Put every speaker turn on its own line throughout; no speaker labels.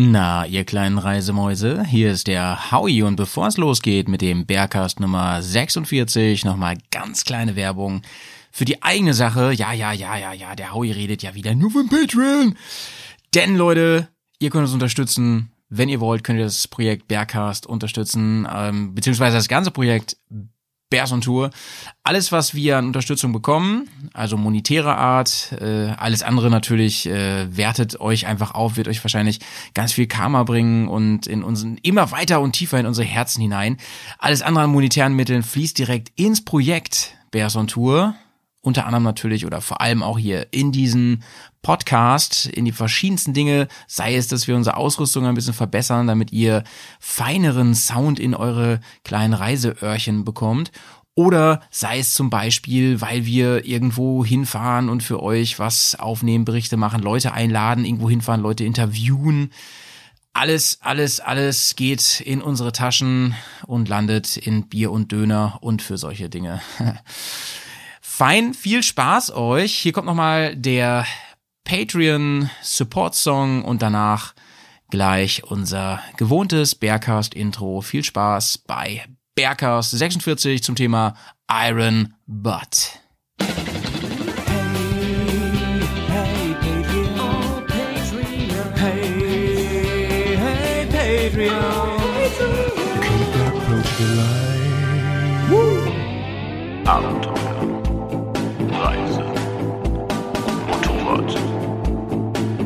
Na, ihr kleinen Reisemäuse, hier ist der Howie und bevor es losgeht mit dem Bergcast Nummer 46, nochmal ganz kleine Werbung für die eigene Sache. Ja, ja, ja, ja, ja, der Howie redet ja wieder nur von Patreon. Denn Leute, ihr könnt uns unterstützen. Wenn ihr wollt, könnt ihr das Projekt Bergcast unterstützen, ähm, beziehungsweise das ganze Projekt Bears on Tour. Alles, was wir an Unterstützung bekommen, also monetärer Art, äh, alles andere natürlich, äh, wertet euch einfach auf, wird euch wahrscheinlich ganz viel Karma bringen und in unseren, immer weiter und tiefer in unsere Herzen hinein. Alles andere an monetären Mitteln fließt direkt ins Projekt Bears on Tour. Unter anderem natürlich oder vor allem auch hier in diesen Podcast, in die verschiedensten Dinge, sei es, dass wir unsere Ausrüstung ein bisschen verbessern, damit ihr feineren Sound in eure kleinen Reiseöhrchen bekommt. Oder sei es zum Beispiel, weil wir irgendwo hinfahren und für euch was aufnehmen, Berichte machen, Leute einladen, irgendwo hinfahren, Leute interviewen. Alles, alles, alles geht in unsere Taschen und landet in Bier und Döner und für solche Dinge. Fein, viel Spaß euch. Hier kommt nochmal der Patreon Support Song und danach gleich unser gewohntes Bearcast Intro. Viel Spaß bei Bearcast 46 zum Thema Iron Butt.
Abenteuer,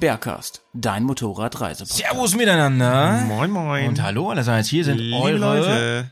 Start.
Bergcast, dein Motorradreisepodcast.
Servus miteinander.
Moin, moin.
Und hallo allerseits, hier sind
Liebe
eure
Leute.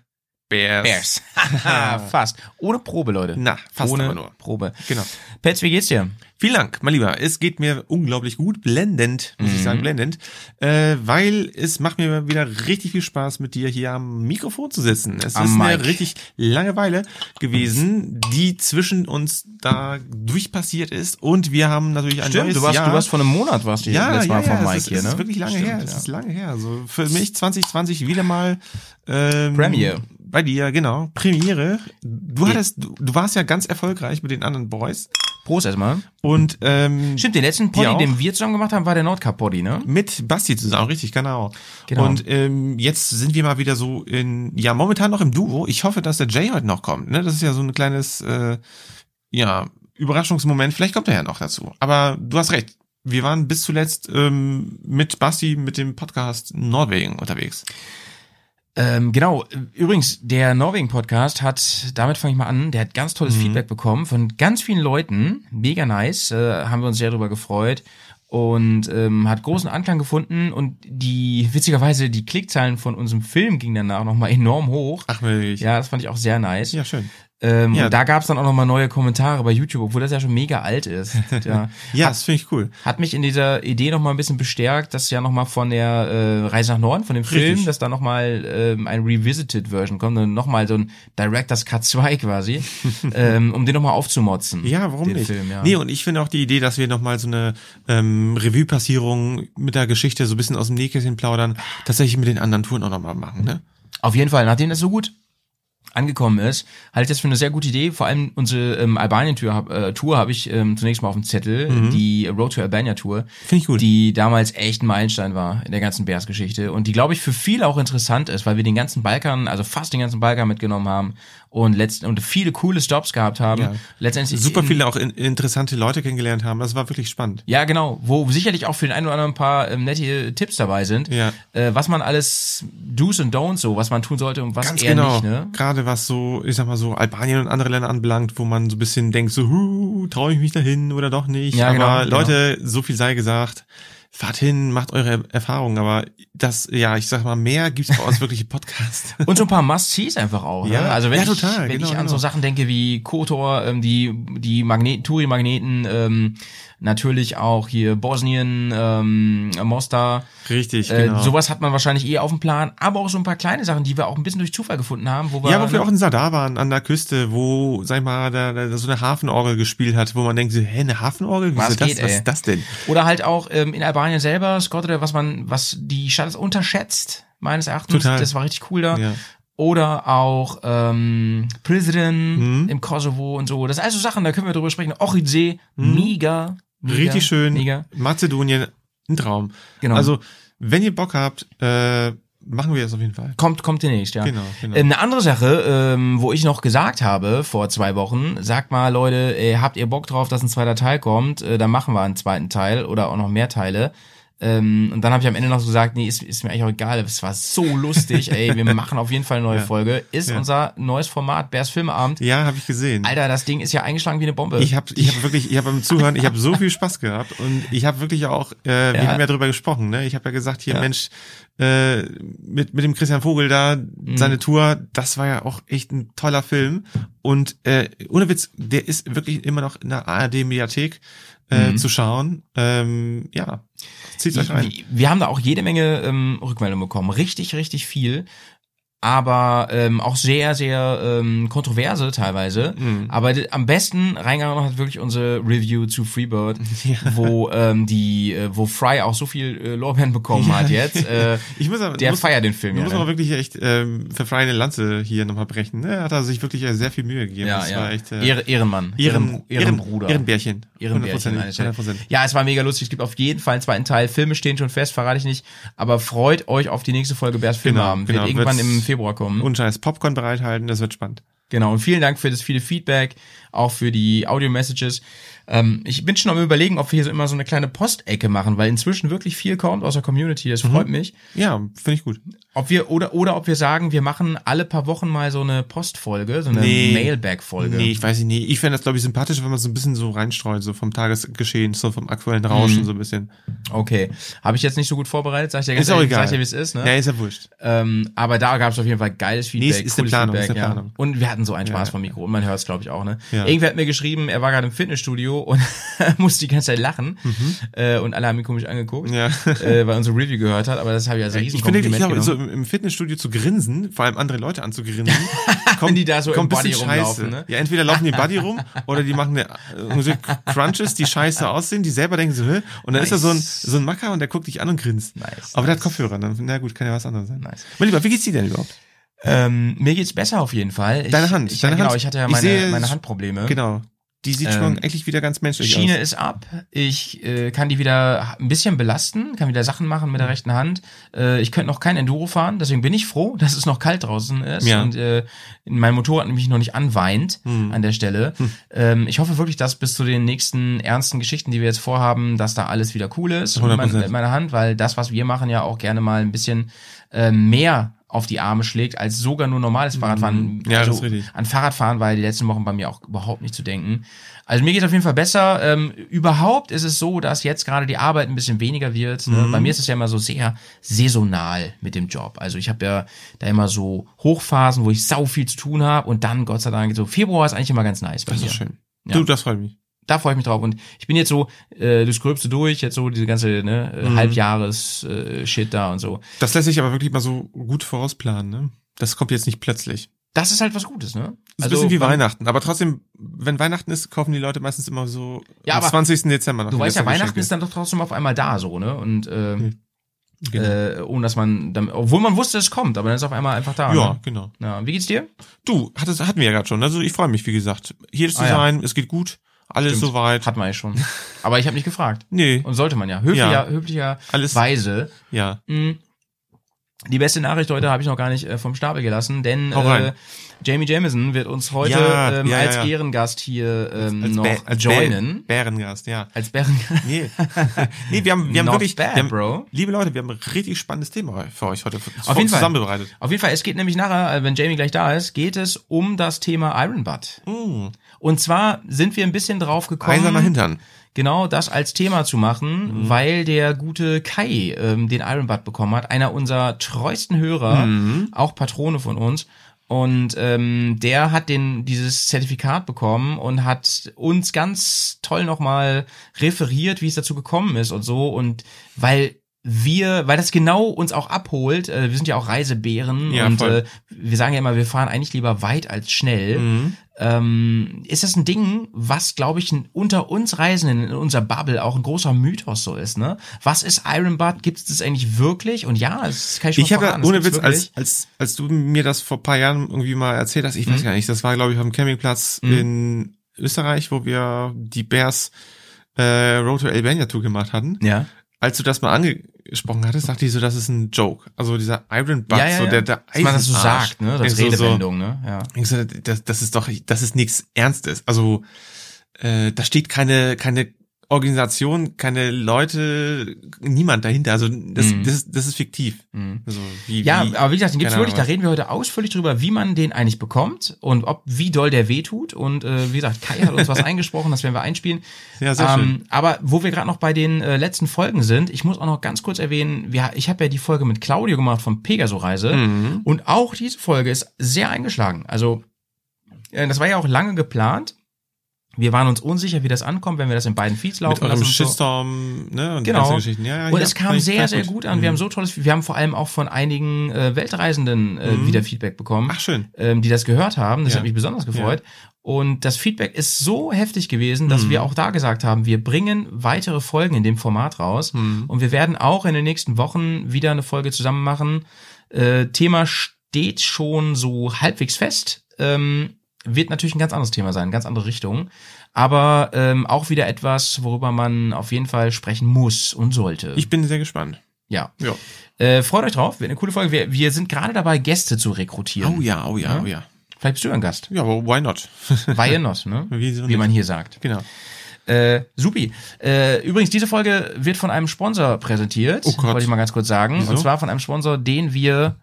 Bears.
Bears. Haha, Fast. Ohne Probe, Leute.
Na, fast
Ohne
aber nur.
Probe.
Genau.
Pets, wie geht's dir?
Vielen Dank, mein Lieber. Es geht mir unglaublich gut, blendend, muss ich sagen, blendend, äh, weil es macht mir wieder richtig viel Spaß, mit dir hier am Mikrofon zu sitzen. Es
Am
ist eine
Mic.
richtig Langeweile gewesen, die zwischen uns da durchpassiert ist und wir haben natürlich ein neues
du warst,
Jahr.
du warst vor einem Monat, warst du
ja,
letztes
ja,
Mal vom
ja,
Mike
es ist,
hier,
es
ne?
ist wirklich lange
Stimmt,
her. Es
ja.
ist lange her. Also für mich 2020 wieder mal ähm,
Premiere.
Bei dir, genau. Premiere. Du hattest, du, du warst ja ganz erfolgreich mit den anderen Boys.
Prost erstmal.
Und ähm,
Stimmt, den letzten Poddy, den wir zusammen gemacht haben, war der Nordcup-Poddy, ne?
mit Basti zusammen, richtig, genau.
Genau.
Und ähm, jetzt sind wir mal wieder so in, ja, momentan noch im Duo. Ich hoffe, dass der Jay heute noch kommt. Ne? Das ist ja so ein kleines, äh, ja, Überraschungsmoment. Vielleicht kommt er ja noch dazu. Aber du hast recht. Wir waren bis zuletzt ähm, mit Basti mit dem Podcast Norwegen unterwegs.
Ähm, genau. Übrigens, der Norwegen-Podcast hat, damit fange ich mal an, der hat ganz tolles
Mhm.
Feedback bekommen von ganz vielen Leuten. Mega nice. Äh, haben wir uns sehr darüber gefreut. Und ähm, hat großen Anklang gefunden und die, witzigerweise, die Klickzahlen von unserem Film gingen danach nochmal enorm hoch.
Ach, wirklich?
Ja, das fand ich auch sehr nice.
Ja, schön.
Ähm,
Ja.
Und da gab's dann auch nochmal neue Kommentare bei YouTube, obwohl das ja schon mega alt ist. Ja.
Ja, das finde ich cool.
Hat mich in dieser Idee nochmal ein bisschen bestärkt, dass ja nochmal von der äh, Reise nach Norden, von dem Film,
Richtig.
dass da nochmal ähm, ein Revisited-Version kommt, und nochmal so ein Director's Cut 2 quasi, ähm, um den nochmal aufzumotzen.
Ja, warum nicht?
Film, ja.
Nee, und ich finde auch die Idee, dass wir nochmal so eine ähm, Revue-Passierung mit der Geschichte so ein bisschen aus dem Nähkästchen plaudern, tatsächlich mit den anderen Touren auch nochmal machen, ne?
Auf jeden Fall, nachdem das so gut angekommen ist, halte ich das für eine sehr gute Idee. Vor allem unsere ähm, Albanien-Tour äh, Tour habe ich ähm, zunächst mal auf dem Zettel, die Road to Albania-Tour.
Mhm. Finde ich gut.
Die damals echt ein Meilenstein war in der ganzen Bears-Geschichte und die, glaube ich, für viele auch interessant ist, weil wir den ganzen Balkan, also fast den ganzen Balkan mitgenommen haben und letzt und viele coole Stops gehabt haben.
Ja.
Letztendlich
Super viele auch in, interessante Leute kennengelernt haben. Das war wirklich spannend.
Ja, genau, wo sicherlich auch für den einen oder anderen ein paar ähm, nette Tipps dabei sind,
Ja.
äh, was man alles Do's und Don'ts so, was man tun sollte und was
Ganz
eher
genau.
nicht, ne?
Gerade was so, ich sag mal so, Albanien und andere Länder anbelangt, wo man so ein bisschen denkt, so, huh, traue ich mich dahin oder doch nicht.
Ja,
Aber
genau,
Leute, so viel sei gesagt. Fahrt hin, macht eure Erfahrungen, aber das, ja, ich sag mal, mehr gibt's bei uns wirklich im Podcast.
Und so ein paar Must-Sees einfach auch. Ne?
Ja,
also wenn
ja,
ich,
total,
wenn
genau,
ich an
genau.
so Sachen denke wie Kotor, ähm, die die Magneten, Touri-Magneten, ähm, natürlich auch hier Bosnien, ähm, Mostar.
Richtig,
Äh,
genau.
sowas hat man wahrscheinlich eh auf dem Plan, aber auch so ein paar kleine Sachen, die wir auch ein bisschen durch Zufall gefunden haben, wo wir,
ja, wo wir auch in Sadar waren, an der Küste, wo, sag ich mal, da, da so eine Hafenorgel gespielt hat, wo man denkt, so, hä, eine Hafenorgel?
Was
das?
geht,
was ist das denn?
Oder halt auch ähm, in Albanien selber, Skotre, was man, was die Stadt ist unterschätzt, meines Erachtens.
Total.
Das war richtig cool da.
Ja.
Oder auch ähm, Prizren
Mhm.
im Kosovo und so. Das sind also Sachen, da können wir drüber sprechen. Ochidsee, mega, mega.
Richtig schön.
Mega.
Mazedonien, ein Traum.
Genau.
Also, wenn ihr Bock habt, äh, machen wir das auf jeden Fall.
Kommt, kommt demnächst, ja.
Genau, genau.
Ähm, Eine andere Sache, ähm, wo ich noch gesagt habe vor zwei Wochen, sagt mal, Leute, äh, habt ihr Bock drauf, dass ein zweiter Teil kommt? Äh, dann machen wir einen zweiten Teil oder auch noch mehr Teile. Ähm, und dann habe ich am Ende noch so gesagt, nee, ist, ist mir eigentlich auch egal. Es war so lustig, ey, wir machen auf jeden Fall eine neue
Ja.
Folge. Ist
Ja.
unser neues Format, Bärs Filmeabend.
Ja, habe ich gesehen.
Alter, das Ding ist ja eingeschlagen wie eine Bombe.
Ich habe ich hab wirklich, ich habe beim Zuhören, ich habe so viel Spaß gehabt und ich habe wirklich auch, äh, wir
Ja.
haben ja drüber gesprochen, ne? Ich habe ja gesagt, hier. Mensch, äh, mit mit dem Christian Vogel da
Mhm.
seine Tour, das war ja auch echt ein toller Film und äh, ohne Witz, der ist wirklich immer noch in der ARD Mediathek äh,
Mhm.
zu schauen. Ähm, ja, zieht's euch rein.
Wir, wir haben da auch jede Menge ähm, Rückmeldungen bekommen. Richtig, richtig viel. Aber ähm, auch sehr, sehr ähm, kontroverse teilweise.
Mhm.
Aber am besten reingegangen hat wirklich unsere Review zu Freebird, wo ähm, die, äh, wo Fry auch so viel äh, Lorbeeren bekommen hat jetzt. Äh,
Ich muss aber,
der
muss,
feiert den Film
Man
ja.
muss
ne?
aber wirklich echt ähm, für Frei eine Lanze hier nochmal brechen. Ne? Er hat da sich wirklich äh, sehr viel Mühe gegeben.
Ja,
das
ja.
war echt äh,
Ehre, Ehrenmann.
Ehren,
Ehren, Ehrenbruder.
Ehrenbärchen.
Ehrenbärchen.
100%,
eine Stelle.
100%.
Ja, es war mega lustig. Es gibt auf jeden Fall einen zweiten Teil. Filme stehen schon fest, verrate ich nicht. Aber freut euch auf die nächste Folge Bärs Filmeabend.
genau,
Wird irgendwann
wird's-
im Februar kommen.
Und scheiß Popcorn bereithalten, das wird spannend.
Genau, und vielen Dank für das viele Feedback, auch für die Audio-Messages. Ähm, ich bin schon am überlegen, ob wir hier so immer so eine kleine Postecke machen, weil inzwischen wirklich viel kommt aus der Community, das
Mhm.
freut mich.
Ja, finde ich gut.
Ob wir, oder, oder ob wir sagen, wir machen alle paar Wochen mal so eine Postfolge, so eine
Nee.
Mailback-Folge.
Nee, ich weiß nicht. Ich fände das, glaube ich, sympathischer, wenn man so ein bisschen so reinstreut, so vom Tagesgeschehen, so vom aktuellen
Mhm.
Rauschen, so ein bisschen.
Okay. Habe ich jetzt nicht so gut vorbereitet, sag ich dir ganz
Ist auch
ehrlich,
egal.
sag ich dir, wie es ist, ne?
Ja, ist ja wurscht.
Ähm, aber da gab es auf jeden Fall geiles Feedback.
Nee, ist
cooles
Planung,
Feedback,
ist
ja.
Planung.
Und wir hatten so einen Spaß
Ja.
vom Mikro und man hört es, glaube ich, auch, ne?
Ja.
Irgendwer hat mir geschrieben, er war gerade im Fitnessstudio und musste die ganze Zeit lachen äh, und alle haben ihn komisch angeguckt,
Mhm. Ja.
äh, weil unsere Review gehört hat, aber das habe ich als riesen
Ich finde, ich glaube, so im Fitnessstudio zu grinsen, vor allem andere Leute anzugrinsen, kommt,
Wenn die da so
kommt
im Body rumlaufen, ne?
Ja, entweder laufen die im Buddy rum oder die machen eine, irgendwie Crunches, die scheiße aussehen, die selber denken so, Hä? und dann ist da so ein,
Nice.
so ein Macker und der guckt dich an und grinst.
Nice,
Aber der hat
nice.
Kopfhörer, dann, na gut, kann ja was anderes sein.
Nice.
Mein Lieber, wie geht's dir denn überhaupt?
Ähm, mir geht's besser auf jeden Fall. Ich,
Deine Hand,
Ich,
deine
genau,
Hand.
ich hatte ja meine,
sehe-
meine Handprobleme.
Genau. Die sieht
Ähm,
schon eigentlich wieder ganz menschlich
Schiene
aus.
ist ab. Ich äh, kann die wieder ein bisschen belasten, kann wieder Sachen machen
Mhm.
mit der rechten Hand. Äh, ich könnte noch kein Enduro fahren, deswegen bin ich froh, dass es noch kalt draußen ist
Ja.
und äh, mein Motorrad nämlich noch nicht anweint
Mhm.
an der Stelle. Ähm, ich hoffe wirklich, dass bis zu den nächsten ernsten Geschichten, die wir jetzt vorhaben, dass da alles wieder cool ist mit, mein,
100%.
mit meiner Hand, weil das, was wir machen, ja auch gerne mal ein bisschen äh, mehr auf die Arme schlägt, als sogar nur normales Fahrradfahren.
Mhm. Ja,
also
das ist richtig.
An Fahrradfahren war die letzten Wochen bei mir auch überhaupt nicht zu denken. Also mir geht auf jeden Fall besser. Ähm, überhaupt ist es so, dass jetzt gerade die Arbeit ein bisschen weniger wird. Ne?
Mhm.
Bei mir ist es ja immer so sehr saisonal mit dem Job. Also ich habe ja da immer so Hochphasen, wo ich sau viel zu tun habe und dann Gott sei Dank so Februar ist eigentlich immer ganz nice bei
Das
mir.
ist schön.
Ja.
Du, das freut mich.
Da freue ich mich drauf und ich bin jetzt so äh, das Gröbste durch, jetzt so diese ganze ne,
Mhm.
Halbjahres äh, da und so.
Das lässt sich aber wirklich mal so gut vorausplanen, ne? Das kommt jetzt nicht plötzlich.
Das ist halt was Gutes, ne?
Das ist ein bisschen wie Weihnachten. Aber trotzdem, wenn Weihnachten ist, kaufen die Leute meistens immer so
Ja,
am
aber
20. Dezember noch
Du weißt ja, Weihnachten ist
Geschenke.
dann doch trotzdem auf einmal da so, ne? Und ähm,
Genau.
äh, ohne dass man, dann, obwohl man wusste, es kommt, aber dann ist auf einmal einfach da.
Ja,
Ne?
genau.
Ja, wie geht's dir?
Du, hattest, hatten wir ja gerade schon. Also ich freue mich, wie gesagt. Hier ist
Ah, ja.
Design, es geht gut, alles
Stimmt.
soweit.
Hat man ja schon. Aber ich habe nicht gefragt.
nee,
Und sollte man ja. Höflicher,
Ja.
höflicherweise.
alles, ja.
Mh, die beste Nachricht heute habe ich noch gar nicht äh, vom Stapel gelassen, denn äh, Jamie Jameson wird uns heute
Ja,
ähm,
ja,
als
ja.
Ehrengast hier ähm,
Als
noch
Bä- als
joinen.
Bä- Bärengast, ja.
als Bären.
Nee, nee wir haben, wir haben
Not
wirklich,
bad,
wir haben,
bro.
liebe Leute, wir haben ein richtig spannendes Thema für euch heute
Auf jeden Fall.
zusammenbereitet.
Auf jeden Fall, es geht nämlich nachher, äh, wenn Jamie gleich da ist, geht es um das Thema Iron Butt.
Mm,
Und zwar sind wir ein bisschen drauf gekommen.
eiserner Hintern.
genau das als Thema zu machen,
Mhm.
weil der gute Kai ähm, den Iron Butt bekommen hat, einer unserer treuesten Hörer,
Mhm.
auch Patrone von uns. Und ähm, der hat den dieses Zertifikat bekommen und hat uns ganz toll nochmal referiert, wie es dazu gekommen ist und so. Und weil wir, weil das genau uns auch abholt, äh, wir sind ja auch Reisebären
Ja,
und
voll.
äh, wir sagen ja immer, wir fahren eigentlich lieber weit als schnell.
Mhm.
Ähm, ist das ein Ding, was, glaube ich, unter uns Reisenden in unserer Bubble auch ein großer Mythos so ist, ne? Was ist Iron Butt? Gibt es das eigentlich wirklich? Und ja, das kann ich schon
Ich habe ja, ohne Witz, als, als, als du mir das vor paar Jahren irgendwie mal erzählt hast, ich
Mhm.
weiß gar nicht, das war, glaube ich, am Campingplatz in Österreich, wo wir die Bears äh, Road to Albania Tour gemacht hatten.
Ja.
Als du das mal angesprochen hattest, dachte ich so, das ist ein Joke. Also dieser Iron Butt,
ja, ja,
so der, der
Dass man das so sagt, ne? Das
Ich so,
Redewendung, ne? Ja.
ich so, das, das ist doch, das ist nichts Ernstes. Also äh, da steht keine, keine Organisation, keine Leute, niemand dahinter. Also das,
Mhm.
das, ist, das ist fiktiv.
Mhm.
Also, wie,
Ja,
wie,
aber wie gesagt, den gibt's wirklich, da reden wir heute ausführlich drüber, wie man den eigentlich bekommt und ob, wie doll der wehtut. Und äh, wie gesagt, Kai hat uns was eingesprochen, das werden wir einspielen.
Ja, sehr schön.
Ähm, aber wo wir gerade noch bei den äh, letzten Folgen sind, ich muss auch noch ganz kurz erwähnen, wir, ich habe ja die Folge mit Claudio gemacht von Pegaso-Reise
Mhm.
und auch diese Folge ist sehr eingeschlagen. Also äh, das war ja auch lange geplant. Wir waren uns unsicher, wie das ankommt, wenn wir das in beiden Feeds laufen
Mit
lassen. und so.
Shitstorm, ne? Und
Genau.
Geschichten. Ja, ja,
Und
ja,
es kam sehr, sehr gut an. Wir haben so tolles, wir haben vor allem auch von einigen äh, Weltreisenden äh,
Mhm.
wieder Feedback bekommen,
Ach, schön.
ähm, die das gehört haben. Das
Ja.
hat mich besonders gefreut. Und das Feedback ist so heftig gewesen, dass
Mhm.
wir auch da gesagt haben, wir bringen weitere Folgen in dem Format raus.
Mhm.
Und wir werden auch in den nächsten Wochen wieder eine Folge zusammen machen. Äh, Thema steht schon so halbwegs fest. Ähm, wird natürlich ein ganz anderes Thema sein, ganz andere Richtung. Aber ähm, auch wieder etwas, worüber man auf jeden Fall sprechen muss und sollte.
Ich bin sehr gespannt.
ja.
Ja.
Äh, freut euch drauf, wird eine coole Folge. Wir, wir sind gerade dabei, Gäste zu rekrutieren.
Oh ja, oh ja,
Ja?
oh ja.
Vielleicht bist du ein Gast.
Ja, aber why not?
Why not, ne? Wie
nicht?
man hier sagt.
Genau.
Äh, supi. Äh, übrigens, diese Folge wird von einem Sponsor präsentiert.
Oh Gott.
Wollte ich mal ganz kurz sagen.
Wieso?
Und zwar von einem Sponsor, den wir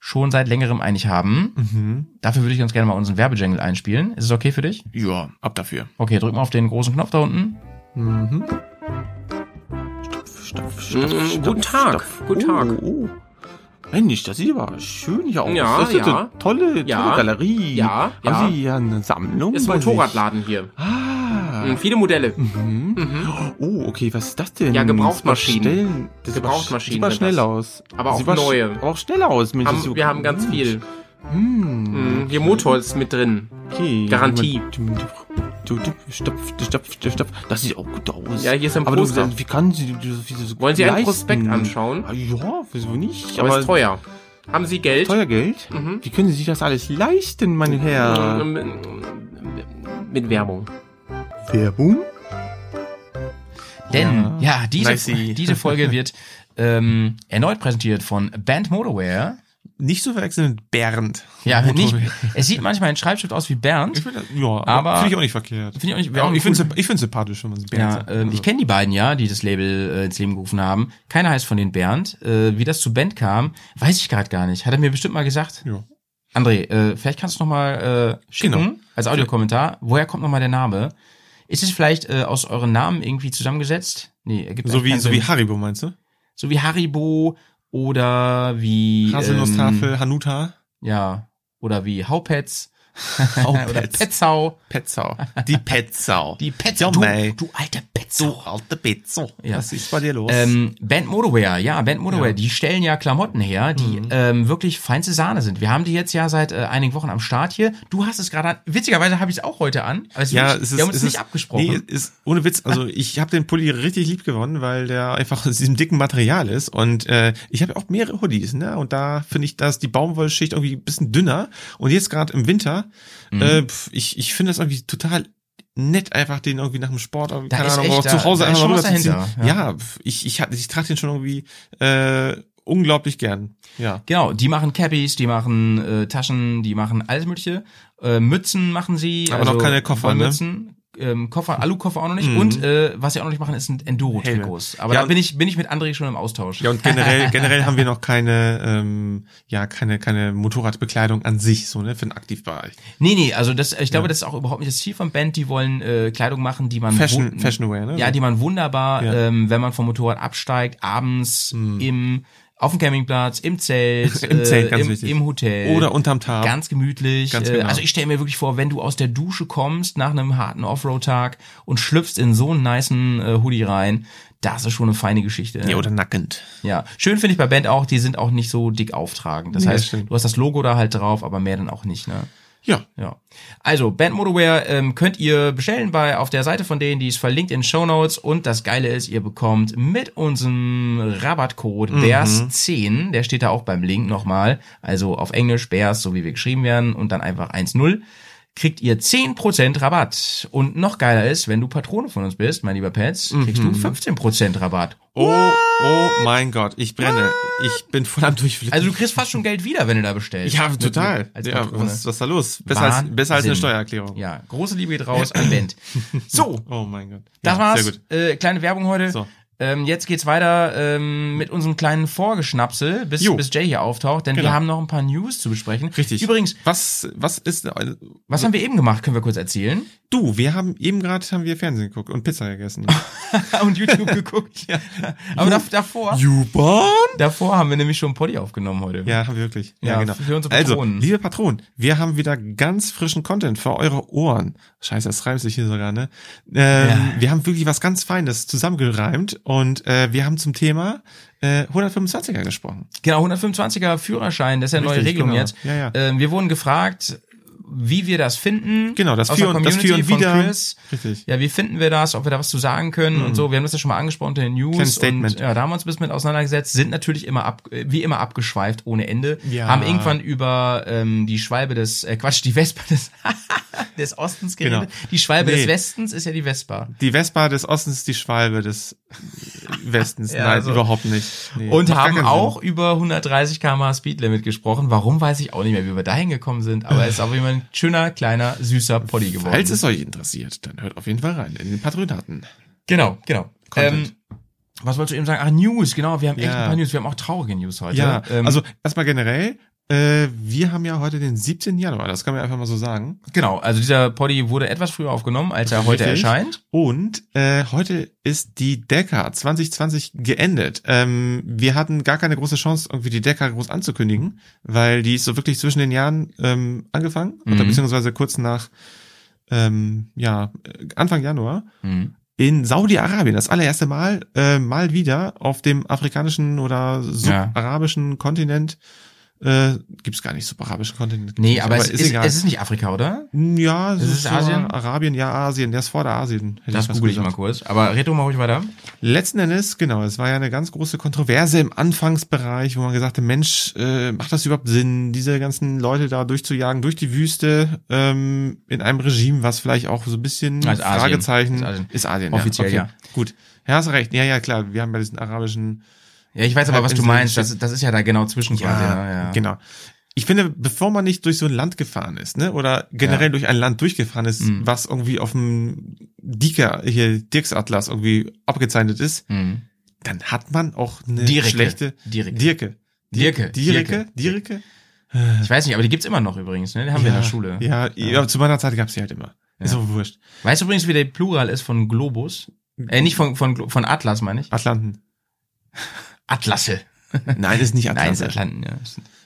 schon seit längerem eigentlich haben.
Mhm.
Dafür würde ich ganz gerne mal unseren Werbejingle einspielen. Ist es okay für dich?
Ja, ab dafür.
Okay, drück mal auf den großen Knopf da unten.
Mhm. Stopf, stopf,
Mm, guten Tag, guten Tag.
Oh, oh. Mensch, das sieht aber schön hier aus.
Ja,
das ist
ja.
eine tolle,
Ja.
tolle Galerie.
Ja, ja.
Haben Sie hier eine Sammlung?
Ist ein? Motorradladen hier.
Ah.
Mm, Viele Modelle.
Mhm. Oh, okay, was ist das denn?
Ja, Gebrauchsmaschinen.
Das das aber-
Gebrauchsmaschinen
Sieht aber schnell
das.
aus.
Aber auch
aber
neue.
Aber auch schnell aus. Mensch, das
Haben, wir haben ganz viel.
Hm.
Mm, Hier Motor ist mit drin.
Okay.
Garantie.
Stopp, stopp, stopp, stopp. Das sieht auch gut aus.
Ja, hier ist ein
Aber du, wie kann sie, so
Wollen Sie einen? Prospekt anschauen?
Ah, Ja, wieso nicht?
Aber ist teuer. Haben Sie Geld?
Teuer Geld?
Mhm.
Wie können Sie sich das alles leisten, meine Herren?
Mm, Mit Werbung.
Werbung?
Denn, ja, diese,
Nicey.
diese Folge wird ähm, erneut präsentiert von Band Motorwear.
Nicht zu verwechseln mit Bernd.
Ja, nicht, es sieht manchmal in Schreibschrift aus wie Bernd.
Ich finde, ja,
Aber-
finde ich auch nicht verkehrt.
Finde ich auch nicht,
Ja, ich
cool.
finde ich finde sympathisch, wenn man es Bernd
Ja,
sagt.
ähm,
Also,
ich kenne die beiden ja, die das Label äh, ins Leben gerufen haben. Keiner heißt von den Bernd. Äh, wie das zu Band kam, weiß ich gerade gar nicht. Hat er mir bestimmt mal gesagt.
ja.
André, äh, vielleicht kannst du noch mal äh, schicken
Genau.
als Audiokommentar. Woher kommt noch mal der Name? Ist es vielleicht äh, aus euren Namen irgendwie zusammengesetzt? Nee, ergibt
So wie, so wie. Haribo, meinst du?
so wie Haribo oder wie
Haselnusstafel,
ähm,
Hanuta,
ja, oder wie Haupets oder
Haupets.
Petzau.
Petzau. Die Petzau.
Die Petzau. Du, du alter
Du
Petzau.
alte Petzau.
Ja.
Was ist bei dir los?
Ähm, Band Motorwear, ja, Band Motorwear,
Ja. Mhm.
die stellen ja Klamotten her, die ähm, wirklich feinste Sahne sind. Wir haben die jetzt ja seit äh, einigen Wochen am Start hier. Du hast es gerade an. Witzigerweise habe ich es auch heute an. Ist
ja,
wirklich,
es ist,
wir haben uns
es
nicht
ist,
abgesprochen.
Nee, ist ohne Witz. Also ich habe den Pulli richtig lieb gewonnen, weil der einfach aus diesem dicken Material ist. Und äh, ich habe auch mehrere Hoodies, ne? Und da finde ich, dass die Baumwollschicht irgendwie ein bisschen dünner. Und jetzt gerade im Winter,
Mhm.
äh, ich, ich finde das irgendwie total nett, einfach den irgendwie nach dem Sport, keine Ahnung, auch
da-
zu Hause einfach rüberzuziehen. Ja,
ja.
ich, ich, ich trage den schon irgendwie äh, unglaublich gern. Ja.
Genau, die machen Cappies, die machen äh, Taschen, die machen alles mögliche. Äh, Mützen machen sie.
Aber noch keine Koffer, ne?
Mützen. Ähm, Koffer, Alu-Koffer auch noch nicht. Und äh, was sie auch noch nicht machen, ist ein Enduro-Trikots. Aber
Ja,
da bin ich, bin ich mit André schon im Austausch.
Ja, und generell, generell haben wir noch keine, ähm, ja, keine, keine Motorradbekleidung an sich, so, ne, für den Aktivbereich.
Nee, nee, also das, ich glaube, das ist auch überhaupt nicht das Ziel von Band. Die wollen äh, Kleidung machen, die man
Fashion, Fashion Wear, ne?
ja, die man wunderbar,
Ja. Hm.
ähm, wenn man vom Motorrad absteigt, abends im auf dem Campingplatz, im Zelt,
Im Zelt, ganz
im, im Hotel
Oder unterm Tarp.
Ganz gemütlich.
Ganz
äh,
genau.
Also ich stelle mir wirklich vor, wenn du aus der Dusche kommst nach einem harten Offroad-Tag und schlüpfst in so einen nicen äh, Hoodie rein, das ist schon eine feine Geschichte.
ja, oder nackend.
Ja, schön finde ich bei Band auch, die sind auch nicht so dick auftragend. Das
Nee, das
heißt,
stimmt.
du hast das Logo da halt drauf, aber mehr dann auch nicht, ne?
Ja.
Ja. Also, Band Motorwear ähm, könnt ihr bestellen bei auf der Seite von denen, die ist verlinkt in Show Notes und das Geile ist, ihr bekommt mit unserem Rabattcode
Mhm.
BEARS10, der steht da auch beim Link nochmal, also auf Englisch BEARS, so wie wir geschrieben werden und dann einfach 1.0, kriegt ihr 10% Rabatt. Und noch geiler ist, wenn du Patrone von uns bist, mein lieber Pets, kriegst
Mhm.
du 15% Rabatt.
Oh, oh mein Gott, ich brenne. Ich bin voll am Durchflippen.
Also du kriegst fast schon Geld wieder, wenn du da bestellst.
ja, total. ja, was, was ist da los? Besser als, besser als eine Steuererklärung.
Ja, große Liebe geht raus an Band. So,
Oh mein Gott.
das
ja,
war's.
Sehr gut.
Äh, kleine Werbung heute.
So.
Ähm, jetzt geht's weiter ähm, mit unserem kleinen Vorgeschnapsel, bis,
Jo.
bis Jay hier auftaucht, denn wir
Genau.
haben noch ein paar News zu besprechen.
Richtig.
Übrigens,
was, was ist, äh,
was haben wir eben gemacht, können wir kurz erzählen.
du, wir haben eben gerade haben wir Fernsehen geguckt und Pizza gegessen.
Und YouTube geguckt. ja. Aber da, davor,
U-Bahn?
davor haben wir nämlich schon Poddy aufgenommen heute.
Ja, haben wir wirklich. Ja,
Ja,
genau.
für unsere
also,
Patronen.
liebe Patronen, wir haben wieder ganz frischen Content für eure Ohren. Scheiße, das reimt sich hier sogar, ne? Ähm,
Ja.
Wir haben wirklich was ganz Feines zusammengereimt und äh, wir haben zum Thema äh, 125er gesprochen.
Genau, 125er Führerschein, das ist ja eine neue Regelung
genau.
jetzt.
Ja, ja.
Ähm, wir wurden gefragt, wie wir das finden.
Genau, das Für und- das Für und Wider.
Chris.
Richtig.
Ja, wie finden wir das, ob wir da was zu sagen können und so. Wir haben das ja schon mal angesprochen in den News.
Kleines Statement.
Und ja, da haben wir uns ein bisschen mit auseinandergesetzt, sind natürlich immer ab, wie immer abgeschweift ohne Ende.
Ja.
Haben irgendwann über ähm, die Schwalbe des, äh, Quatsch, die Vespa des, des Ostens geredet.
Genau.
Die Schwalbe
Nee.
des Westens ist ja die Vespa.
Die Vespa des Ostens, die Schwalbe des Westens.
Ja,
Nein,
also-
überhaupt nicht. Nee,
Und haben auch über 130 km/h Speedlimit gesprochen. Warum weiß ich auch nicht mehr, wie wir da hingekommen sind. Aber es ist auf jeden Fall ein schöner, kleiner, süßer Poddy geworden.
Falls es euch interessiert, dann hört auf jeden Fall rein in den Patronaten.
Genau, genau.
Content.
Ähm, was wolltest du eben sagen? Ach, News, genau. Wir haben echt
Ja.
ein paar News. Wir haben auch traurige News heute.
Ja,
ähm,
also erstmal generell, äh, wir haben ja heute den 17. Januar, das kann man einfach mal so sagen.
genau. Also dieser Poddy wurde etwas früher aufgenommen, als er heute
Richtig.
erscheint.
Und äh, heute ist die Deca 2020 geendet. Ähm, wir hatten gar keine große Chance, irgendwie die Deca groß anzukündigen, weil die ist so wirklich zwischen den Jahren ähm, angefangen, oder
Mhm.
beziehungsweise kurz nach ähm, ja, Anfang Januar.
Mhm.
in Saudi-Arabien das allererste Mal äh, mal wieder auf dem afrikanischen oder subarabischen Kontinent äh, gibt's gar nicht subarabischen Kontinent. gibt's
Nee,
nicht,
aber, es, ist,
egal.
es ist nicht Afrika, oder?
ja,
Ist es
so
Asien?
Arabien, ja Asien, der ist vor der Asien.
Das google ich mal kurz. Aber du mal ruhig weiter.
Letzten Endes, genau, es war ja eine ganz große Kontroverse im Anfangsbereich, wo man gesagt hat, Mensch, äh, macht das überhaupt Sinn, diese ganzen Leute da durchzujagen durch die Wüste ähm, in einem Regime, was vielleicht auch so ein bisschen
Als Asien.
Fragezeichen
Ist Asien.
ist Asien,
Offiziell,
ja.
ja.
Okay, Gut, ja, hast recht. Ja, ja, klar. Wir haben bei diesen arabischen
Ja, ich weiß aber, was du meinst. Das, das ist ja da genau zwischen quasi.
ja,
ne? ja.
genau. Ich finde, bevor man nicht durch so ein Land gefahren ist, ne, oder generell
Ja.
durch ein Land durchgefahren ist,
Mhm.
was irgendwie auf dem Dicker, hier, Dirksatlas irgendwie abgezeichnet ist,
Mhm.
dann hat man auch eine
Dirke.
schlechte
Dirke.
Dirke.
Dirke.
Dirke. Dirke.
Ich weiß nicht, aber die gibt's immer noch übrigens. Ne? Die haben wir in der Schule.
Ja, ja. zu meiner Zeit gab's die halt immer. Ist
Ja.
auch wurscht.
Weißt du übrigens, wie der Plural ist von Globus? Äh, nicht von, von, von Atlas, meine ich.
Atlanten.
Atlasse.
Nein, ist nicht
Nein,
Atlanten.
ist Atlanten, ja.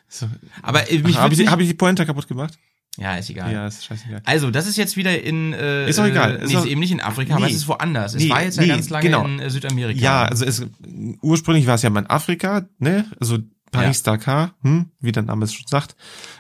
So.
Aber äh, mich
Habe ich, hab ich die Pointer kaputt gemacht?
Ja, ist egal.
Ja, ist scheißegal.
Also, das ist jetzt wieder in äh,
Ist doch egal.
Äh,
Ist
nee, ist eben nicht in Afrika, aber
Nee.
es ist woanders. Es
Nee,
war jetzt ja
nee,
ganz lange
genau.
in äh, Südamerika.
Ja, also es, ursprünglich war es ja mal in Afrika, ne? Also Paris-Dakar, hm, wie der Name es schon sagt.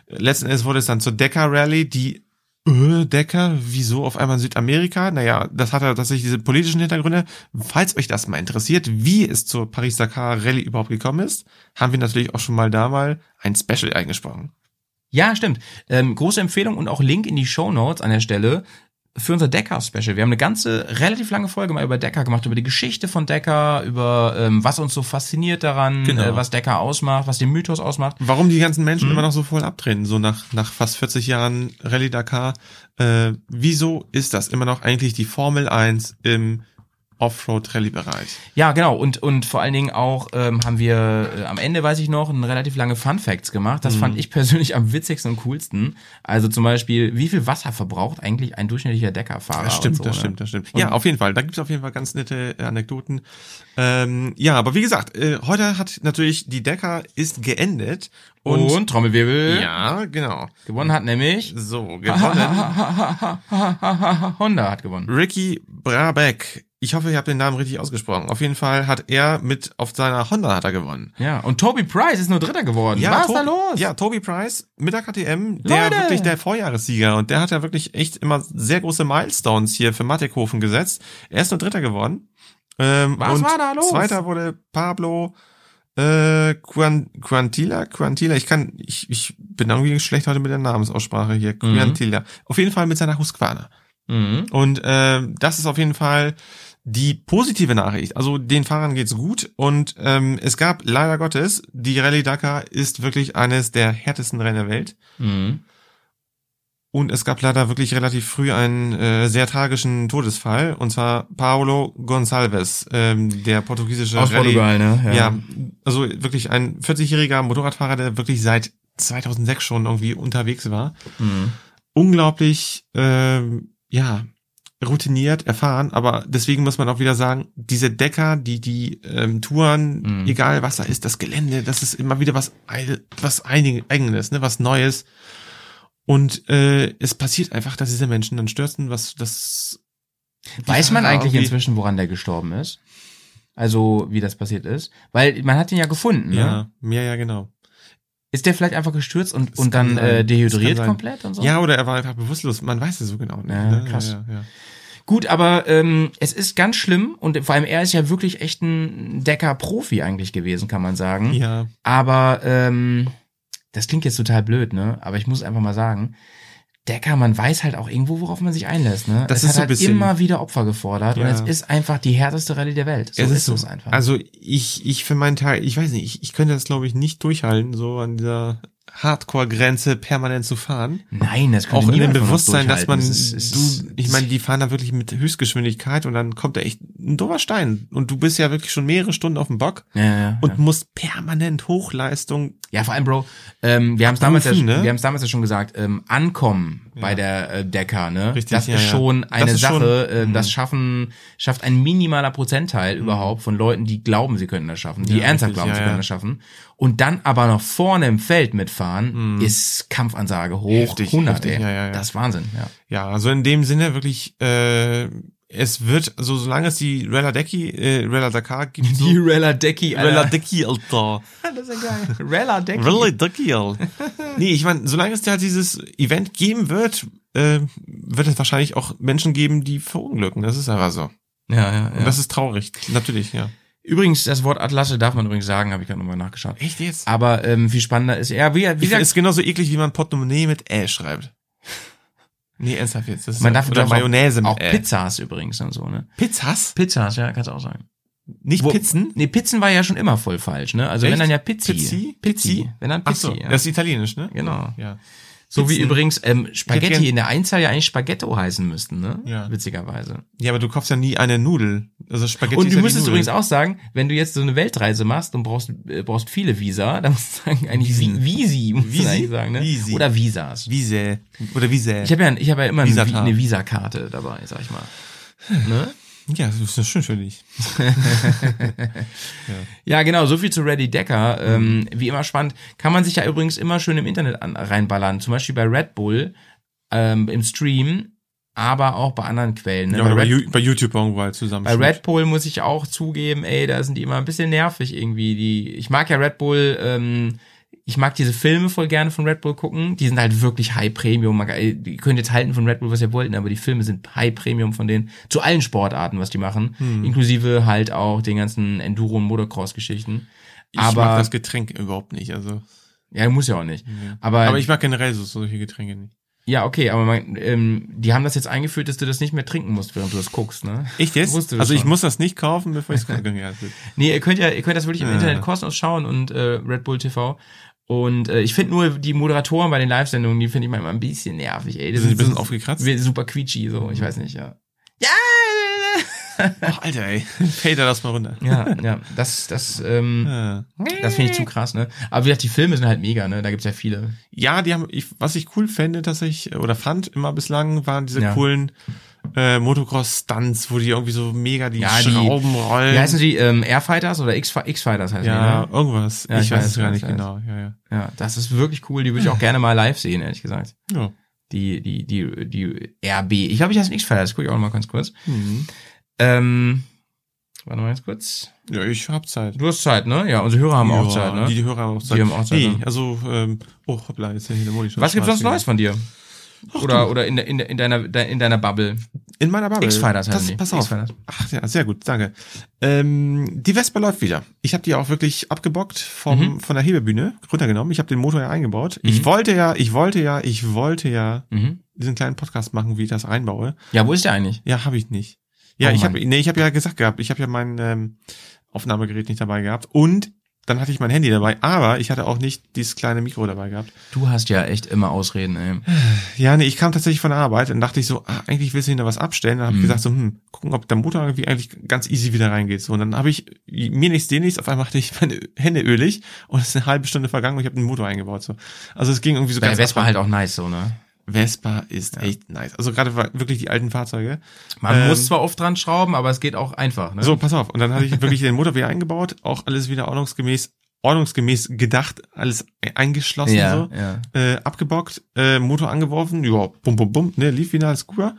Letzten Endes wurde es dann zur Dakar Rally, die äh, Dakar, wieso auf einmal in Südamerika? Naja, das hat ja tatsächlich diese politischen Hintergründe. Falls euch das mal interessiert, wie es zur Paris-Dakar Rally überhaupt gekommen ist, haben wir natürlich auch schon mal da mal ein Special eingesprochen.
Ja, stimmt. Ähm, große Empfehlung und auch Link in die Show Notes an der Stelle. Für unser Decker-Special. Wir haben eine ganze, relativ lange Folge mal über Decker gemacht, über die Geschichte von Decker, über ähm, was uns so fasziniert daran,
Genau.
äh, was Decker ausmacht, was den Mythos ausmacht.
Warum die ganzen Menschen
Mhm.
immer noch so voll abdrehen, so nach, nach fast 40 Jahren Rallye Dakar. Äh, wieso ist das immer noch eigentlich die Formel 1 im Offroad-Rallye-Bereich?
Ja, genau. Und, und vor allen Dingen auch ähm, haben wir äh, am Ende, weiß ich noch, ein relativ lange Fun Facts gemacht. Das
Mhm.
fand ich persönlich am witzigsten und coolsten. Also zum Beispiel, wie viel Wasser verbraucht eigentlich ein durchschnittlicher Deckerfahrer?
Das stimmt,
so,
das
ne?
stimmt, das stimmt. Ja, auf jeden Fall. Da gibt's auf jeden Fall ganz nette äh, Anekdoten. Ähm, ja, aber wie gesagt, äh, heute hat natürlich die Decker ist geendet. Und,
Und, Trommelwirbel.
ja, genau.
Gewonnen hat nämlich
So, gewonnen.
Honda hat gewonnen.
Ricky Brabeck. Ich hoffe, ihr habt den Namen richtig ausgesprochen. Auf jeden Fall hat er mit auf seiner Honda hat er gewonnen.
Ja, und Toby Price ist nur Dritter geworden. Was ist da los?
Ja, Toby Price mit der KTM, der
Leute!
wirklich der Vorjahressieger und der hat ja wirklich echt immer sehr große Milestones hier für Mattighofen gesetzt. Er ist nur Dritter geworden. Ähm,
Was war da los?
Zweiter wurde Pablo äh, Quan, Quantila, Quantila, ich kann, ich, ich bin irgendwie schlecht heute mit der Namensaussprache hier. Quantila. Auf jeden Fall mit seiner Husqvarna.
Mhm.
Und ähm, das ist auf jeden Fall die positive Nachricht. Also den Fahrern geht's gut und ähm, es gab leider Gottes, die Rallye Dakar ist wirklich eines der härtesten Rennen der Welt.
Mhm.
Und es gab leider wirklich relativ früh einen äh, sehr tragischen Todesfall, und zwar Paulo Gonçalves, ähm, der portugiesische
Aus
Rallye.
Portugal, ne?
Ja. also wirklich ein 40-jähriger Motorradfahrer, der wirklich seit 2006 schon irgendwie unterwegs war.
Mhm.
Unglaublich, ähm, ja, routiniert, erfahren, aber deswegen muss man auch wieder sagen, diese Decker, die die ähm, Touren,
Mhm.
egal was da ist, das Gelände, das ist immer wieder was was eigenes, ne, was Neues. Und äh, es passiert einfach, dass diese Menschen dann stürzen, was das
Weiß man eigentlich inzwischen, woran der gestorben ist? Also, wie das passiert ist? Weil man hat ihn ja gefunden, ne?
Ja, ja, ja, genau.
Ist der vielleicht einfach gestürzt und,
Das
und dann äh, dehydriert komplett und so?
Ja, oder er war einfach bewusstlos. Man weiß es so genau nicht.
Ja,
ne?
krass.
Ja, ja,
Gut, aber ähm, es ist ganz schlimm und vor allem er ist ja wirklich echt ein Decker-Profi eigentlich gewesen, kann man sagen.
ja. ja.
Aber ähm, das klingt jetzt total blöd, ne? Aber ich muss einfach mal sagen, Decker, man weiß halt auch irgendwo, worauf man sich einlässt, ne?
Das
es
ist
hat
so ein
halt
bisschen-
immer wieder Opfer gefordert und
Ja.
es ist einfach die härteste Rallye der Welt. So
es
ist, es
so.
einfach.
Also ich, ich für meinen Teil, ich weiß nicht, ich, ich könnte das glaube ich nicht durchhalten, so an dieser Hardcore-Grenze permanent zu fahren.
Nein, das könnte
Auch in dem Bewusstsein, dass man,
ist- es
du,
ist-
ich meine, die fahren da wirklich mit Höchstgeschwindigkeit und dann kommt da echt ein doofer Stein und du bist ja wirklich schon mehrere Stunden auf dem Bock
ja, ja,
und
ja.
musst permanent Hochleistung.
ja, vor allem, Bro, ähm, wir haben es damals, ja,
ne?
wir haben es damals ja schon gesagt, ähm, ankommen bei der äh, Decker, ne?
Richtig,
das
ja,
ist
ja.
schon
Das
eine
ist schon-
Sache, äh,
Mhm.
das schaffen, schafft ein minimaler Prozentteil überhaupt von Leuten, die glauben, sie könnten das schaffen, die
Ja,
ernsthaft
richtig,
glauben,
ja,
sie
ja.
können das schaffen. Und dann aber noch vorne im Feld mitfahren, ist Kampfansage hoch
Heftig,
100,
heftig,
ey.
ja, ja, ja.
Das ist Wahnsinn, ja.
Ja, also in dem Sinne wirklich, äh, es wird, also solange es die Rella Decky, äh, Rella Dakar gibt, so,
Rella Decky,
Rella Decky, Alter.
Das ist ja geil. Rella Decky.
Rella Decky, Alter. Nee, ich meine, solange es da dieses Event geben wird, äh, wird es wahrscheinlich auch Menschen geben, die verunglücken. Das ist einfach so.
Ja, ja,
Und
ja.
das ist traurig. Natürlich, ja.
Übrigens, das Wort Atlasse darf man übrigens sagen, habe ich gerade nochmal nachgeschaut.
Echt jetzt?
Aber ähm, viel spannender ist, ja, wie, wie gesagt,
ist genauso eklig, wie man Portemonnaie mit Ä schreibt. Nee, ernsthaft jetzt. Das ist
man darf
oder Mayonnaise
auch, auch
Ä.
Pizzas übrigens und so, ne?
Pizzas?
Pizzas, ja, kannst du auch sagen.
Nicht
Wo-
Pizzen?
Nee, Pizzen war ja schon immer voll falsch, ne? Also wenn
Echt?
dann ja Pizzi.
Pizzi?
Pizzi. Wenn dann
Ach
Pizzi,
so,
ja.
das ist italienisch, ne?
Genau.
Ja.
So wie übrigens ähm, Spaghetti in der Einzahl ja eigentlich Spaghetto heißen müssten, ne?
Ja.
Witzigerweise.
Ja, aber du kaufst ja nie eine Nudel. Also Spaghetti
Und du
ja
müsstest übrigens auch sagen, wenn du jetzt so eine Weltreise machst und brauchst, äh, brauchst viele Visa, dann musst du sagen, eigentlich. Visi, Visi
Visi?
du eigentlich sagen, ne?
Visi.
Oder Visas.
Wiese. Oder Wiese.
Ich habe ja, ich hab ja immer eine,
Visata.
eine Visakarte dabei, sag ich mal. Ne?
Ja, das ist ja schön für dich.
Ja, genau, so viel zu Ready Decker. Ähm, wie immer spannend. Kann man sich ja übrigens immer schön im Internet an, reinballern. Zum Beispiel bei Red Bull ähm, im Stream, aber auch bei anderen Quellen. Ne?
Ja, oder bei,
Red,
bei YouTube irgendwo halt zusammen.
bei Red Bull muss ich auch zugeben, ey, da sind die immer ein bisschen nervig irgendwie. Die, ich mag ja Red Bull, ähm, ich mag diese Filme voll gerne von Red Bull gucken. Die sind halt wirklich High Premium. Man, ey, ihr könnt jetzt halten von Red Bull, was ihr wollten, aber die Filme sind High Premium von denen. Zu allen Sportarten, was die machen.
Hm.
Inklusive halt auch den ganzen Enduro- und Motocross-Geschichten.
Ich
aber
mag das Getränk überhaupt nicht. Also,
ja, muss ja auch nicht. Aber,
aber ich mag generell so solche Getränke nicht.
Ja, okay, aber man, ähm, die haben das jetzt eingeführt, dass du das nicht mehr trinken musst, während du das guckst, ne?
Echt jetzt? Also ich
schon.
muss das nicht kaufen, bevor ich es gucken kann.
Nee, ihr könnt ja, ihr könnt das wirklich im
Ja.
Internet kostenlos schauen und äh, Red Bull TV. Und äh, ich finde nur die Moderatoren bei den Live-Sendungen, die finde ich manchmal ein bisschen nervig, ey. Das
Sind die ein bisschen
so-
aufgekratzt?
Super quietschy, so, ich weiß nicht, ja. Ja!
Oh, Alter, ey. Fade das mal runter.
Ja, ja, das, das, ähm,
Ja.
das finde ich zu krass, ne? Aber wie gesagt, die Filme sind halt mega, ne? Da gibt's ja viele.
Ja, die haben, ich, was ich cool fände, dass ich, oder fand immer bislang, waren diese
Ja.
coolen äh, Motocross-Stunts, wo die irgendwie so mega die
Ja, die-
Schrauben rollen.
Wie heißen die? Ähm, Airfighters oder X- X-Fighters heißen
Ja,
die, ne?
irgendwas.
Ja,
ich,
ich
weiß
weiß,
es gar nicht genau. Ja, ja.
Ja, das ist wirklich cool. Die würde ich auch gerne mal live sehen, ehrlich gesagt.
ja.
Die, die, die, die RB. Ich glaube, ich heiße X-Fighter. Das gucke ich auch noch mal ganz kurz.
Mhm.
Ähm, warte mal ganz kurz.
Ja, ich hab Zeit.
Du hast Zeit, ne? Ja, unsere Hörer haben
ja,
auch Zeit, ne?
Die, die Hörer haben auch Zeit.
Die haben auch Zeit,
Nee,
ne?
also, ähm, oh, hoppla, jetzt ist ja hier der Moni schon
Was gibt's sonst Neues von dir? Oder, oder in, der- in, in deiner, de- in deiner Bubble.
In meiner Bubble.
X-Fighters
Das-
die.
Pass auf.
X-Fighters.
Ach ja, sehr gut, danke. Ähm, die Vespa läuft wieder. Ich habe die auch wirklich abgebockt vom
Mhm.
von der Hebebühne runtergenommen. Ich habe den Motor ja eingebaut. Ich wollte ja, ich wollte ja, ich wollte ja
Mhm.
diesen kleinen Podcast machen, wie ich das einbaue.
Ja, wo ist der eigentlich?
Ja, habe ich nicht. Ja,
Oh
ich habe nee, ich habe ja gesagt gehabt, ich habe ja mein ähm, Aufnahmegerät nicht dabei gehabt und dann hatte ich mein Handy dabei, aber ich hatte auch nicht dieses kleine Mikro dabei gehabt.
Du hast ja echt immer Ausreden, ey.
Ja, nee, ich kam tatsächlich von der Arbeit und dachte ich so, ah, eigentlich willst du hinter was abstellen. Dann habe ich
Mhm.
gesagt so, hm, gucken, ob der Motor irgendwie eigentlich ganz easy wieder reingeht. So, und dann habe ich mir nichts, dir nichts, auf einmal hatte ich meine Hände ölig und es ist eine halbe Stunde vergangen und ich habe den Motor eingebaut. So. Also es ging irgendwie so
Deine
ganz
Vespa
ab-
halt auch nice, so, ne?
Vespa ist echt nice. Also gerade wirklich die alten Fahrzeuge.
Man
Ähm,
muss zwar oft dran schrauben, aber es geht auch einfach, ne?
So, pass auf. Und dann hatte ich wirklich den Motor wieder eingebaut, auch alles wieder ordnungsgemäß, ordnungsgemäß gedacht, alles e- eingeschlossen
ja,
so.
ja.
äh, abgebockt, äh, Motor angeworfen, ja, bum, bum, bum, ne, lief wieder als Kuba.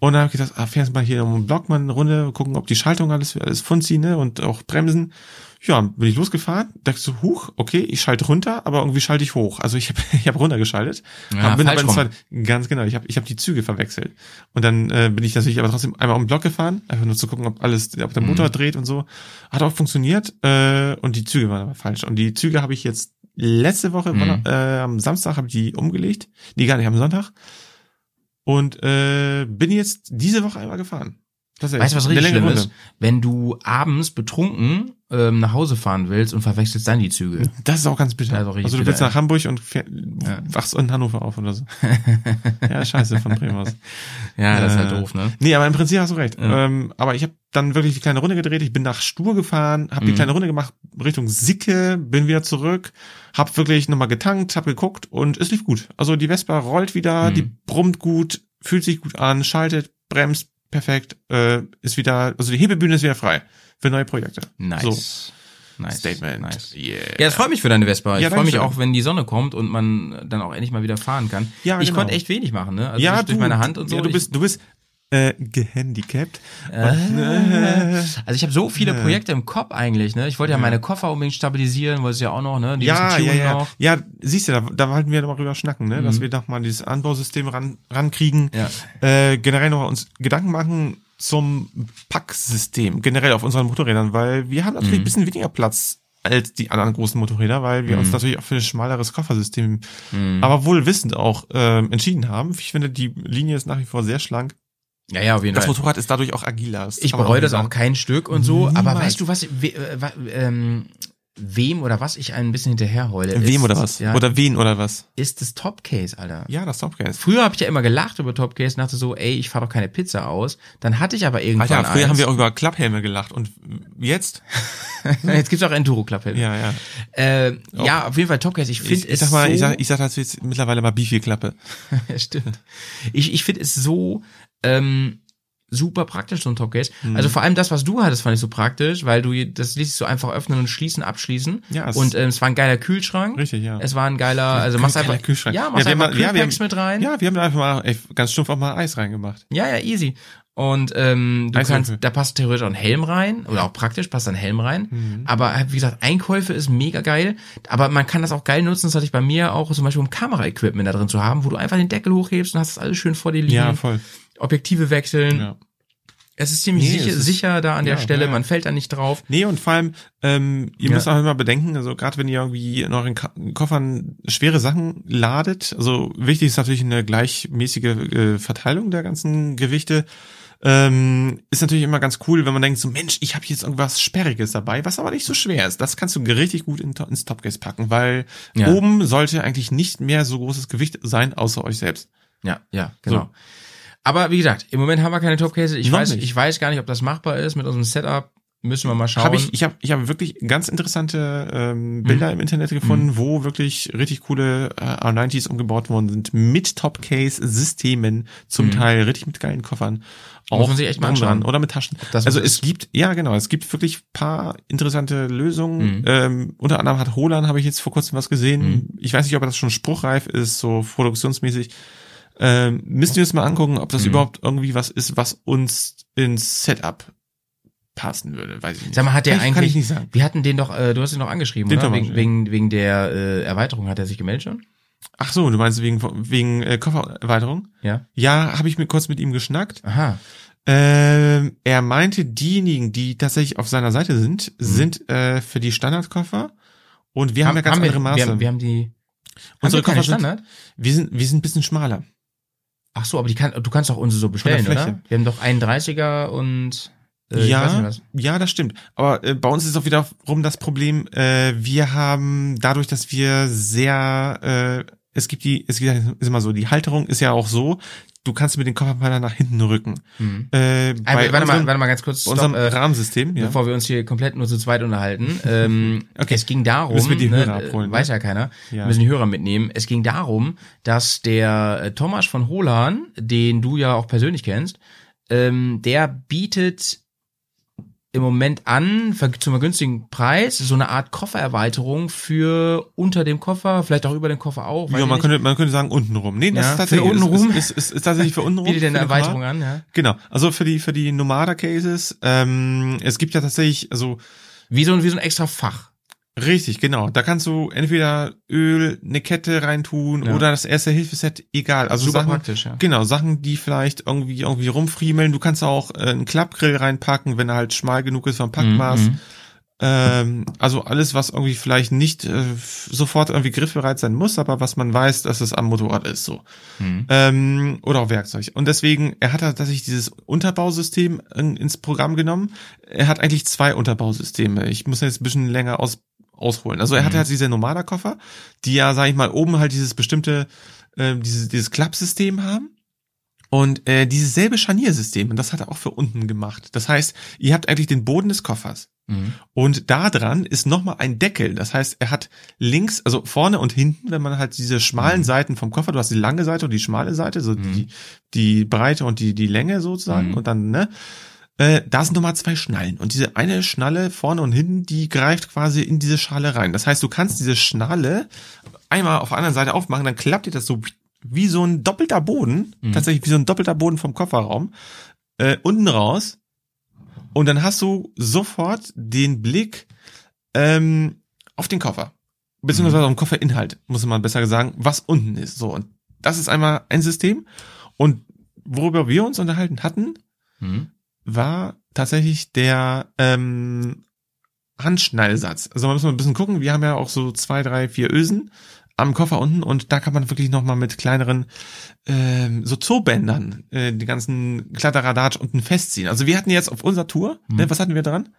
Und dann habe ich gedacht, ah, fährst mal hier um den Block mal eine Runde, gucken, ob die Schaltung alles, alles funzi, ne, und auch Bremsen. Ja, bin ich losgefahren, dachte so, huch, okay, ich schalte runter, aber irgendwie schalte ich hoch. Also ich habe ich hab runtergeschaltet.
Ja,
bin aber zweite- ganz genau, ich habe ich hab die Züge verwechselt. Und dann äh, bin ich natürlich aber trotzdem einmal um den Block gefahren, einfach nur zu gucken, ob alles, ob der
Mhm.
Motor dreht und so. Hat auch funktioniert, äh, und die Züge waren aber falsch. Und die Züge habe ich jetzt letzte Woche,
Mhm.
äh, am Samstag habe ich die umgelegt. Nee, gar nicht, am Sonntag. Und äh, bin jetzt diese Woche einmal gefahren.
Weißt du, was richtig schlimm
Runde.
ist? Wenn du abends betrunken ähm, nach Hause fahren willst und verwechselst dann die Züge.
Das ist auch ganz bitter. Also du
bitter,
willst nach Hamburg und fähr,
Ja.
wachst in Hannover auf oder so. ja, scheiße von Bremen aus.
Ja, das ist halt
Äh,
doof, ne?
Nee, aber im Prinzip hast du recht.
Ja.
Ähm, aber ich habe dann wirklich die kleine Runde gedreht. Ich bin nach Stur gefahren, habe die
Mhm.
kleine Runde gemacht Richtung Sicke, bin wieder zurück, habe wirklich nochmal getankt, habe geguckt und es lief gut. Also die Vespa rollt wieder,
Mhm.
die brummt gut, fühlt sich gut an, schaltet, bremst perfekt, äh, ist wieder, also die Hebebühne ist wieder frei für neue Projekte.
Nice.
So,
nice.
Statement.
Nice.
Yeah.
Ja, das freut mich für deine Vespa. Ich
Ja,
freue mich
schön.
auch, wenn die Sonne kommt und man dann auch endlich mal wieder fahren kann.
Ja,
ich
genau.
konnte echt wenig machen, ne? Also
ja,
durch
du,
meine Hand und so.
Ja, du
Ich-
bist, du bist äh, gehandicapt.
Äh, also ich habe so viele Projekte im Kopf eigentlich, ne? Ich wollte ja, meine Koffer unbedingt stabilisieren, wollte es ja auch noch, ne? Die
Ja, ja, ja.
noch.
Ja, siehst du, da, da wollten wir noch drüber schnacken, ne? dass
Mhm.
wir doch mal dieses Anbausystem ran, rankriegen.
Ja.
Äh, generell noch uns Gedanken machen zum Packsystem, generell auf unseren Motorrädern, weil wir haben natürlich
Mhm.
ein bisschen weniger Platz als die anderen großen Motorräder, weil wir uns natürlich auch für ein schmaleres Koffersystem,
Mhm.
aber wohl wissend auch ähm, entschieden haben. Ich finde, die Linie ist nach wie vor sehr schlank.
Ja, ja, auf jeden
Das
Fall.
Motorrad ist dadurch auch agiler. Das
Ich bereue das auch kein Stück und so, aber
Niemals.
weißt du was, we, äh, wa- ähm, wem oder was ich ein bisschen hinterherheule?
Wem
ist,
oder was?
Ja,
Oder wen oder was?
ist das Topcase, Alter.
Ja, das Topcase.
Früher habe ich ja immer gelacht über Topcase und dachte so, ey, ich fahre doch keine Pizza aus. Dann hatte ich aber irgendwann
Alter, früher
eins.
haben wir auch über Klapphelme gelacht und jetzt?
Jetzt gibt's auch Enduro Club.
Ja, ja.
Äh, ja, auf jeden Fall Topcase. Ich finde
Ich, ich
es
sag mal,
so,
ich sag, ich sag dazu jetzt mittlerweile mal Bifi-Klappe.
ja, stimmt. Ich, ich finde es so ähm, super praktisch, so ein Topcase.
Mhm.
Also vor allem das, was du hattest, fand ich so praktisch, weil du das ließ so einfach öffnen und schließen, abschließen.
Ja, es-
und ähm, es war ein geiler Kühlschrank.
Richtig, ja.
Es war ein geiler, also machst einfach
Kühlschrank.
Ja, machst
haben
einfach
mal- ja, haben-
mit rein.
Ja, wir haben da einfach mal ey, ganz stumpf auch mal Eis reingemacht.
Ja, ja, easy. Und ähm, du kannst, da passt theoretisch auch ein Helm rein, oder auch praktisch passt ein Helm rein.
Mhm.
Aber wie gesagt, Einkäufe ist mega geil. Aber man kann das auch geil nutzen, das hatte ich bei mir auch zum Beispiel um Kamera-Equipment da drin zu haben, wo du einfach den Deckel hochhebst und hast das alles schön vor dir liegen.
Ja, voll.
Objektive wechseln.
Ja.
Es ist ziemlich
Nee,
sicher,
ist-
sicher da an der
ja,
Stelle,
ja.
man fällt da nicht drauf.
Nee, und vor allem, ähm, ihr
Ja.
müsst auch immer bedenken, also gerade wenn ihr irgendwie in euren Koffern schwere Sachen ladet, also wichtig ist natürlich eine gleichmäßige äh, Verteilung der ganzen Gewichte. Ähm, ist natürlich immer ganz cool, wenn man denkt, so Mensch, ich habe jetzt irgendwas Sperriges dabei, was aber nicht so schwer ist. Das kannst du richtig gut in, ins Topcase packen, weil oben sollte eigentlich nicht mehr so großes Gewicht sein, außer euch selbst.
Ja, ja, genau.
So.
Aber wie gesagt, im Moment haben wir keine Topcase. Ich
Noch
weiß,
nicht.
ich weiß gar nicht, ob das machbar ist mit unserem Setup. Müssen wir mal schauen.
Habe ich, ich habe ich hab wirklich ganz interessante ähm, Bilder im Internet gefunden, wo wirklich richtig coole äh, R90s umgebaut worden sind mit Topcase-Systemen, zum Teil richtig mit geilen Koffern.
Muss man sich echt mal anschauen.
Oder mit Taschen. Also es
ist.
gibt, ja genau, es gibt wirklich paar interessante Lösungen.
Mhm.
Ähm, unter anderem hat Roland, habe ich jetzt vor kurzem was gesehen.
Mhm.
Ich weiß nicht, ob das schon spruchreif ist, so produktionsmäßig. Ähm, müssen wir uns mal angucken, ob das
Mhm.
überhaupt irgendwie was ist, was uns ins Setup passen würde. Weiß ich nicht.
Sag mal, hat der
kann,
eigentlich,
Kann ich nicht sagen.
wir hatten den doch, äh, du hast ihn noch angeschrieben,
Den
oder? Wegen, wegen, wegen der äh, Erweiterung hat er sich gemeldet schon?
Ach so, du meinst wegen, wegen äh, Koffererweiterung?
Ja.
Ja, habe ich mir kurz mit ihm geschnackt.
Aha.
Ähm, er meinte, diejenigen, die tatsächlich auf seiner Seite sind, sind äh, für die Standardkoffer. Und wir haben, ja ganz
wir,
andere Maße.
Wir, haben- wir haben die,
Unsere
haben wir
Koffer sind,
Standard?
wir sind, wir sind ein bisschen schmaler.
Ach so, aber die kann, du kannst auch unsere so bestellen, oder? Wir haben doch 31er und äh,
ja, ja, das stimmt. Aber äh, bei uns ist auch wiederum das Problem, äh, wir haben dadurch, dass wir sehr, äh, es gibt die, es gibt, ist immer so, die Halterung ist ja auch so, du kannst mit den Kofferpfeilern nach hinten rücken.
Mhm.
Äh,
Aber,
bei
warte, mal,
unserem,
warte mal ganz kurz,
bei
stopp,
unserem
äh,
Rahmensystem, ja.
bevor wir uns hier komplett nur zu zweit unterhalten. Ähm,
Okay.
Es ging darum,
Müssen wir die
ne,
Hörer abholen,
äh, weiß
ne?
ja keiner,
Ja.
wir müssen die Hörer mitnehmen. Es ging darum, dass der äh, Thomas von Holan, den du ja auch persönlich kennst, ähm, der bietet im Moment an, zum günstigen Preis, so eine Art Koffererweiterung für unter dem Koffer, vielleicht auch über den Koffer auch.
Ja, man
nicht.
könnte, man könnte sagen untenrum. Nee, das
Ja,
ist tatsächlich,
für untenrum.
Ist, ist, ist, ist tatsächlich für untenrum.
bietet eine Erweiterung an, ja.
Genau. Also für die, für die Nomada-Cases, ähm, es gibt ja tatsächlich, also,
Wie so, ein- wie so ein extra Fach.
Richtig, genau. Da kannst du entweder Öl, eine Kette reintun
Ja.
oder das erste Hilfeset, egal. Also
Super
Sachen,
praktisch, ja.
Genau, Sachen, die vielleicht irgendwie, irgendwie rumfriemeln. Du kannst auch äh, einen Klappgrill reinpacken, wenn er halt schmal genug ist vom Packmaß.
Mhm.
Ähm, also alles, was irgendwie vielleicht nicht äh, sofort irgendwie griffbereit sein muss, aber was man weiß, dass es am Motorrad ist, so.
Mhm.
Ähm, oder auch Werkzeug. Und deswegen, er hat tatsächlich dieses Unterbausystem in, ins Programm genommen. Er hat eigentlich zwei Unterbausysteme. Ich muss jetzt ein bisschen länger aus, ausholen. Also er hatte halt diese Nomada-Koffer, die ja, sag ich mal, oben halt dieses bestimmte, äh, dieses, dieses Klappsystem haben. Und äh, dieses selbe Scharniersystem, und das hat er auch für unten gemacht. Das heißt, ihr habt eigentlich den Boden des Koffers.
Mhm.
Und da dran ist nochmal ein Deckel. Das heißt, er hat links, also vorne und hinten, wenn man halt diese schmalen Seiten vom Koffer, du hast die lange Seite und die schmale Seite, so die, die Breite und die, die Länge sozusagen.
Mhm.
Und dann, ne? Äh, da sind nochmal zwei Schnallen. Und diese eine Schnalle vorne und hinten, die greift quasi in diese Schale rein. Das heißt, du kannst diese Schnalle einmal auf der anderen Seite aufmachen, dann klappt dir das so wie so ein doppelter Boden, tatsächlich wie so ein doppelter Boden vom Kofferraum, äh, unten raus. Und dann hast du sofort den Blick ähm, auf den Koffer. Beziehungsweise auf den Kofferinhalt, muss man besser sagen, was unten ist. So, und das ist einmal ein System. Und worüber wir uns unterhalten hatten,
Mhm.
War tatsächlich der ähm, Handschnallsatz. Also man muss mal ein bisschen gucken. Wir haben ja auch so zwei, drei, vier Ösen am Koffer unten und da kann man wirklich noch mal mit kleineren ähm, so Zoobändern äh, die ganzen Kladderadatsch unten festziehen. Also wir hatten jetzt auf unserer Tour, ne, was hatten wir dran?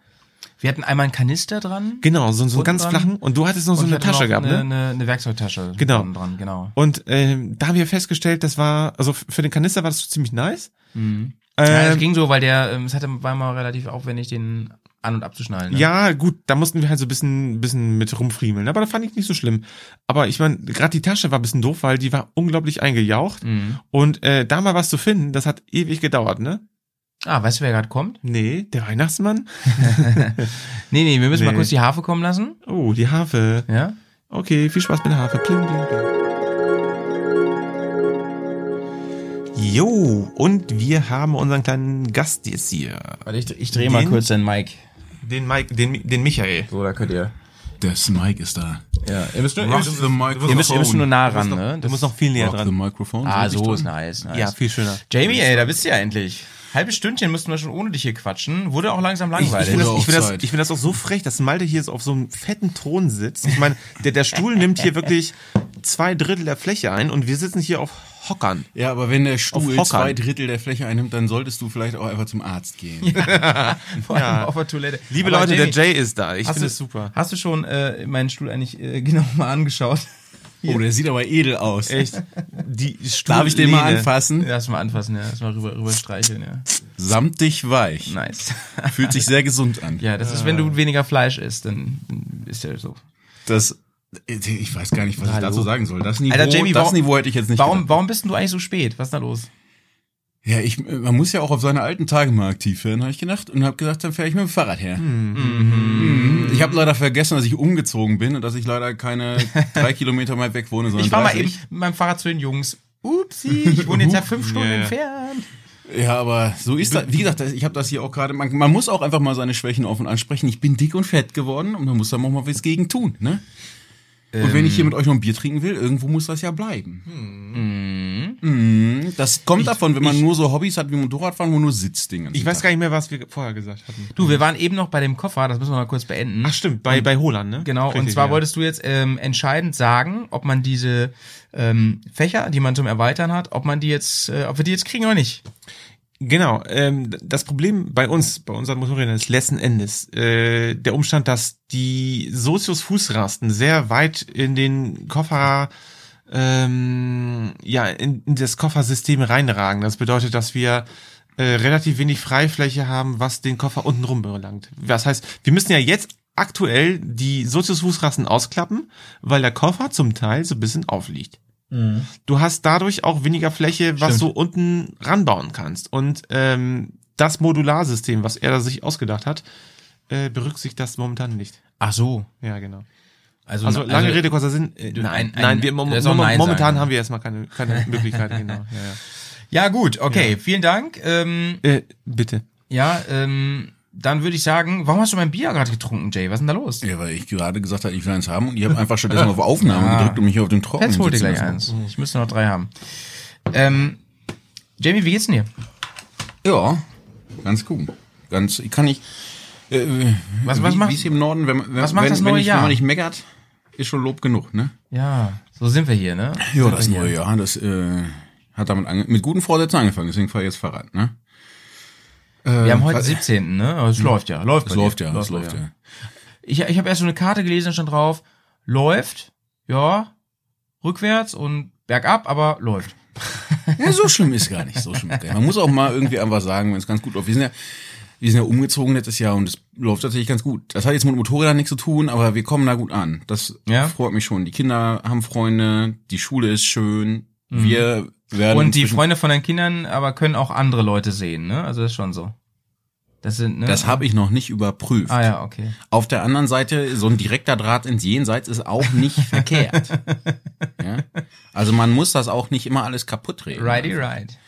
Wir hatten einmal einen Kanister dran.
Genau, so, so einen ganz
dran.
flachen und du hattest noch so
und
eine
wir hatten
Tasche gehabt,
eine,
ne?
eine, eine Werkzeugtasche
Genau.
dran, genau.
Und ähm, da haben wir festgestellt, das war, also für den Kanister war das so ziemlich nice.
Mhm. Ja, es
Ähm,
ging so, weil der, ähm, es hatte, war mal relativ aufwendig, den an- und abzuschnallen. Ne?
Ja, gut, da mussten wir halt so ein bisschen, bisschen mit rumfriemeln, aber das fand ich nicht so schlimm. Aber ich meine, gerade die Tasche war ein bisschen doof, weil die war unglaublich eingejaucht.
Mhm.
Und äh, da mal was zu finden, das hat ewig gedauert, ne?
Ah, weißt du, wer gerade kommt?
Nee, der Weihnachtsmann?
Nee, nee, wir müssen mal
Nee.
kurz die Harfe kommen lassen.
Oh, die Harfe.
Ja?
Okay, viel Spaß mit der Harfe. Pling, pling, pling. Jo, und wir haben unseren kleinen Gast jetzt hier.
Warte, ich, ich drehe mal kurz den Mic.
Den Mike, den, den Michael.
So, da könnt ihr.
Der Mike ist da.
Ja, ihr müsst nur, ihr müsst, ihr müsst, ihr müsst nur nah ran, ne?
Du musst noch viel näher dran.
microphone.
Ah, so ist nice, nice.
Ja, viel schöner.
Jamie, ey, da bist du ja endlich. halbes Stündchen müssten wir schon ohne dich hier quatschen. Wurde auch langsam
Ich, ich
langweilig.
finde das, ich find das, ich find das auch so frech, dass Malte hier so auf so einem fetten Thron sitzt. Ich meine, der, der Stuhl nimmt hier wirklich zwei Drittel der Fläche ein und wir sitzen hier auf Hockern.
Ja, aber wenn der Stuhl zwei Drittel der Fläche einnimmt, dann solltest du vielleicht auch einfach zum Arzt gehen.
Vor allem
Ja.
auf der Toilette.
Liebe
Aber
Leute,
Jamie,
der Jay ist da. Ich finde es super.
Hast du schon äh, meinen Stuhl eigentlich äh, genau mal angeschaut?
Oh, der sieht aber edel aus.
Echt. Die Stuhl
Darf ich den mal anfassen?
Ja, erstmal anfassen, ja. Erstmal rüber, rüber streicheln, ja.
Samtig weich.
Nice.
Fühlt sich sehr gesund an.
ja, das ist, wenn du weniger Fleisch isst, dann ist ja so.
Das, ich weiß gar nicht, was ich
Hallo.
dazu sagen soll. Das Niveau,
Alter, Jamie,
das
warum-
Niveau hätte ich jetzt nicht
Warum,
gedacht.
warum bist denn du eigentlich so spät? Was ist da los?
Ja, ich, man muss ja auch auf seine alten Tage mal aktiv werden, habe ich gedacht. Und habe gesagt, dann fahre ich mit dem Fahrrad her. Mhm. Ich habe leider vergessen, dass ich umgezogen bin und dass ich leider keine drei Kilometer weit weg wohne, sondern
Ich war mal
30.
eben mit meinem Fahrrad zu den Jungs. Upsi, ich wohne jetzt ja fünf Stunden
ja.
entfernt.
Ja, aber so ist das. Wie gesagt, ich habe das hier auch gerade. Man, man muss auch einfach mal seine Schwächen offen ansprechen. Ich bin dick und fett geworden und man muss da auch mal was gegen tun, ne? Und wenn ich hier mit euch noch ein Bier trinken will, irgendwo muss das ja bleiben. Mhm. Das kommt davon, wenn man nur so Hobbys hat wie Motorradfahren, wo nur ganzen
Ich weiß
Tag.
gar nicht mehr, was wir vorher gesagt hatten.
Du, wir waren eben noch bei dem Koffer, das müssen wir mal kurz beenden.
Ach stimmt, bei, bei Holland, ne?
Genau, und
Richtig,
zwar
ja.
wolltest du jetzt ähm, entscheidend sagen, ob man diese ähm, Fächer, die man zum Erweitern hat, ob man die jetzt, äh, ob wir die jetzt kriegen oder nicht.
Genau, ähm, das Problem bei uns, bei unseren Motorrädern ist letzten Endes äh, der Umstand, dass die Sozius-Fußrasten sehr weit in den Koffer, ähm, ja, in, in das Koffersystem reinragen. Das bedeutet, dass wir äh, relativ wenig Freifläche haben, was den Koffer untenrum belangt. Das heißt, wir müssen ja jetzt aktuell die Sozius-Fußrasten ausklappen, weil der Koffer zum Teil so ein bisschen aufliegt. Du hast dadurch auch weniger Fläche, was
Stimmt.
du unten ranbauen kannst. Und ähm, das Modularsystem, was er da sich ausgedacht hat, äh, berücksichtigt das momentan nicht.
Ach so.
Ja, genau.
Also,
Also lange Rede, kurzer Sinn. Äh, nein,
ein- ein-
nein, wir, mom
Nein
momentan
sagen.
haben wir erstmal keine, keine Möglichkeit. Genau. Ja,
Ja gut, okay, vielen Dank. Ähm,
ja. Äh, bitte.
ja, ähm, dann würde ich sagen, warum hast du mein Bier gerade getrunken, Jay? Was ist denn da los?
Ja, weil ich gerade gesagt habe, ich will eins haben und ich habe einfach stattdessen auf Aufnahme gedrückt und mich hier auf den Trockenen
Jetzt hol dir gleich eins. Ich müsste noch drei haben. Ähm, Jamie, wie geht's denn dir?
Ja, ganz gut. Ganz, ich kann nicht. Äh,
Was- was macht-
wie ist hier im Norden, wenn, man- wenn,
was macht
wenn,
das
wenn,
neue
ich,
Jahr?
wenn man nicht meckert, ist schon Lob genug, ne?
Ja, so sind wir hier, ne?
Ja, das neue Jahr, das äh, hat damit ange mit guten Vorsätzen angefangen, deswegen fahre ich jetzt Fahrrad, ne?
Wir haben heute den 17., ne? Aber es läuft ja. Läuft
Es läuft ja, es
bei
läuft
dir.
ja.
Ich, ich habe erst so eine Karte gelesen, da stand drauf, läuft, ja, rückwärts und bergab, aber läuft.
Ja, so schlimm ist gar nicht, so schlimm. ist gar nicht. Man muss auch mal irgendwie einfach sagen, wenn es ganz gut läuft. Wir sind ja, wir sind ja umgezogen letztes Jahr und es läuft tatsächlich ganz gut. Das hat jetzt mit Motorrädern nichts zu tun, aber wir kommen da gut an. Das
Ja.
freut mich schon. Die Kinder haben Freunde, die Schule ist schön, wir werden
Und die Freunde von deinen Kindern aber können auch andere Leute sehen, ne? Also das ist schon so. Das sind, ne?
Das habe ich noch nicht überprüft.
Ah ja, okay.
Auf der anderen Seite, so ein direkter Draht ins Jenseits ist auch nicht verkehrt. Ja? Also man muss das auch nicht immer alles kaputt reden.
Righty right.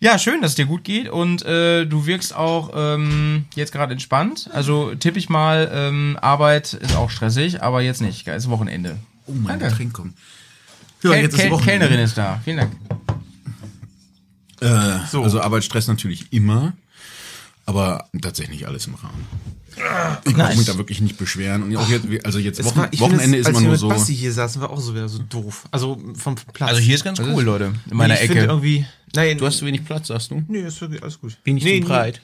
Ja, schön, dass es dir gut geht und äh, du wirkst auch ähm, jetzt gerade entspannt. Also tippe ich mal, ähm, Arbeit ist auch stressig, aber jetzt nicht. Ist Wochenende.
Oh, mein
Danke.
Getränk kommt. Ja,
Kel
jetzt ist
Kel
Wochenende.
Kellnerin ist da. Vielen Dank.
Äh,
So.
Also Arbeitsstress natürlich immer, aber tatsächlich alles im Rahmen. Ich brauche mich da wirklich nicht beschweren. Und auch jetzt, also jetzt Wochen,
war-
Wochenende
es-
ist
als
immer
wir
nur
mit
so.
Basti hier saßen, war auch so wieder so doof. Also vom Platz.
Also hier ist ganz cool, Leute. In meiner
ich
Ecke.
Irgendwie, nein,
Du hast zu wenig Platz, sagst du?
nee, ist wirklich alles gut.
Bin ich
nee,
zu breit?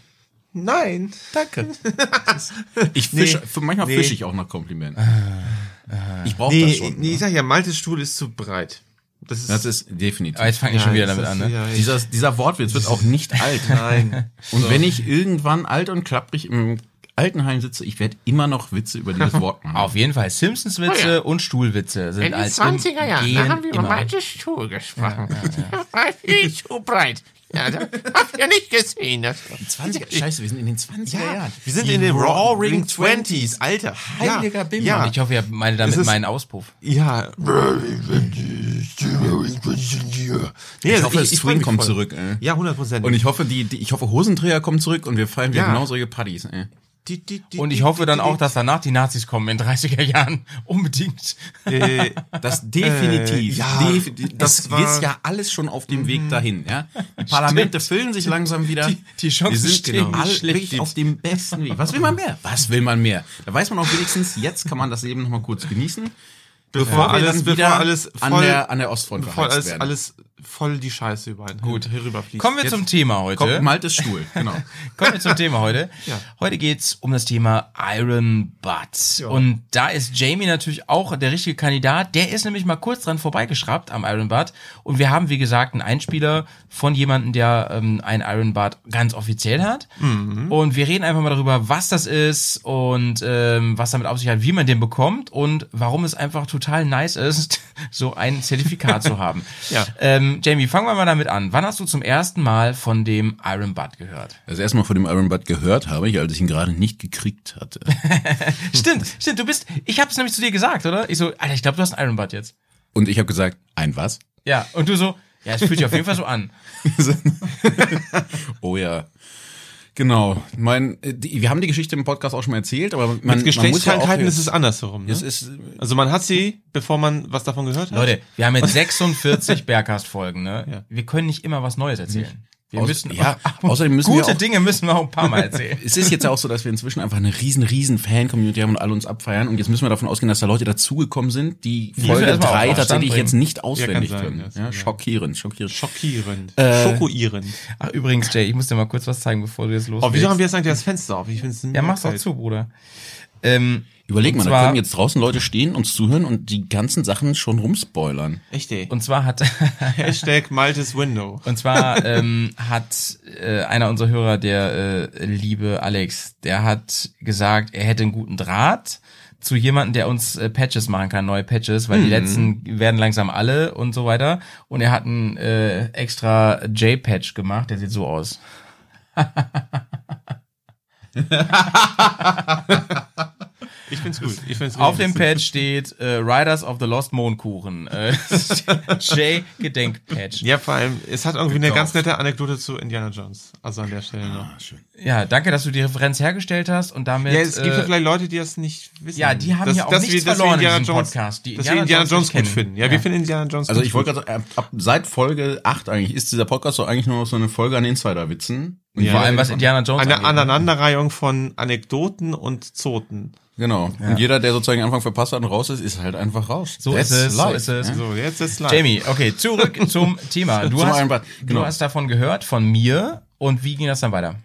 Nee, nein.
Danke. Ich fische, für manchmal
Nee.
fische ich auch nach Komplimenten. Ich brauche das
Nee,
schon.
nee, ich sag ja, Maltes Stuhl ist zu breit. Das ist,
Das ist definitiv.
Ah, jetzt fange ich
Ja,
schon wieder damit
das-
an, ne?
ja,
Dieser, dieser Wortwitz wird auch nicht alt.
Nein.
Und wenn ich irgendwann alt und klapprig im Altenheim sitze, ich werde immer noch Witze über dieses Wort machen.
Auf jeden Fall. Simpsons-Witze und Stuhlwitze sind
In den
als
20er Jahren, da haben wir über
immer.
Malte Stuhl gesprochen. War viel zu breit. Ja, das habt ihr nicht gesehen. Das
20, Scheiße, wir sind in den 20er Jahren.
Wir sind in den Roaring Twenties, Alter.
Heiliger
ja,
Bimbam.
Ja,
Ich hoffe, ihr meint damit
ist-
meinen Auspuff.
ja. Nee,
Ich hoffe, das
freu
Swing kommt
voll.
zurück. Ey.
Ja, 100 Prozent.
Und ich hoffe, die, die, ich hoffe, Hosenträger kommen zurück und wir feiern wieder
Ja.
genau solche Partys. Ey.
Und ich hoffe dann auch, dass danach die Nazis kommen in 30er Jahren. Unbedingt.
Äh,
Das definitiv.
ja,
Defi-
das
das
war-
ist ja alles schon auf dem Weg dahin. Ja? Die Parlamente füllen sich langsam wieder.
Die- die Chancen
Wir sind
stehen
genau, alle wirklich auf dem besten Weg. Was will man mehr? Was will man mehr? Da weiß man auch wenigstens, jetzt kann man das Leben noch mal kurz genießen.
bevor
wir
alles,
dann
bevor alles
an
voll,
der, an der Ostfront
bevor
verheizt
alles,
werden.
alles voll die Scheiße über einen
Gut.
herüberfließt.
Kommen wir
Jetzt-
zum Thema heute.
Kommt Maltes Stuhl, genau.
Kommen wir zum Thema heute.
Ja.
Heute geht's um das Thema Iron Butt. Und da ist Jamie natürlich auch der richtige Kandidat. Der ist nämlich mal kurz dran vorbeigeschraubt am Iron Butt. Und wir haben, wie gesagt, einen Einspieler von jemandem, der ähm, ein Iron Butt ganz offiziell hat. Und wir reden einfach mal darüber, was das ist und ähm, was damit auf sich hat, wie man den bekommt und warum es einfach total nice ist, so ein Zertifikat zu haben.
Ja.
Ähm, Jamie, fangen wir mal damit an. Wann hast du zum ersten Mal von dem Iron Butt gehört?
Das erste Mal von dem Iron Butt gehört habe ich, als ich ihn gerade nicht gekriegt hatte.
Stimmt, stimmt, du bist, ich hab's nämlich zu dir gesagt, oder? Ich so, Alter, ich glaube, du hast einen Iron Butt jetzt.
Und ich habe gesagt, ein was?
Ja, und du so, ja, es fühlt sich auf jeden Fall so an.
Oh ja. Genau. Mein, die, wir haben die Geschichte im Podcast auch schon mal erzählt, aber man,
Mit
ja
Geschlechtskrankheiten
jetzt-
ist es andersherum. Ne?
es ist,
also man hat sie, bevor man was davon gehört hat.
Leute, wir haben jetzt 46 Bergcast-Folgen, ne?
Ja.
Wir können nicht immer was Neues erzählen. Wir müssen,
ja, außerdem müssen wir
gute
auch-
Dinge müssen wir auch ein paar Mal erzählen.
es ist jetzt ja auch so, dass wir inzwischen einfach eine riesen, riesen Fan-Community haben und alle uns abfeiern. Und jetzt müssen wir davon ausgehen, dass da Leute dazugekommen sind, die Folge
wir erstmal auf-
3
auf Stand
tatsächlich jetzt nicht auswendig
Ja, kann sein,
können.
ja,
Ja,
ja.
schockierend, schockierend.
Schockierend.
Äh,
Schokoierend.
Ach, übrigens, Jay, ich muss dir mal kurz was zeigen, bevor du jetzt los
Oh, wieso haben wir jetzt eigentlich das Fenster auf? Ich find's
Ja, mach's doch zu, Bruder. Ähm,
Überleg
und
mal, da können jetzt draußen Leute stehen, uns zuhören und die ganzen Sachen schon rumspoilern.
Echt, ey.
Und zwar hat,
Hashtag Maltes Window.
Und zwar ähm, hat äh, einer unserer Hörer, der äh, liebe Alex, der hat gesagt, er hätte einen guten Draht zu jemandem, der uns äh, Patches machen kann, neue Patches, weil die letzten werden langsam alle und so weiter. Und er hat einen äh, extra J-Patch gemacht, der sieht so aus.
Ich find's gut. Ich find's
Auf dem Patch steht äh, Riders of the Lost Mondkuchen. Äh, J-Gedenk-Patch.
Ja, vor allem, es hat irgendwie eine ganz nette Anekdote zu Indiana Jones. Also an der Stelle noch.
Ja, danke, dass du die Referenz hergestellt hast und damit.
Ja, es gibt ja
äh,
vielleicht Leute, die das nicht wissen.
Ja, die haben ja auch
dass
nichts
wir, dass wir
verloren in
Indiana
diesem
Jones,
Podcast. Die
dass
Indiana
wir Indiana
Jones
gut finden. Ja,
Ja.
wir finden Indiana Jones
Also ich wollte gerade sagen, ab, seit Folge 8 eigentlich ist dieser Podcast so eigentlich nur noch so eine Folge an Insider-Witzen. Und
Ja.
Vor allem was Indiana Jones
eine
angeht.
Aneinanderreihung von Anekdoten und Zoten.
Genau. Und jeder, der sozusagen Anfang verpasst hat und raus ist, ist halt einfach raus.
So
That's
ist es, so
life,
ist es.
ja?
So, jetzt ist live.
Jamie, okay, zurück zum Thema. Du
Zum
hast,
genau.
du hast davon gehört, von mir. Und wie ging das dann weiter?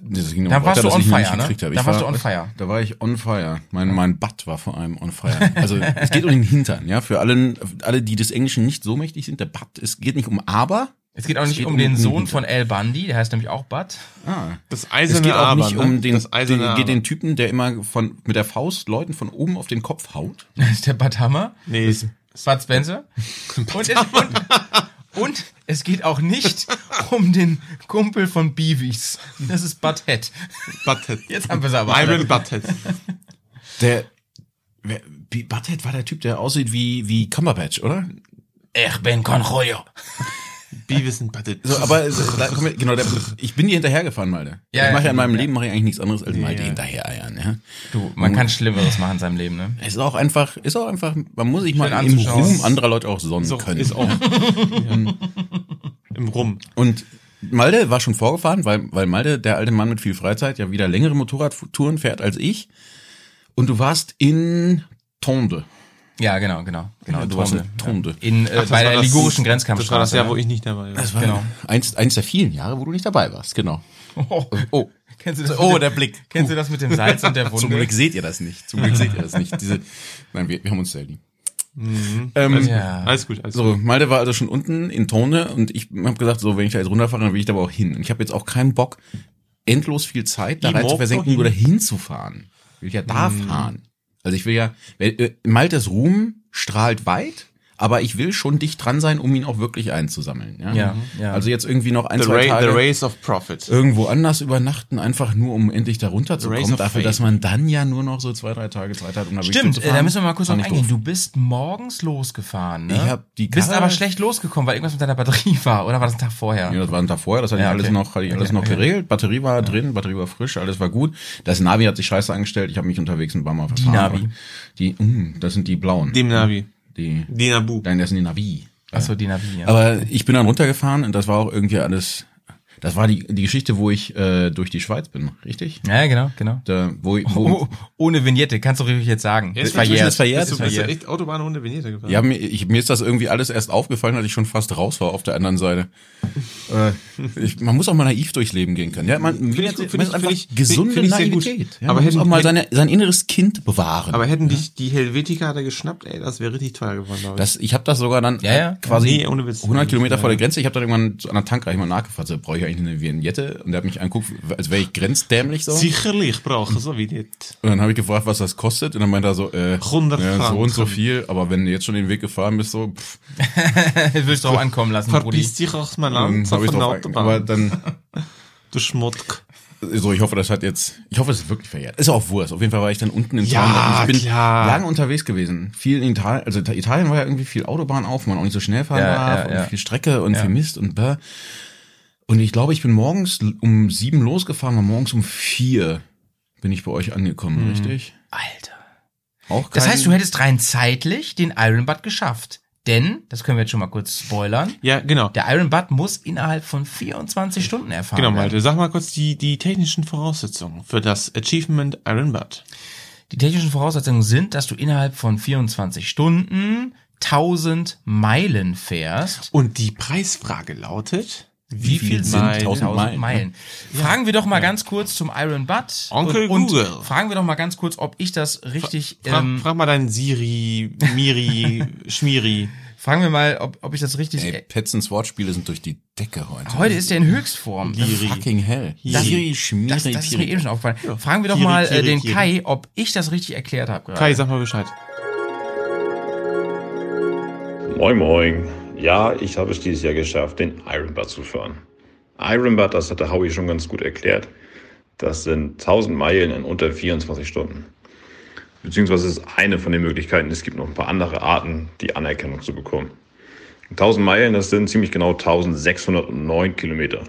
Das ging noch
Da
weiter,
warst du on fire,
nicht
ne?
habe.
Da
Ich
warst
war-
du on fire.
Da war ich on fire. Mein, mein Butt war vor allem on fire. Also es geht um den Hintern, ja. Für alle, alle, die des Englischen nicht so mächtig sind, der Butt, es geht nicht um aber.
Es geht auch nicht
geht
um
um
den Sohn von Al Bundy, der heißt nämlich auch Bud.
Ah.
Das
Es
eiserne
geht auch
Aber,
nicht
ne?
um den,
das
den, geht den Typen, der immer von, mit der Faust Leuten von oben auf den Kopf haut.
Das ist der Bud Hammer.
Nee, es-
Bud Spencer. Und es, und, und es geht auch nicht um den Kumpel von Beavies. Das ist Bud Head.
Butthead.
Jetzt haben wir es aber.
Iron Butthead.
Der, wer, wie- Butthead war der Typ, der aussieht wie, wie Cumberbatch, oder?
Ich bin Conroyo.
Beavis und Butthead.
So, aber da, komm, genau, der, ich bin dir hinterhergefahren, Malte.
Ja,
ich mache ja
ja.
in meinem Leben mache ich eigentlich nichts anderes als Malte
Ja.
hinterhereiern. Ja.
Du, man kann Schlimmeres machen in seinem Leben, ne?
Es ist auch einfach, ist auch einfach, man muss sich mal
Schön
im
anzuschauen.
Ruhm anderer Leute auch sonnen
So,
können.
ist auch. ja. Im Rum.
Und Malte war schon vorgefahren, weil, weil Malte, der alte Mann mit viel Freizeit, ja wieder längere Motorradtouren fährt als ich. Und du warst in Tonde.
Ja, genau, genau. genau
du warst in
Tonde.
Tonde.
In, äh,
Ach,
bei der ligurischen
Das war
Grenzkampfstraße.
das Jahr, wo ich nicht dabei war.
Das war
Genau.
eins, eins der vielen Jahre, wo du nicht dabei warst, genau.
Oh,
Oh,
kennst du das
oh
dem,
der Blick.
Kennst du das mit dem Salz und der Wunde?
Zum Glück seht ihr das nicht. Zum Glück seht ihr das nicht. Diese, nein, wir, wir haben uns sehr lieb.
Mhm.
Ähm,
Ja.
Alles gut, alles
So, Malte war also schon unten in Tone und ich habe gesagt, so, wenn ich da jetzt runterfahre, dann will ich da aber auch hin. Und ich habe jetzt auch keinen Bock, endlos viel Zeit da rein zu versenken,
doch
nur dahin zu fahren. Ich will ja da fahren. Also ich will ja, äh, Maltes Ruhm strahlt weit, aber ich will schon dicht dran sein, um ihn auch wirklich einzusammeln. Ja,
Ja, ja.
Also jetzt irgendwie noch ein,
The,
zwei Tage
the Race of Profit.
irgendwo anders übernachten, einfach nur um endlich da runterzukommen, dafür,
Fate.
dass man dann ja nur noch so zwei, drei Tage Zeit hat, um Wichtel
Stimmt,
zu
äh, da müssen wir mal kurz drauf eingehen. Du bist morgens losgefahren, ne?
Ich hab die
bist
Karre-
aber schlecht losgekommen, weil irgendwas mit deiner Batterie war, oder war das ein Tag vorher?
Ja, das war ein Tag vorher, das hatte
Ja,
ich alles noch, hatte ich alles
Okay,
noch
okay.
geregelt. Batterie war drin, Batterie war frisch, alles war gut. Das Navi hat sich scheiße angestellt, ich habe mich unterwegs ein paar Mal verfahren.
Navi?
Die, mm, das sind die blauen.
Dem Navi.
Die,
Die Nabu.
nein, das sind die Navi.
Achso, die Navi, ja.
Aber ich bin dann runtergefahren und das war auch irgendwie alles, das war die, die Geschichte, wo ich äh, durch die Schweiz bin, richtig?
ja, genau, genau.
Da, wo, wo,
Oh, ohne Vignette, kannst du ruhig jetzt sagen.
Jetzt
verjährt.
ist verjährt.
Bist du, bist du echt Autobahn ohne Vignette gefahren?
Ja, mir, ich, mir ist das irgendwie alles erst aufgefallen, als ich schon fast raus war auf der anderen Seite. äh, ich, man muss auch mal naiv durchs Leben gehen können. Ja, man,
Find ich-
man
find
muss
ich-
einfach
ich-
gesunde
find ich sehr gut.
Naivität. Ja,
Aber
man muss auch mal seine, sein inneres Kind bewahren.
Aber hätten dich die Helvetica da geschnappt, ey, das wäre richtig teuer geworden, glaube ich.
das, ich habe das sogar dann
Ja, ja.
quasi
Nee, ohne Witz.
100 Kilometer
Ja,
vor der
ja.
Grenze. Ich habe dann irgendwann an der Tankreiche mal nachgefragt, so, brauche ich eigentlich eine Vignette? Und der hat mich angeguckt, als wäre ich grenzdämlich so.
Sicherlich brauche so Vignette.
Und dann habe ich gefragt, was das kostet. Und dann meinte er so, äh,
100
ja, so und so viel. Aber wenn du jetzt schon den Weg gefahren bist, so, pff,
Willst du auch ankommen lassen, Brudi.
Verpiss dich aus meinem
dann
Land,
habe
auf
ich
der Autobahn.
Aber dann,
du Schmuck.
so, ich hoffe, das hat jetzt, ich hoffe, es ist wirklich verjährt. Ist auch Wurst. Auf jeden Fall war ich dann unten in
Ja,
Italien. Ich bin
klar.
lange unterwegs gewesen. Viel in Italien, also Italien war ja irgendwie viel Autobahn auf, man auch nicht so schnell fahren
Ja,
darf
ja,
und
ja.
viel Strecke und
Ja.
viel Mist und bäh. Und ich glaube, ich bin morgens um sieben losgefahren und morgens um vier bin ich bei euch angekommen, richtig?
Alter.
Auch
Das
kein-
heißt, du hättest rein zeitlich den Iron Butt geschafft. Denn, das können wir jetzt schon mal kurz spoilern,
Ja, genau.
der Iron Butt muss innerhalb von 24 Stunden erfahren
Genau,
werden.
Malte, sag mal kurz die, die technischen Voraussetzungen für das Achievement Iron Butt.
Die technischen Voraussetzungen sind, dass du innerhalb von 24 Stunden 1000 Meilen fährst.
Und die Preisfrage lautet, wie,
viel
viel
sind
Meilen?
1000
1000
Meilen?
Meilen. Fragen wir doch mal ganz kurz zum Iron Butt.
Onkel
und,
Google.
Und fragen wir doch mal ganz kurz, ob ich das richtig,
Fra
ähm,
frag mal deinen Siri, Miri, Schmiri.
fragen wir mal, ob, ob ich das richtig,
Ey, Petzens Wortspiele sind durch die Decke heute.
heute ist der in Höchstform.
Liri.
Fucking hell.
Das-
Siri, Schmiri,
Das, das ist mir eben schon aufgefallen. Fragen wir doch
Kiri,
mal äh,
Kiri,
den
Kiri.
Kai, ob ich das richtig erklärt habe.
Kai, sag mal Bescheid.
Moin Moin. Ja, ich habe es dieses Jahr geschafft, den Ironbud zu fahren. Ironbud, das hat der Howie schon ganz gut erklärt. Das sind 1000 Meilen in unter 24 Stunden. Beziehungsweise ist eine von den Möglichkeiten. Es gibt noch ein paar andere Arten, die Anerkennung zu bekommen. 1000 Meilen, das sind ziemlich genau 1609 Kilometer.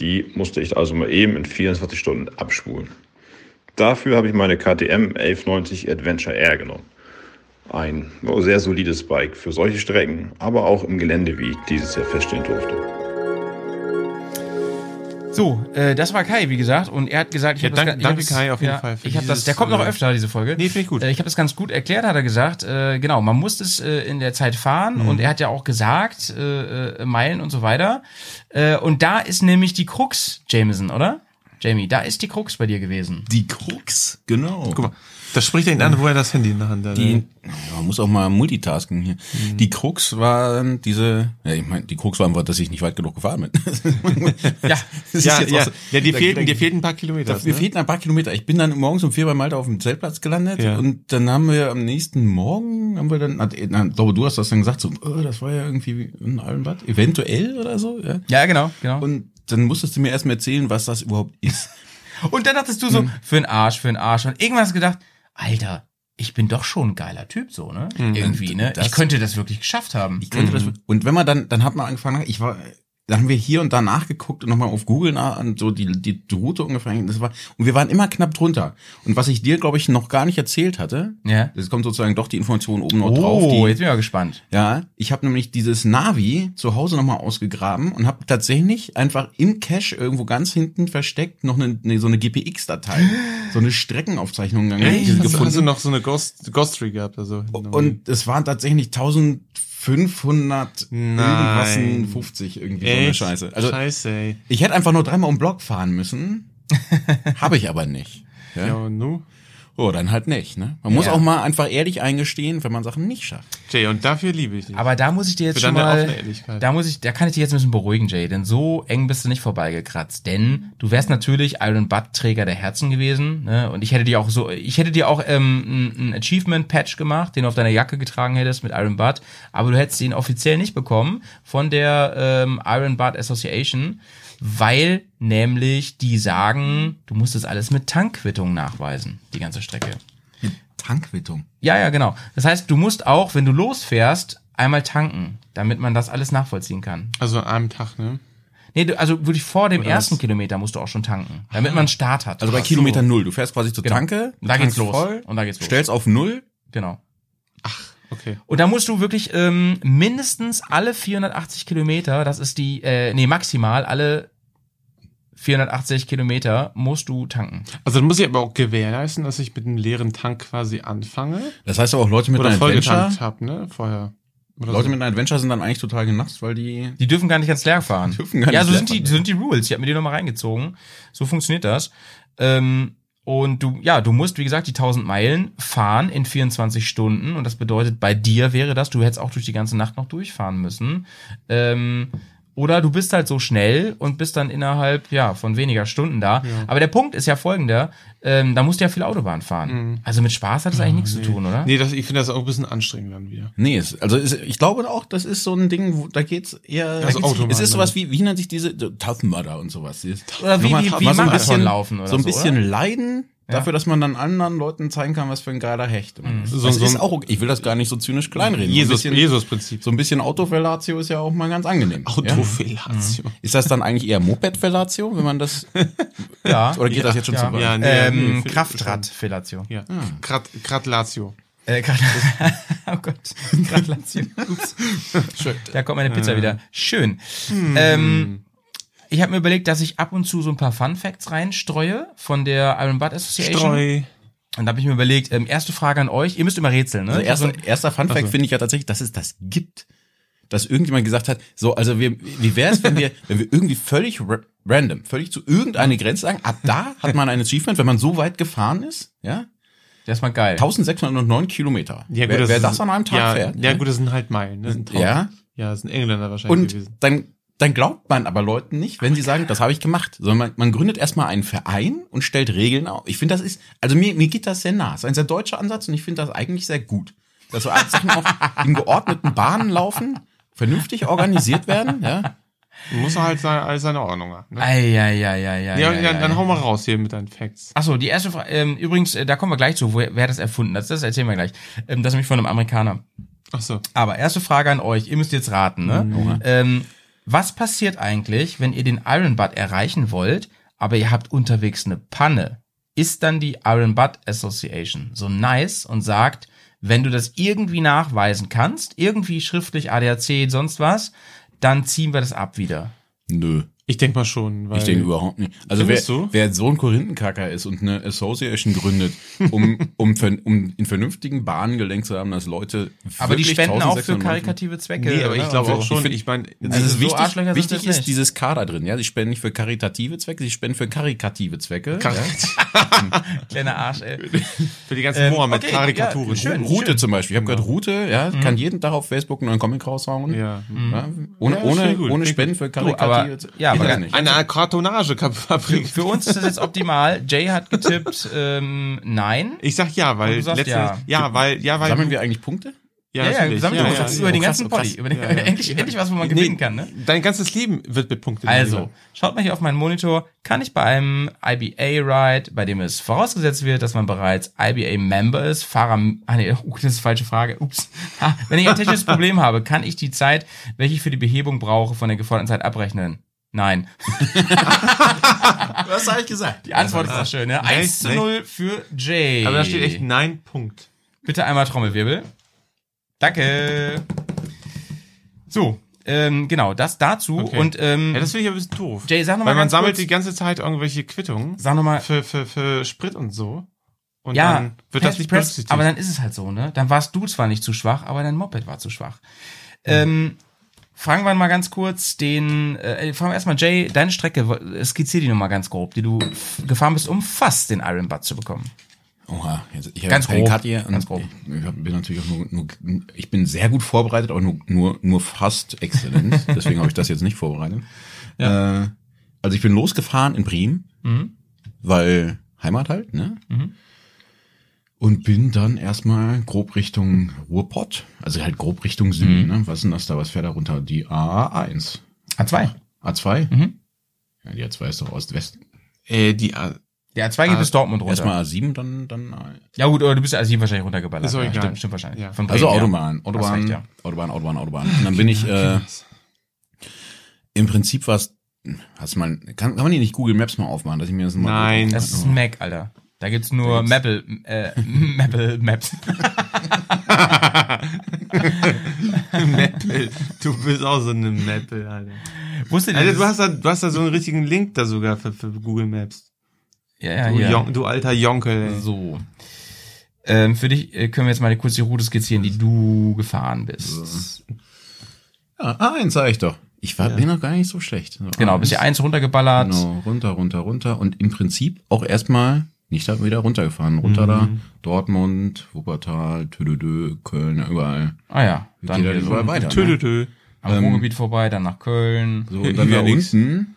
Die musste ich also mal eben in 24 Stunden abspulen. Dafür habe ich meine KTM 1190 Adventure R genommen. Ein sehr solides Bike für solche Strecken, aber auch im Gelände, wie ich dieses Jahr feststellen durfte.
So, äh, das war Kai, wie gesagt, und er hat gesagt, ich
Ja,
habe das,
danke-
ich hab
danke,
das,
Kai, auf jeden
ja,
Fall für
Ich habe das,
dieses,
der kommt noch
äh,
öfter diese Folge.
Nee, finde ich gut.
Äh, ich habe das ganz gut erklärt, hat er gesagt. Äh, genau, man muss es äh, in der Zeit fahren
Mhm.
und er hat ja auch gesagt äh, äh, Meilen und so weiter. Äh, und da ist nämlich die Krux, Jameson, oder? Jamie, da ist die Krux bei dir gewesen.
Die Krux, genau.
Guck mal, das spricht ihn an, wo er das Handy in der Hand hat.
Die, man muss auch mal multitasken hier.
Mhm.
Die Krux waren diese, ja, ich meine, die Krux war einfach, dass ich nicht weit genug gefahren bin.
Ja,
Das
ja, ja,
so-
ja, die
da-
fehlten, dir fehlten ein paar Kilometer.
Mir fehlten ein paar Kilometer. Ich bin dann morgens um vier bei Malta auf dem Zeltplatz gelandet
Ja.
und dann haben wir am nächsten Morgen, haben wir dann, ich glaube, du hast das dann gesagt, so, oh, das war ja irgendwie ein Allenbad, eventuell oder so, ja.
ja, genau, genau.
Und dann musstest du mir erstmal erzählen, was das überhaupt ist.
Und dann dachtest du so, für den Arsch, für den Arsch. Und irgendwann hast du gedacht, Alter, ich bin doch schon ein geiler Typ, so, ne? Irgendwie, ne?
Das-
ich könnte das wirklich geschafft haben.
Ich könnte das, und wenn man dann, dann hat man angefangen, ich war, dann haben wir hier und da nachgeguckt und nochmal auf Google nach und so die, die Route ungefähr. Das war, und wir waren immer knapp drunter. Und was ich dir, glaube ich, noch gar nicht erzählt hatte,
ja.
das kommt sozusagen doch die Information oben noch oh, drauf.
Oh, jetzt bin ich mal gespannt.
Ja, ich habe nämlich dieses Navi zu Hause nochmal ausgegraben und habe tatsächlich einfach im Cache irgendwo ganz hinten versteckt noch eine, eine so eine GPX-Datei, so eine Streckenaufzeichnung
gegangen, Echt?
gefunden.
Also noch so eine Ghost, Ghost gehabt. Also.
Und es waren tatsächlich 1000 500
Nein.
irgendwas 50 irgendwie Echt? so eine Scheiße. Also
Scheiße. Ey.
Ich hätte einfach nur dreimal um Block fahren müssen, habe ich aber nicht. Ja,
ja nu?
Oh, dann halt nicht. Ne? Man
ja.
muss auch mal einfach ehrlich eingestehen, wenn man Sachen nicht schafft.
Jay, und dafür liebe ich dich.
Aber da muss ich dir jetzt
Für
schon mal, da muss ich, da kann ich dich jetzt ein bisschen beruhigen, Jay, denn so eng bist du nicht vorbeigekratzt, denn du wärst natürlich Iron Butt Träger der Herzen gewesen, ne? Und ich hätte dir auch so, ich hätte dir auch ähm, ein, ein Achievement Patch gemacht, den du auf deiner Jacke getragen hättest mit Iron Butt, aber du hättest ihn offiziell nicht bekommen von der ähm, Iron Butt Association, weil nämlich die sagen, du musst das alles mit Tankquittung nachweisen, die ganze Strecke.
Tankquittung.
Ja, ja, genau. Das heißt, du musst auch, wenn du losfährst, einmal tanken, damit man das alles nachvollziehen kann.
Also an einem Tag, ne?
Nee, du, also wirklich vor dem
Oder
ersten
was?
Kilometer musst du auch schon tanken, damit man einen Start hat.
Also bei Kilometer Null. Du fährst quasi zur
Genau.
Tanke,
Und da geht's los.
voll,
Und da geht's los.
stellst auf Null.
Genau.
Okay.
Und da musst du wirklich ähm, mindestens alle 480 Kilometer, das ist die, äh, nee, maximal alle 480 Kilometer musst du tanken.
Also dann muss ich aber auch gewährleisten, dass ich mit einem leeren Tank quasi anfange.
Das heißt aber auch Leute mit
oder
einer Adventure.
vollgetankt habe, ne? Vorher. Oder
Leute
so.
mit einer Adventure sind dann eigentlich total genasst, weil die
Die dürfen gar nicht ganz leer fahren.
Dürfen gar
ja,
nicht
so
leer
sind die, so sind die Rules. Ich habe mir die nochmal reingezogen. So funktioniert das. Ähm, und du, ja, du musst, wie gesagt, die 1000 Meilen fahren in 24 Stunden. Und das bedeutet, bei dir wäre das, du hättest auch durch die ganze Nacht noch durchfahren müssen. Ähm, oder du bist halt so schnell und bist dann innerhalb, ja, von weniger Stunden da. Aber der Punkt ist ja folgender, ähm, da musst du ja viel Autobahn fahren. Also mit Spaß hat das eigentlich nichts zu tun, oder?
Nee, das, ich finde das auch ein bisschen anstrengend dann wieder.
Nee, es, also es, ich glaube auch, das ist so ein Ding, wo, da geht's eher. da
Also
geht's-
Autobahn,
es ist
ne?
sowas wie, wie nennt sich diese so Tough Mudder und sowas.
Oder wie, wie, wie
so ein bisschen
laufen oder
so ein
so,
bisschen
oder?
leiden dafür, dass man dann anderen Leuten zeigen kann, was für ein geiler Hecht man ist.
So-
das
so
ist
ein-
auch, okay. ich will das gar nicht so zynisch kleinreden.
Jesus,
so ein bisschen,
Jesus-Prinzip.
so ein bisschen Autofellatio ist ja auch mal ganz angenehm. Ja?
Autofellatio.
Ist das dann eigentlich eher Mopedfellatio, wenn man das,
Ja.
oder geht das jetzt schon
ja.
zu weit?
Ja, nee,
ähm,
nee,
Kraftradfellatio.
Ja. Grat, Gratlatio.
Äh, grad, oh Gott, Gratulation. Ups. Schön. Da kommt meine Pizza wieder. Schön. Ähm, ich habe mir überlegt, dass ich ab und zu so ein paar Fun Facts reinstreue von der Iron Butt Association.
Streu.
Und da habe ich mir überlegt, ähm, erste Frage an euch. Ihr müsst immer rätseln, ne?
Also erster,
ein-
erster Fun Fact finde ich ja tatsächlich, dass es das gibt. Dass irgendjemand gesagt hat, so, also wir, wie wäre es, wenn wir, wenn wir irgendwie völlig ra random, völlig zu irgendeine Grenze sagen, ab da hat man ein Achievement, wenn man so weit gefahren ist, ja?
der ist mal geil.
1609 Kilometer.
Ja,
wer, wer
ist-
das an einem Tag
ja,
fährt.
Ja,
ne?
gut, das sind halt Meilen. Das sind tausend.
Ja.
Ja, das sind Engländer wahrscheinlich
Und
gewesen.
dann, dann glaubt man aber Leuten nicht, wenn sie sagen, das habe ich gemacht. Sondern man, man gründet erstmal einen Verein und stellt Regeln auf. Ich finde, das ist, also mir, mir geht das sehr nah. Das ist ein sehr deutscher Ansatz und ich finde das eigentlich sehr gut. Dass so Sachen auch in geordneten Bahnen laufen, vernünftig organisiert werden, ja.
Muss er halt seine, alles seine Ordnung haben. Ne?
Eieieiei.
Ja,
ja,
ja,
ja,
dann hau mal raus hier mit deinen Facts.
Achso, die erste Frage, ähm, übrigens, äh, da kommen wir gleich zu, wo, wer das erfunden hat. Das erzählen wir gleich. Ähm, das ist nämlich von einem Amerikaner.
Ach so.
Aber erste Frage an euch, ihr müsst jetzt raten, ne? Ähm, was passiert eigentlich, wenn ihr den Iron Butt erreichen wollt, aber ihr habt unterwegs eine Panne? Ist dann die Iron Butt Association so nice und sagt, wenn du das irgendwie nachweisen kannst, irgendwie schriftlich ADAC, sonst was, dann ziehen wir das ab wieder.
Nö.
Ich denk mal schon, weil.
Ich denke überhaupt nicht. Also wer, wer so ein Korinthenkacker ist und eine Association gründet, um, um, um in vernünftigen Bahnen gelenkt zu haben, dass Leute
Aber die spenden auch für
1690
karikative Zwecke.
Nee, aber ich glaube
Also,
auch schon.
ich
meine,
Also
ist
so
wichtig, wichtig ist dieses K da drin, ja. Sie spenden nicht für karitative Zwecke, sie spenden für karikative Zwecke.
Kleiner Arsch, ey.
für die ganzen
Ähm,
Mohammed-Karikaturen.
okay, ja, schön.
Route zum Beispiel. Ich habe gehört, Route, ja, kann jeden Tag auf Facebook einen neuen Comic raushauen.
Ja.
Ja, ohne
Ja,
ohne, ohne
ich
Spenden für karikative
ja,
Nicht.
Eine Kartonagefabrik.
Für uns ist das jetzt optimal. Jay hat getippt, ähm, nein.
Ich sag ja, weil
sagst ja.
ja. weil, ja, weil.
Sammeln wir eigentlich Punkte?
ja,
Ja, ja, gesamt
ja,
ja,
ja,
über den ganzen. Poddy. Endlich, endlich was, wo man gewinnen kann, ne?
Dein ganzes Leben wird mit Punkten.
Also, schaut mal hier auf meinen Monitor. Kann ich bei einem IBA-Ride, bei dem es vorausgesetzt wird, dass man bereits IBA-Member ist, Fahrer, ah nee, uh, das ist eine falsche Frage, ups. Ah, wenn ich ein technisches Problem habe, kann ich die Zeit, welche ich für die Behebung brauche, von der geforderten Zeit abrechnen? Nein.
Was habe ich gesagt?
Die Antwort ist doch schön, ne? 1 zu
nicht.
0 für Jay.
Aber da steht echt Nein, Punkt.
Bitte einmal Trommelwirbel. Danke. So, ähm, genau, das dazu.
Okay.
Und ähm,
Ja, das finde ich ein bisschen doof.
Jay, sag noch mal
Weil man sammelt
kurz,
die ganze Zeit irgendwelche Quittungen
sag noch mal,
für, für, für Sprit und so. Und
ja,
dann wird das
Press-
nicht
Press,
berücksichtigt.
aber dann ist es halt so, ne? Dann warst du zwar nicht zu schwach, aber dein Moped war zu schwach. Ähm, fragen wir mal ganz kurz den, äh, fragen wir erstmal Jay, deine Strecke, skizzier die noch mal ganz grob, die du gefahren bist, um fast den Iron Butt zu bekommen.
Oha, jetzt, ich
Ganz grob,
Cut hier
ganz grob.
Ich, ich bin natürlich auch nur, nur, ich bin sehr gut vorbereitet, aber nur, nur, nur fast exzellent. Deswegen habe ich das jetzt nicht vorbereitet. Äh, also ich bin losgefahren in Bremen,
Mhm.
weil Heimat halt, ne? Und bin dann erstmal grob Richtung Ruhrpott, also halt grob Richtung Süden,
Mhm.
ne? Was ist denn das da? Was fährt da runter? Die A1.
A2.
A2?
Mhm.
Ja, die A2 ist doch Ost-West.
Äh, die, A-
Der A2 geht bis Dortmund runter.
Erstmal A7, dann, dann A1.
Ja gut, oder du bist ja A7 wahrscheinlich runtergeballert.
Ist doch
ja. Stimmt, stimmt wahrscheinlich.
Ja.
Von
Also
Bremen, ja.
Autobahn,
Hast
Autobahn,
recht, ja.
Autobahn, Autobahn, Autobahn. Und dann bin ich, äh, im Prinzip was, hast du mal, kann, kann man die nicht Google Maps mal aufmachen, dass ich mir das mal
Nein.
Das ist ein Mac, Alter. Da gibt's nur Maple, äh, Maple Maps.
Maple. Du bist auch so eine Maple, Alter.
Wusstet ihr
Alter,
das?
du hast da, du hast da so einen richtigen Link da sogar für, für Google Maps.
ja, ja,
Du,
ja.
Jon, du alter Jonkel, ey.
So. Ähm, für dich äh, können wir jetzt mal kurz die Route skizzieren, die du gefahren bist.
Ja, A1 sag ich doch. Ich war, bin noch gar nicht so schlecht. So,
Genau,
A1,
bist ja eins runtergeballert.
Genau, runter, runter, runter. Und im Prinzip auch erstmal nicht da wieder runtergefahren. Runter da, Dortmund, Wuppertal, Tüdödö, Köln, überall.
Ah ja, dann
Geht
so
überall weiter. Ne?
Tüdüdü.
am Ruhrgebiet vorbei, dann nach Köln,
So, und dann da unten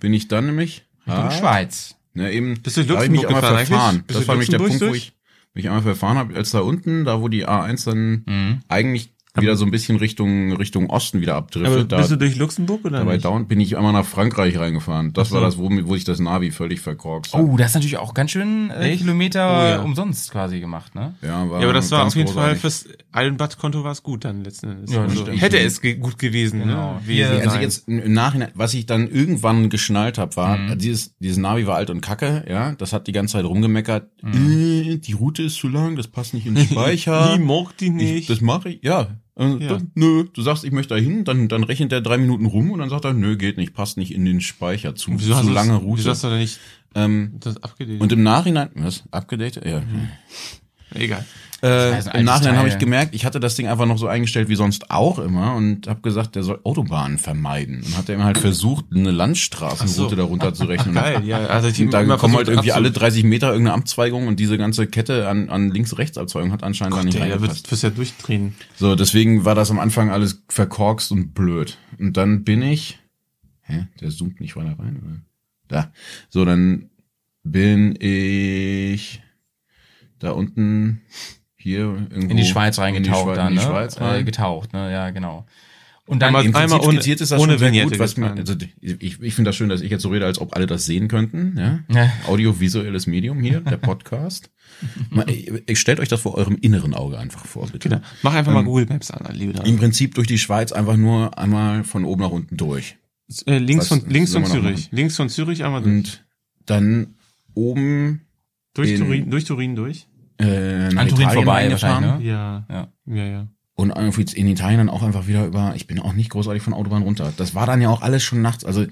bin ich dann nämlich,
Richtung
ah,
Schweiz.
Ne, eben,
Bist du
da hab ich mich
Luxemburg
einmal verfahren. Das war nämlich der
Luxemburg
Punkt, wo
durch?
ich mich einmal verfahren habe, als da unten, da wo die A1 dann
Mhm.
eigentlich wieder so ein bisschen Richtung Richtung Osten wieder
Aber
abdriftet.
bist
Da,
du durch Luxemburg oder
dabei
nicht?
down bin ich einmal nach Frankreich reingefahren. Das
Ach
war
so.
das, wo, wo ich das Navi völlig verkorkst.
Oh, das ist natürlich auch ganz schön äh? Kilometer
Oh, ja.
umsonst quasi gemacht, ne?
Ja, war
Ja, aber das war auf jeden Fall fürs Eilenbad-Konto war es gut dann letzten Endes.
Ja,
also, hätte es ge gut gewesen,
Genau.
ne?
Hier-
Wie
Also
sein.
jetzt im Nachhinein, was ich dann irgendwann geschnallt habe, war,
Mhm.
dieses, dieses Navi war alt und kacke, ja, das hat die ganze Zeit rumgemeckert,
Mhm.
äh, die Route ist zu lang, das passt nicht in den Speicher.
Die mocht die
Ich,
nicht.
das mache ich, ja. Äh,
Ja.
Nö, du sagst, ich möchte da hin, dann, dann rechnet der drei Minuten rum und dann sagt er, nö, geht nicht, passt nicht in den Speicher, zu,
wieso
zu lange Route.
Wieso hast du da nicht
ähm,
das abgedatet?
und im Nachhinein, was, abgedatet? Ja.
Egal.
Äh, Im Nachhinein habe ich gemerkt, ich hatte das Ding einfach noch so eingestellt wie sonst auch immer und habe gesagt, der soll Autobahnen vermeiden. Und hat er immer halt versucht, eine Landstraßenroute
so.
darunter zu rechnen.
Geil, ja. Also ich
Und da kommen halt irgendwie alle
abzu-
30 Meter irgendeine Abzweigung und diese ganze Kette an, an Links-Rechts-Abzweigung hat anscheinend da
Gott,
nicht
ey, da
reingepasst.
wirst, wirst ja durchdrehen.
So, deswegen war das am Anfang alles verkorkst und blöd. Und dann bin ich, hä, der zoomt nicht weiter rein, oder? Da. So, dann bin ich da unten hier irgendwo
In die Schweiz reingetaucht
in die, Schweiz,
dann,
in die
ne?
Schweiz
äh,
rein.
getaucht, ne? Ja, genau. Und dann
Einmal-
Im Prinzip
ohne-
skizziert ist das
ohne
schon sehr gut, was mir,
gefahren.
also ich, ich finde das schön, dass ich jetzt so rede, als ob alle das sehen könnten, ja?
Ja.
Audiovisuelles Medium hier, der Podcast. Mal, ich, ich stellt euch das vor eurem inneren Auge einfach vor, bitte.
Genau. Mach einfach mal Google Maps an, liebe Damen.
Im Prinzip durch die Schweiz einfach nur einmal von oben nach unten durch.
Äh, links
Was
von links von
man
Zürich. Links von Zürich einmal durch.
Und dann oben
Durch
in-
Turin, durch Turin durch.
Äh, nach
An Turin
Italien
vorbei wahrscheinlich, ne?
Ja.
Ja.
Ja, ja.
Und irgendwie in Italien dann auch einfach wieder über, ich bin auch nicht großartig von Autobahn runter. Das war dann ja auch alles schon nachts. Also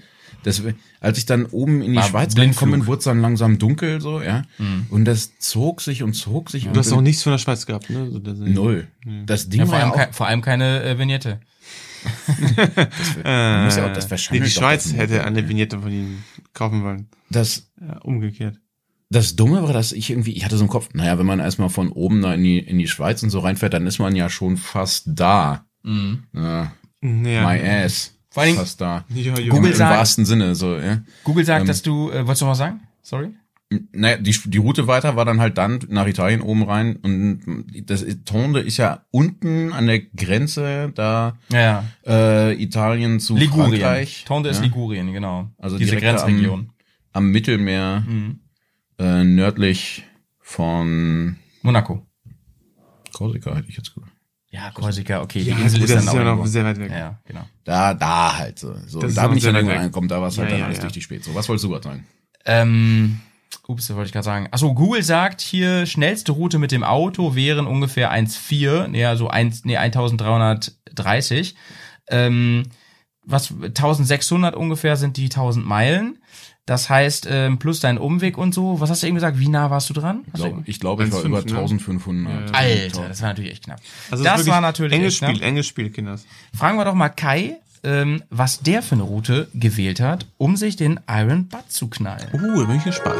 das, als ich dann oben in die
War
Schweiz reingekommen bin, wurde es dann langsam dunkel, so, ja. Und das zog sich und zog sich. und
Du hast auch nichts von der Schweiz gehabt, ne? So, das-
Null. Das Ding
Ja, vor,
war ja
allem
auch,
vor allem keine äh, Vignette.
man muss ja auch, das
Nee,
verschandelt
die Schweiz
das
hätte eine
ja.
Vignette von ihnen kaufen wollen.
Das,
Ja, umgekehrt.
Das Dumme war, dass ich irgendwie, ich hatte so im Kopf, naja, wenn man erstmal von oben da in die, in die Schweiz und so reinfährt, dann ist man ja schon fast da. Ja,
Ja.
my ass.
Vor Dingen-
fast da.
Ja, ja.
Google
Im
sagt-
wahrsten Sinne, so, ja.
Google sagt,
Ähm,
dass du, äh, wolltest du noch was sagen? Sorry?
Naja, die, die Route weiter war dann halt dann nach Italien oben rein und das Tonde ist ja unten an der Grenze da
Ja,
äh, Italien zu
Ligurien.
Frankreich.
Tonde ist Ligurien, genau.
Also
Diese Grenzregion.
am Mittelmeer
Mhm.
Äh, nördlich von
Monaco.
Korsika, hätte ich jetzt gesagt.
Ja, Korsika, okay.
Ja,
die Insel
gut,
ist
das
dann
ist ja noch
irgendwo.
sehr weit weg.
Ja, genau.
Da, da halt so. so.
Das
da
noch
bin ich dann
weg.
angekommen, da war es halt
Ja,
dann
ja,
alles
ja.
die Spät. So, was wolltest du gerade sagen?
Ähm, ups, was wollte ich gerade sagen. Achso, Google sagt hier, schnellste Route mit dem Auto wären ungefähr 1,4, nee, also 1, nee, 1330. Ähm, was 1600 ungefähr sind die 1000 Meilen. Das heißt, ähm, plus dein Umweg und so. Was hast du eben gesagt? Wie nah warst du dran?
Ich
Hast
glaube, ich, glaub, ich war
1,5,
über
ne?
1500.
Alter, das war natürlich echt knapp.
Also
das war natürlich
enges
echt knapp.
Spiel, enges Spiel, Kinders.
Fragen wir doch mal Kai, ähm, was der für eine Route gewählt hat, um sich den Iron Butt zu knallen.
Uh, da bin ich gespannt.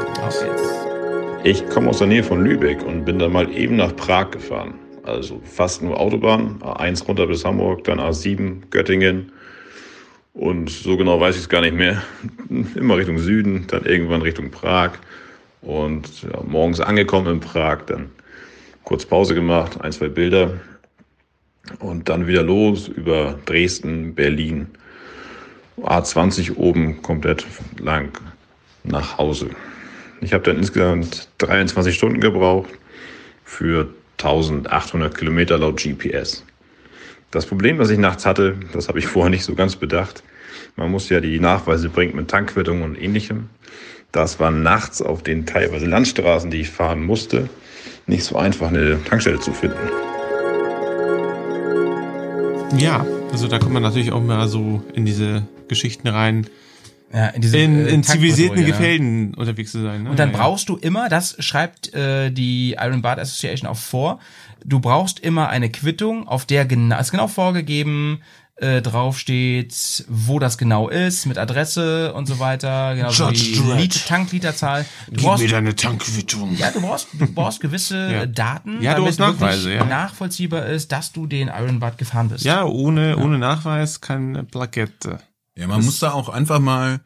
Ich komme aus der Nähe von Lübeck und bin dann mal eben nach Prag gefahren. Also fast nur Autobahn, A1 runter bis Hamburg, dann A7 Göttingen. Und so genau weiß ich es gar nicht mehr. Immer Richtung Süden, dann irgendwann Richtung Prag. Und ja, morgens angekommen in Prag, dann kurz Pause gemacht, ein, zwei Bilder. Und dann wieder los über Dresden, Berlin, A20 oben komplett lang nach Hause. Ich habe dann insgesamt 23 Stunden gebraucht für 1800 Kilometer laut GPS. Das Problem, was ich nachts hatte, das habe ich vorher nicht so ganz bedacht. Man muss ja die Nachweise bringen mit Tankquittung und ähnlichem. Das war nachts auf den teilweise Landstraßen, die ich fahren musste, nicht so einfach eine Tankstelle zu finden.
Ja, also da kommt man natürlich auch mal so in diese Geschichten rein,
Ja, in, diese,
in,
äh,
in zivilisierten
ja.
Gefilden unterwegs zu sein. Ne?
Und dann
ja,
brauchst du immer, das schreibt äh, die Iron Bart Association auch vor, du brauchst immer eine Quittung, auf der genau, ist genau vorgegeben, äh, draufsteht, wo das genau ist, mit Adresse und so weiter, genau so die Tankliterzahl. Du
Gib
brauchst,
mir deine Tankquittung.
ja, du brauchst, du brauchst gewisse
Ja.
Daten,
Ja,
damit
Nachweise,
wirklich
ja.
nachvollziehbar ist, dass du den Iron Bart gefahren bist.
Ja, ohne, ohne Nachweis keine Plakette.
Ja, man muss da auch einfach mal,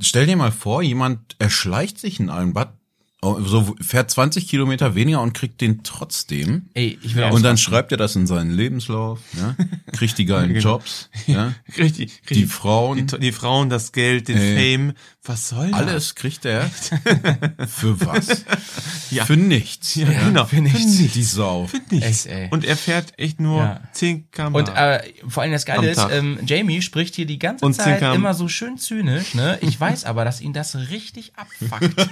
stell dir mal vor, jemand erschleicht sich in einem Bad, oh, so fährt 20 Kilometer weniger und kriegt den trotzdem.
Ey, ich will auch
Und dann schreibt er das in seinen Lebenslauf, ja? kriegt die geilen Jobs, ja?
Richtig, richtig.
die Frauen,
Die, die Frauen, das Geld, den
Ey.
Fame. Was soll das?
alles kriegt er. Für was?
Ja.
Für nichts.
Ja, genau.
für nichts.
Die Sau.
Nichts.
Echt, ey.
Und er fährt echt nur
Ja.
10 km
Und äh, vor allem das Geile ist, ähm, Jamie spricht hier die ganze
Und
Zeit immer so schön zynisch, ne? Ich weiß aber, dass ihn das richtig abfuckt.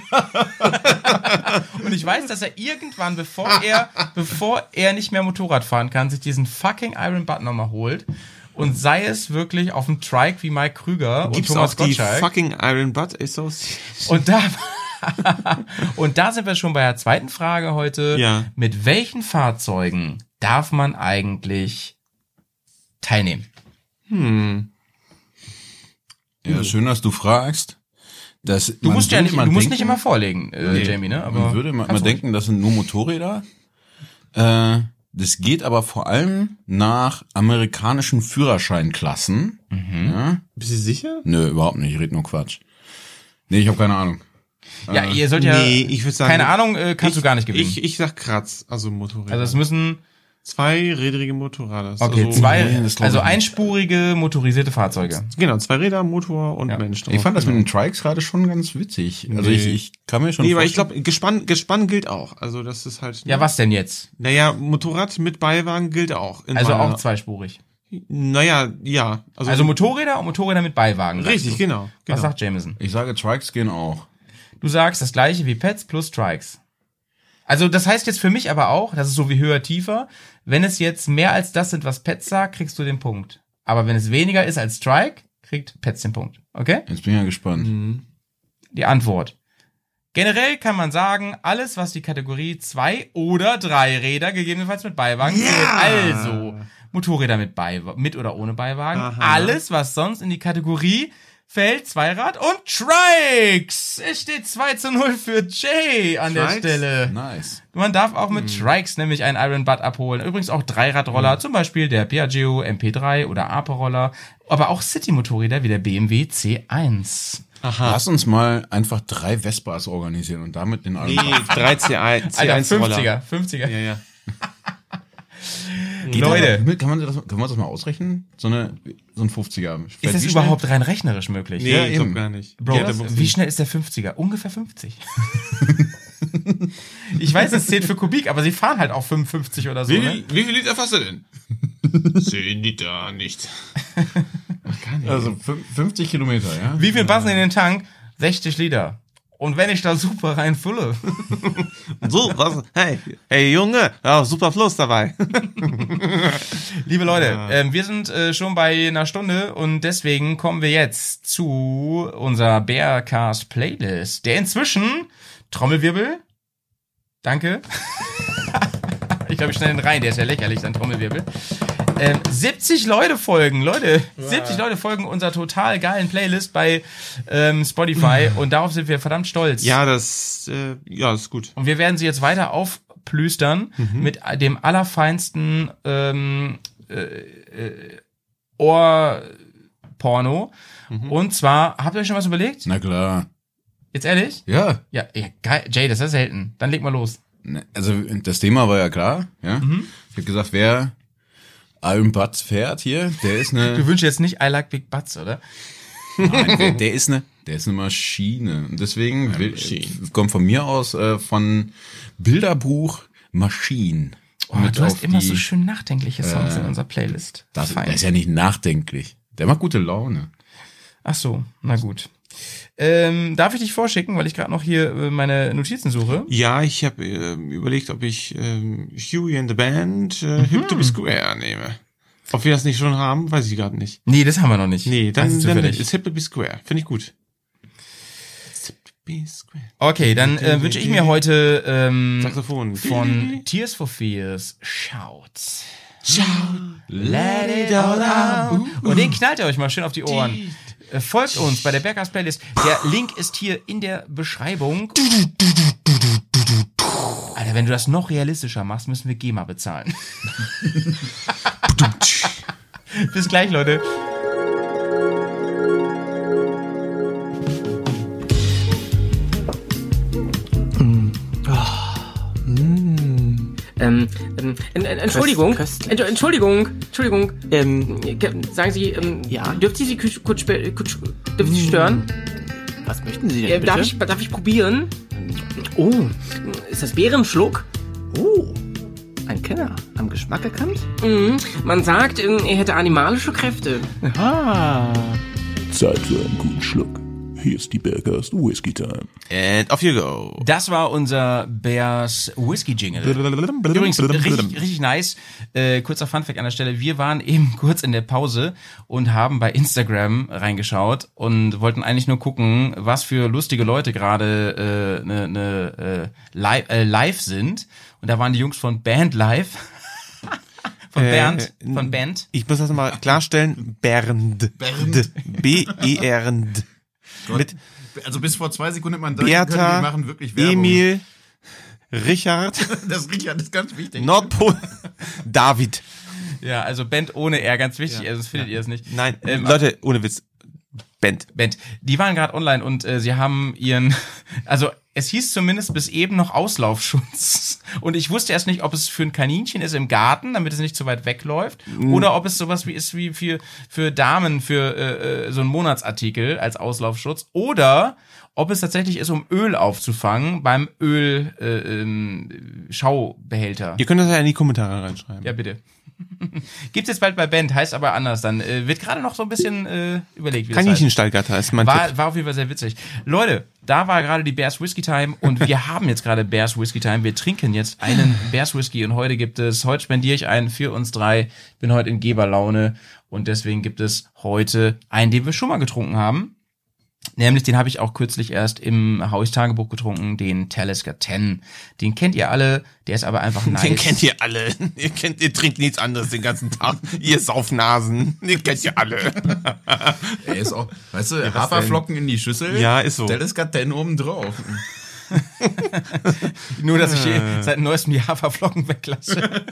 Und ich weiß, dass er irgendwann, bevor er, bevor er nicht mehr Motorrad fahren kann, sich diesen fucking Iron Butt nochmal holt. Und sei es wirklich auf dem Trike wie Mike Krüger
Gibt's
und Thomas
auch die
Gottschalk.
fucking Iron Butt Association?
Und da, und da sind wir schon bei der zweiten Frage heute.
Ja.
Mit welchen Fahrzeugen darf man eigentlich teilnehmen?
Hm.
Ja, schön, dass du fragst. Das,
Du musst ja nicht, du musst nicht immer vorlegen, äh,
Nee.
Jamie, ne? Aber
Man würde mal, denken, das sind nur Motorräder. Äh, das geht aber vor allem nach amerikanischen Führerscheinklassen.
Mhm.
Ja?
Bist du sicher?
Nö, überhaupt nicht. Ich rede nur Quatsch. Nee, ich habe keine Ahnung.
Ja, ihr sollt ja.
Nee, ich würde sagen.
keine Ahnung, äh, kannst
ich,
du gar nicht gewinnen.
Ich, ich sag Kratz, also Motorräder.
also es müssen
Zweirädrige Motorräder.
okay
Also,
zwei, also einspurige motorisierte Fahrzeuge.
Genau, zwei Räder, Motor und
Ja.
Mensch.
Ich fand das
drauf,
mit den Trikes gerade schon ganz witzig. Also
Nee.
ich, ich kann mir schon
Nee, aber ich glaube, Gespann, Gespann gilt auch. Also das ist halt.
Ja, was denn jetzt?
Naja, Motorrad mit Beiwagen gilt auch. in
Also auch zweispurig.
Naja, ja. Also,
Also Motorräder und Motorräder mit Beiwagen.
richtig, genau. genau.
Was sagt Jameson?
ich sage, Trikes gehen auch.
Du sagst das gleiche wie Pets plus Strikes. Also das heißt jetzt für mich aber auch, das ist so wie höher, tiefer. Wenn es jetzt mehr als das sind, was Pets sagt, kriegst du den Punkt. Aber wenn es weniger ist als Strike, kriegt Pets den Punkt. Okay?
Jetzt bin ich ja gespannt.
Mhm.
Die Antwort. Generell kann man sagen, alles, was die Kategorie zwei oder drei Räder, gegebenenfalls mit Beiwagen,
Ja.
zählt. Also Motorräder mit, Beiwa mit oder ohne Beiwagen.
Aha.
Alles, was sonst in die Kategorie fällt, Zweirad und Trikes. Es steht 2 zu 0 für Jay an der
Trikes?
Stelle.
Nice.
Man darf auch mit Trikes nämlich einen Iron Butt abholen. Übrigens auch Dreiradroller, zum Beispiel der Piaggio MP3 oder Ape-Roller, aber auch City-Motorräder wie der BMW C1.
Lass uns mal einfach drei Vespas organisieren und damit den
Nee,
Iron
3 C1,
Alter,
C1 Roller.
50er, 50er.
Ja, ja.
Leute,
Das, kann, man das, kann man das mal ausrechnen? So, eine, so ein 50er.
ist das überhaupt rein rechnerisch möglich?
Nee,
Ja,
ich glaub
eben.
gar nicht.
Bro,
Ja,
wie schnell ist der 50er? Ungefähr 50. ich weiß, es zählt für Kubik, aber sie fahren halt auch 55 oder so.
Wie,
Ne?
viel, wie viel Liter fasst du denn? 10 Liter nicht.
Also fün- 50 Kilometer, ja?
Wie viel passen in den Tank? 60 Liter. Und wenn ich da super reinfülle.
So, was? Hey, hey Junge, ja, super Fluss dabei.
Liebe Leute, ähm, wir sind äh, schon bei einer Stunde und deswegen kommen wir jetzt zu unserer Bearcast Playlist, der inzwischen Trommelwirbel. Danke. ich glaube, ich schneide den rein, der ist ja lächerlich, ein Trommelwirbel. Ähm, 70 Leute folgen, Leute, 70 Leute folgen unserer total geilen Playlist bei ähm, Spotify und darauf sind wir verdammt stolz.
Ja, das, äh, ja, ist gut.
Und wir werden sie jetzt weiter aufplüstern mit dem allerfeinsten ähm, äh, äh, Ohrporno. Und zwar, habt ihr euch schon was überlegt?
Na klar.
Jetzt ehrlich?
Ja.
Ja, ja geil. Jay, das ist ja selten. Dann leg mal los.
Ne, Also das Thema war ja klar, ja. Ich habe gesagt, wer Iron Butts fährt hier, der ist
Du
eine,
wünschst jetzt nicht I like big butts, oder?
nein, der, der ist eine, der ist eine Maschine. Und deswegen will, kommt von mir aus äh, von Bilderbuch Maschinen.
Oh, du hast immer
die-
so schön nachdenkliche Songs in unserer Playlist.
Das, der ist ja nicht nachdenklich. Der macht gute Laune.
Ach so, na gut. Ähm, darf ich dich vorschicken, weil ich gerade noch hier äh, meine Notizen suche?
Ja, ich habe äh, überlegt, ob ich ähm, Huey and the Band äh, Hip to be Square nehme. Ob wir das nicht schon haben, weiß ich gerade nicht.
Nee, das haben wir noch nicht.
Nee, dann, dann ist Hip to be Square. Finde ich gut.
Okay, dann äh, wünsche ich mir heute ähm,
Saxophon.
von Tears for Fears Shout. Let it all out. Und den knallt ihr euch mal schön auf die Ohren. Äh, Folgt uns bei der Berghaus Playlist. Der Link ist hier in der Beschreibung. Alter, wenn du das noch realistischer machst, müssen wir GEMA bezahlen. Bis gleich, Leute.
Ähm, ähm, en- en- Entschuldigung, Ent- Entschuldigung, Entschuldigung, ähm, ge- sagen Sie, ähm, ja? dürft Sie Sie kurz, kurz, dürfen Sie stören?
Was möchten Sie denn
Äh,
bitte?
darf, ich, darf ich probieren? Oh, ist das Bärenschluck?
Oh, ein Kenner. Am Geschmack erkannt?
Mhm. Man sagt, ähm, er hätte animalische Kräfte.
Ah.
Zeit für einen guten Schluck. Hier ist die Bergast Whisky Time.
And off you go.
Das war unser Bears Whisky Jingle. Übrigens, richtig, richtig nice. Äh, kurzer Funfact an der Stelle. Wir waren eben kurz in der Pause und haben bei Instagram reingeschaut und wollten eigentlich nur gucken, was für lustige Leute gerade äh, ne, ne, äh, live, äh, live sind. Und da waren die Jungs von Band Live. von
Äh,
Bernd. Von Band.
Ich muss das nochmal klarstellen. Bernd.
Bernd.
B-E-R-N-D. Mit
Also bis vor zwei Sekunden man denken
Bertha,
können, die machen wirklich Werbung.
Emil, Richard,
Das Richard ist ganz wichtig.
Nordpol, David.
Ja, also Band ohne R, ganz wichtig, also das findet ihr es nicht.
Nein,
Ähm,
Leute, ohne Witz. Band.
Band. Die waren gerade online und äh, sie haben ihren, also es hieß zumindest bis eben noch Auslaufschutz. Und ich wusste erst nicht, ob es für ein Kaninchen ist im Garten, damit es nicht zu weit wegläuft, oder ob es sowas wie ist wie für für Damen für äh, äh, so ein Monatsartikel als Auslaufschutz, oder ob es tatsächlich ist, um Öl aufzufangen beim Öl äh, ähm, Schaubehälter.
Ihr könnt das ja in die Kommentare reinschreiben.
Ja, bitte. Gibt's jetzt bald bei Band, heißt aber anders. Dann äh, wird gerade noch so ein bisschen äh, überlegt, wie.
Kaninchenstallgatter ist mein Tipp.
War, war auf jeden Fall sehr witzig. Leute, da war gerade die Bears Whisky Time und wir haben jetzt gerade Bears Whisky Time. Wir trinken jetzt einen Bears Whisky und heute gibt es, heute spendiere ich einen für uns drei. Bin heute in Geberlaune und deswegen gibt es heute einen, den wir schon mal getrunken haben. Nämlich, den habe ich auch kürzlich erst im Hauis Tagebuch getrunken, den Talisker 10. Den kennt ihr alle, der ist aber einfach nice.
Den kennt ihr alle. Ihr kennt, ihr trinkt nichts anderes den ganzen Tag. ihr Saufnasen. Den kennt ihr alle.
Er ist auch, weißt du, Haferflocken in die Schüssel.
Ja, ist so.
Gerade denn oben drauf.
Nur, dass ich hier seit neuestem die Haferflocken weglasse.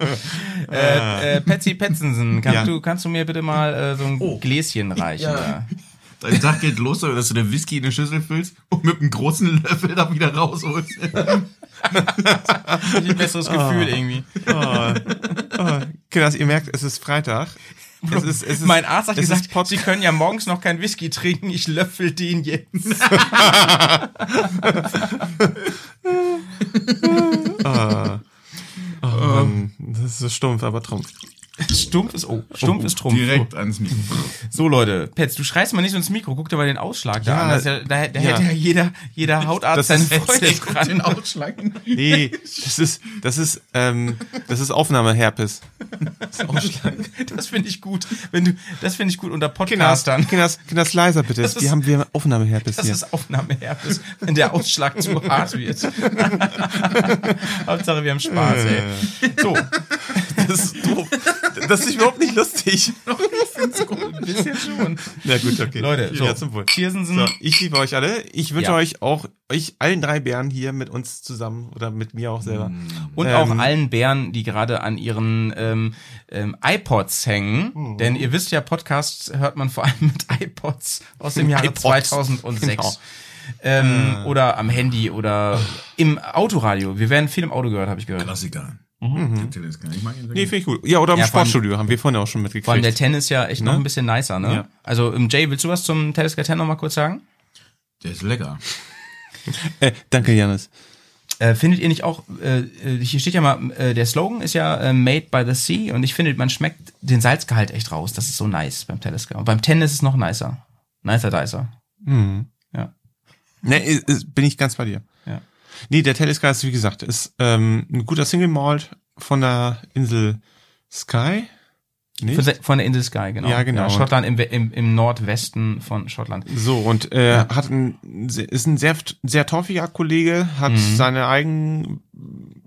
äh, äh, Patsy Petzensen, kannst,
Ja.
du, kannst du mir bitte mal äh, so ein Gläschen reichen?
Ja. Dein Tag geht los, dass du der Whisky in eine Schüssel füllst und mit einem großen Löffel da wieder rausholst.
Ein besseres Gefühl irgendwie.
Kinders, ihr merkt, es ist Freitag. Es ist, es ist,
Mein Arzt hat
es
gesagt, Sie können ja morgens noch kein Whisky trinken, ich löffel den jetzt.
Oh, Mann, das ist stumpf, aber trumpf.
Stumpf ist, oh, stumpf ist Trumpf.
Direkt ans Mikro.
So, Leute, Petz, du schreist mal nicht so ins Mikro, guck dir mal den Ausschlag da
Ja,
an. Das ja, da, da
ja.
hätte ja jeder, jeder Hautarzt
das
seine Freude dran.
Den Ausschlag.
Nee, das ist, das ist, ähm, das ist Aufnahmeherpes.
Das finde ich gut. Wenn du, das finde ich gut unter Podcastern.
Kinders, Kinders leiser bitte.
Das ist-
Wir haben wir Aufnahmeherpes
Das
hier.
ist Aufnahmeherpes, wenn der Ausschlag zu hart wird. Hauptsache, wir haben Spaß, ey. So,
Das ist doof. Das ist überhaupt nicht lustig.
ein bisschen schon.
Na gut, okay.
Leute, so.
Ja, zum Wohl.
Cheersensen.
So, ich liebe euch alle. Ich wünsche
Ja.
euch auch, euch allen drei Bären hier mit uns zusammen oder mit mir auch selber.
Und
Ähm,
auch allen Bären, die gerade an ihren ähm, ähm, iPods hängen.
Mhm.
Denn ihr wisst ja, Podcasts hört man vor allem mit iPods aus dem Jahre
iPods,
2006.
genau.
Ähm, Oder am Handy oder im Autoradio. Wir werden viel im Auto gehört, habe ich gehört.
Klassiker. Der Teleskop. Ich mag ihn sehr
Nee, finde ich gut. Ja, oder im
Ja, vor allem-
Sportstudio haben wir vorhin auch schon
Vor allem
mitgekriegt.
der Tennis ja echt noch
Ne?
ein bisschen nicer, ne?
Ja.
Also, ähm, Jay, willst du was zum Telescope 10 noch mal kurz sagen?
Der ist lecker.
äh, danke, Janis.
Äh, findet ihr nicht auch, äh, äh, hier steht ja mal, äh, der Slogan ist ja äh, Made by the Sea und ich finde, man schmeckt den Salzgehalt echt raus. Das ist so nice beim Telescope. Und beim Tennis ist es noch nicer. Nicer, dicer.
Mhm.
Ja.
Ne, ist, ist, bin ich ganz bei dir.
Ja.
Nee, der Telesky ist, wie gesagt, ist ähm, ein guter Single Malt von der Insel Sky. Nee?
Von, der Insel Sky, genau.
Ja, genau.
Schottland im, im, im Nordwesten von Schottland.
So, und äh, hat ein, ist ein sehr, sehr torfiger Kollege, hat
Mhm.
seine eigenen,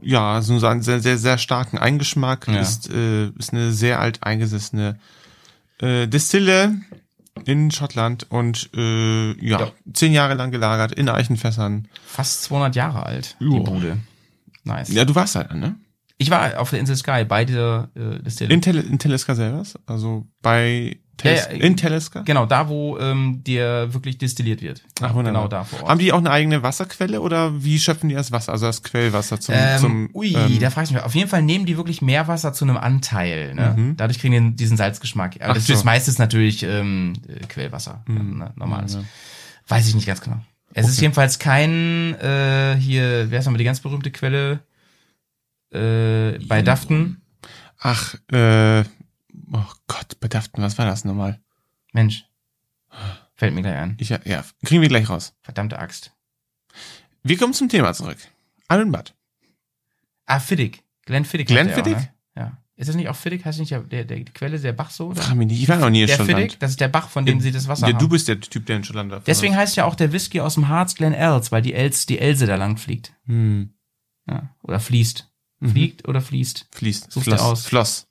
ja, so einen sehr, sehr, sehr starken Eigengeschmack,
Ja.
ist, äh, ist eine sehr alt eingesessene äh, Distille in Schottland und äh, ja,
Ja.
zehn Jahre lang gelagert in Eichenfässern.
Fast 200 Jahre alt, die
Joa.
Bude. Nice.
Ja, du warst halt, ne?
Ich war auf der Insel Sky bei dieser äh, Distille.
In, Tele, in Teleska selber, also bei Teles
Ja, ja,
in Teleska.
genau, da wo ähm, der wirklich destilliert wird.
Ach, wunderbar.
Genau da vor Ort.
Haben die auch eine eigene Wasserquelle oder wie schöpfen die das Wasser, also das Quellwasser zum,
Ähm,
zum
ui,
ähm,
da frage ich mich. Auf jeden Fall nehmen die wirklich Meerwasser zu einem Anteil. Ne? Dadurch kriegen die diesen Salzgeschmack. Aber
Mhm. Ach
das
so.
ist meistens natürlich ähm, äh, Quellwasser. Ne? Normales. Weiß ich nicht ganz genau. Es ist jedenfalls kein, äh, hier, wer ist nochmal die ganz berühmte Quelle? Äh, bei Daften.
Ach, äh, oh Gott, bedaften, was war das nochmal?
Mensch. Fällt mir gleich ein.
Ich, ja, kriegen wir gleich raus.
Verdammte Axt.
Wir kommen zum Thema zurück. Allenbad.
Ah, Fiddick. Glenn Fiddick.
Glenn
der
Fiddick?
Auch, ne? Ja. Ist das nicht auch Fiddick? Heißt nicht der, der, der die Quelle, der Bach so? Oder?
Frag mich nicht, ich war noch nie in
Der
Schottland.
Fiddick, das ist der Bach, von dem sie das Wasser
Ja,
haben.
du bist der Typ, der in Schottland war.
Deswegen heißt ja auch der Whisky aus dem Harz Glen Els, weil die Els, die Else da lang fliegt.
hm,
Ja. Oder fließt. Fliegt oder fließt.
fließt.
Such's
Floss.
aus.
Floss.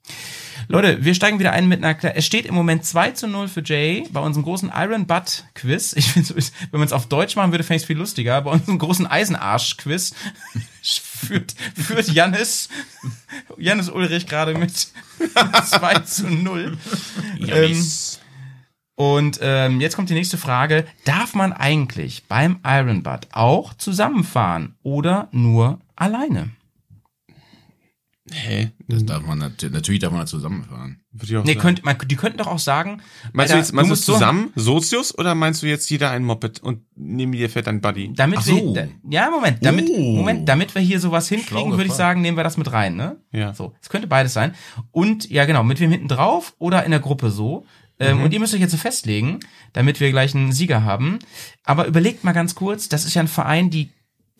Leute, wir steigen wieder ein mit einer Kle Es steht im Moment 2 zu 0 für Jay bei unserem großen Iron Butt Quiz. Ich finde, wenn man es auf Deutsch machen würde, fände ich es viel lustiger. Bei unserem großen Eisenarsch Quiz führt, führt Jannis, Jannis Ulrich gerade mit 2 zu 0. Ähm, und ähm, jetzt kommt die nächste Frage. Darf man eigentlich beim Iron Butt auch zusammenfahren oder nur alleine?
Hä?
Das darf man natürlich, natürlich darf man da zusammenfahren.
Würde ich auch
Nee,
sagen.
könnt, man, die könnten doch auch sagen.
Meinst
Alter,
du jetzt, meinst du
musst so-
zusammen, Sozius, oder meinst du jetzt jeder ein Moped und neben dir fährt ein Buddy?
Damit
Ach so.
wir, da, ja, Moment, damit,
Oh.
Moment, damit wir hier sowas hinkriegen, würde ich sagen, nehmen wir das mit rein, ne?
Ja.
So, es könnte beides sein. Und, ja, genau, mit wem hinten drauf oder in der Gruppe so. Ähm,
Mhm.
Und ihr müsst euch jetzt so festlegen, damit wir gleich einen Sieger haben. Aber überlegt mal ganz kurz, das ist ja ein Verein, die,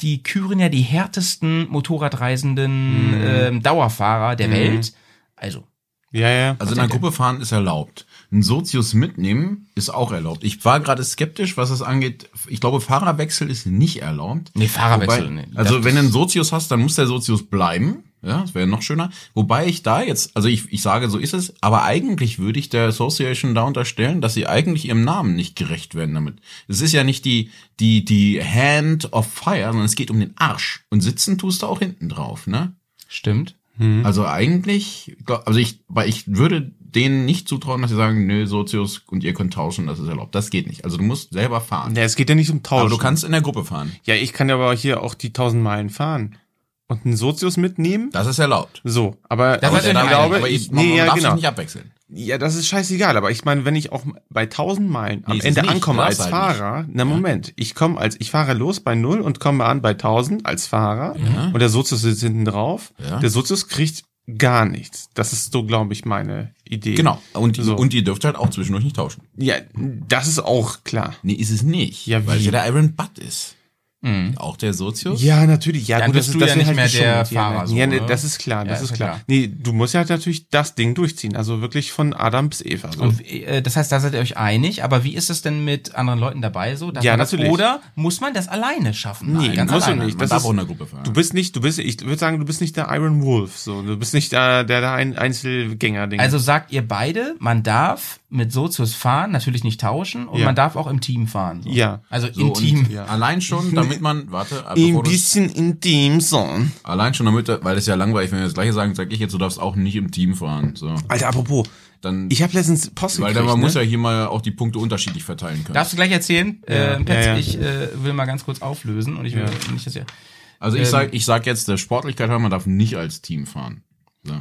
die küren ja die härtesten Motorradreisenden
Mhm.
ähm, Dauerfahrer der Welt. Also,
Ja, ja.
Also in einer Gruppe fahren ist erlaubt. Ein Sozius mitnehmen ist auch erlaubt. Ich war gerade skeptisch, was das angeht. Ich glaube, Fahrerwechsel ist nicht erlaubt.
Nee, Fahrerwechsel,
Wobei,
nee.
Also wenn du einen Sozius hast, dann muss der Sozius bleiben. Ja, das wäre noch schöner. Wobei ich da jetzt, also ich, ich sage, so ist es, aber eigentlich würde ich der Association da unterstellen, dass sie eigentlich ihrem Namen nicht gerecht werden damit. Es ist ja nicht die, die, die Hand of Fire, sondern es geht um den Arsch. Und sitzen tust du auch hinten drauf, ne?
stimmt.
Also eigentlich, also ich, weil ich würde denen nicht zutrauen, dass sie sagen, nö, Sozius und ihr könnt tauschen, das ist erlaubt. Das geht nicht. Also du musst selber fahren.
Ja, es geht ja nicht um Tausch.
Aber du kannst in der Gruppe fahren.
Ja, ich kann ja aber hier auch die 1000 Meilen fahren. Und einen Sozius mitnehmen?
Das ist erlaubt.
So, aber
Das
ich
ja
glaube,
aber
ich, nee, ja,
darf
genau.
nicht abwechseln.
Ja, das ist scheißegal, aber ich meine, wenn ich auch bei 1000 Meilen am
Nee,
Ende
nicht,
ankomme als
halt
Fahrer, na Moment, ich komme als, ich fahre los bei 0 und komme an bei 1000 als Fahrer und der Sozius sitzt hinten drauf.
Ja.
Der Sozius kriegt gar nichts. Das ist so, glaube ich, meine Idee.
Genau. Und,
So.
und ihr dürft halt auch zwischendurch nicht tauschen.
Ja, das ist auch klar.
Nee, ist es nicht.
Ja,
weil
wie?
ja der Iron Butt ist. Auch der Sozius?
Ja, natürlich. Ja,
Dann
gut,
bist
das,
du
das
ja nicht
halt
mehr der. Fahrer
Ja,
so,
ja, nee,
ne?
das ist klar, das
Ja,
ist
ist
klar.
klar.
Nee, du musst ja halt natürlich das Ding durchziehen. Also wirklich von Adam bis Eva. So.
Und, äh, das heißt, da seid ihr euch einig, aber wie ist es denn mit anderen Leuten dabei so? Darf
Ja,
man das,
natürlich.
Oder muss man das alleine schaffen?
Nee,
Nein, ganz
musst du
alleine.
nicht.
Man
Das
darf
ist-
auch in der Gruppe fahren.
Du bist nicht, du bist, ich würde sagen, du bist nicht der Iron Wolf. So, du bist nicht der, der, der ein Einzelgänger-Ding.
Also sagt ihr beide, man darf mit Sozius fahren, natürlich nicht tauschen und
Ja.
man darf auch im Team fahren. So.
Ja.
Also
so,
im
und
Team.
Allein schon, damit man, warte,
ein
bevor du-
bisschen intim so.
allein schon damit, weil das ist ja langweilig, wenn wir das gleiche sagen, sag ich jetzt, du darfst auch nicht im Team fahren. So.
Alter, apropos,
Dann,
ich habe letztens Post
weil
gekriegt,
dann, man
ne?
muss ja hier mal auch die Punkte unterschiedlich verteilen können.
Darfst du gleich erzählen?
Ja.
äh, Petz,
Ja, ja.
ich äh, will mal ganz kurz auflösen und ich will nicht, dass ihr
also
ähm,
ich sag, ich sag jetzt der Sportlichkeit, man darf nicht als Team fahren. So.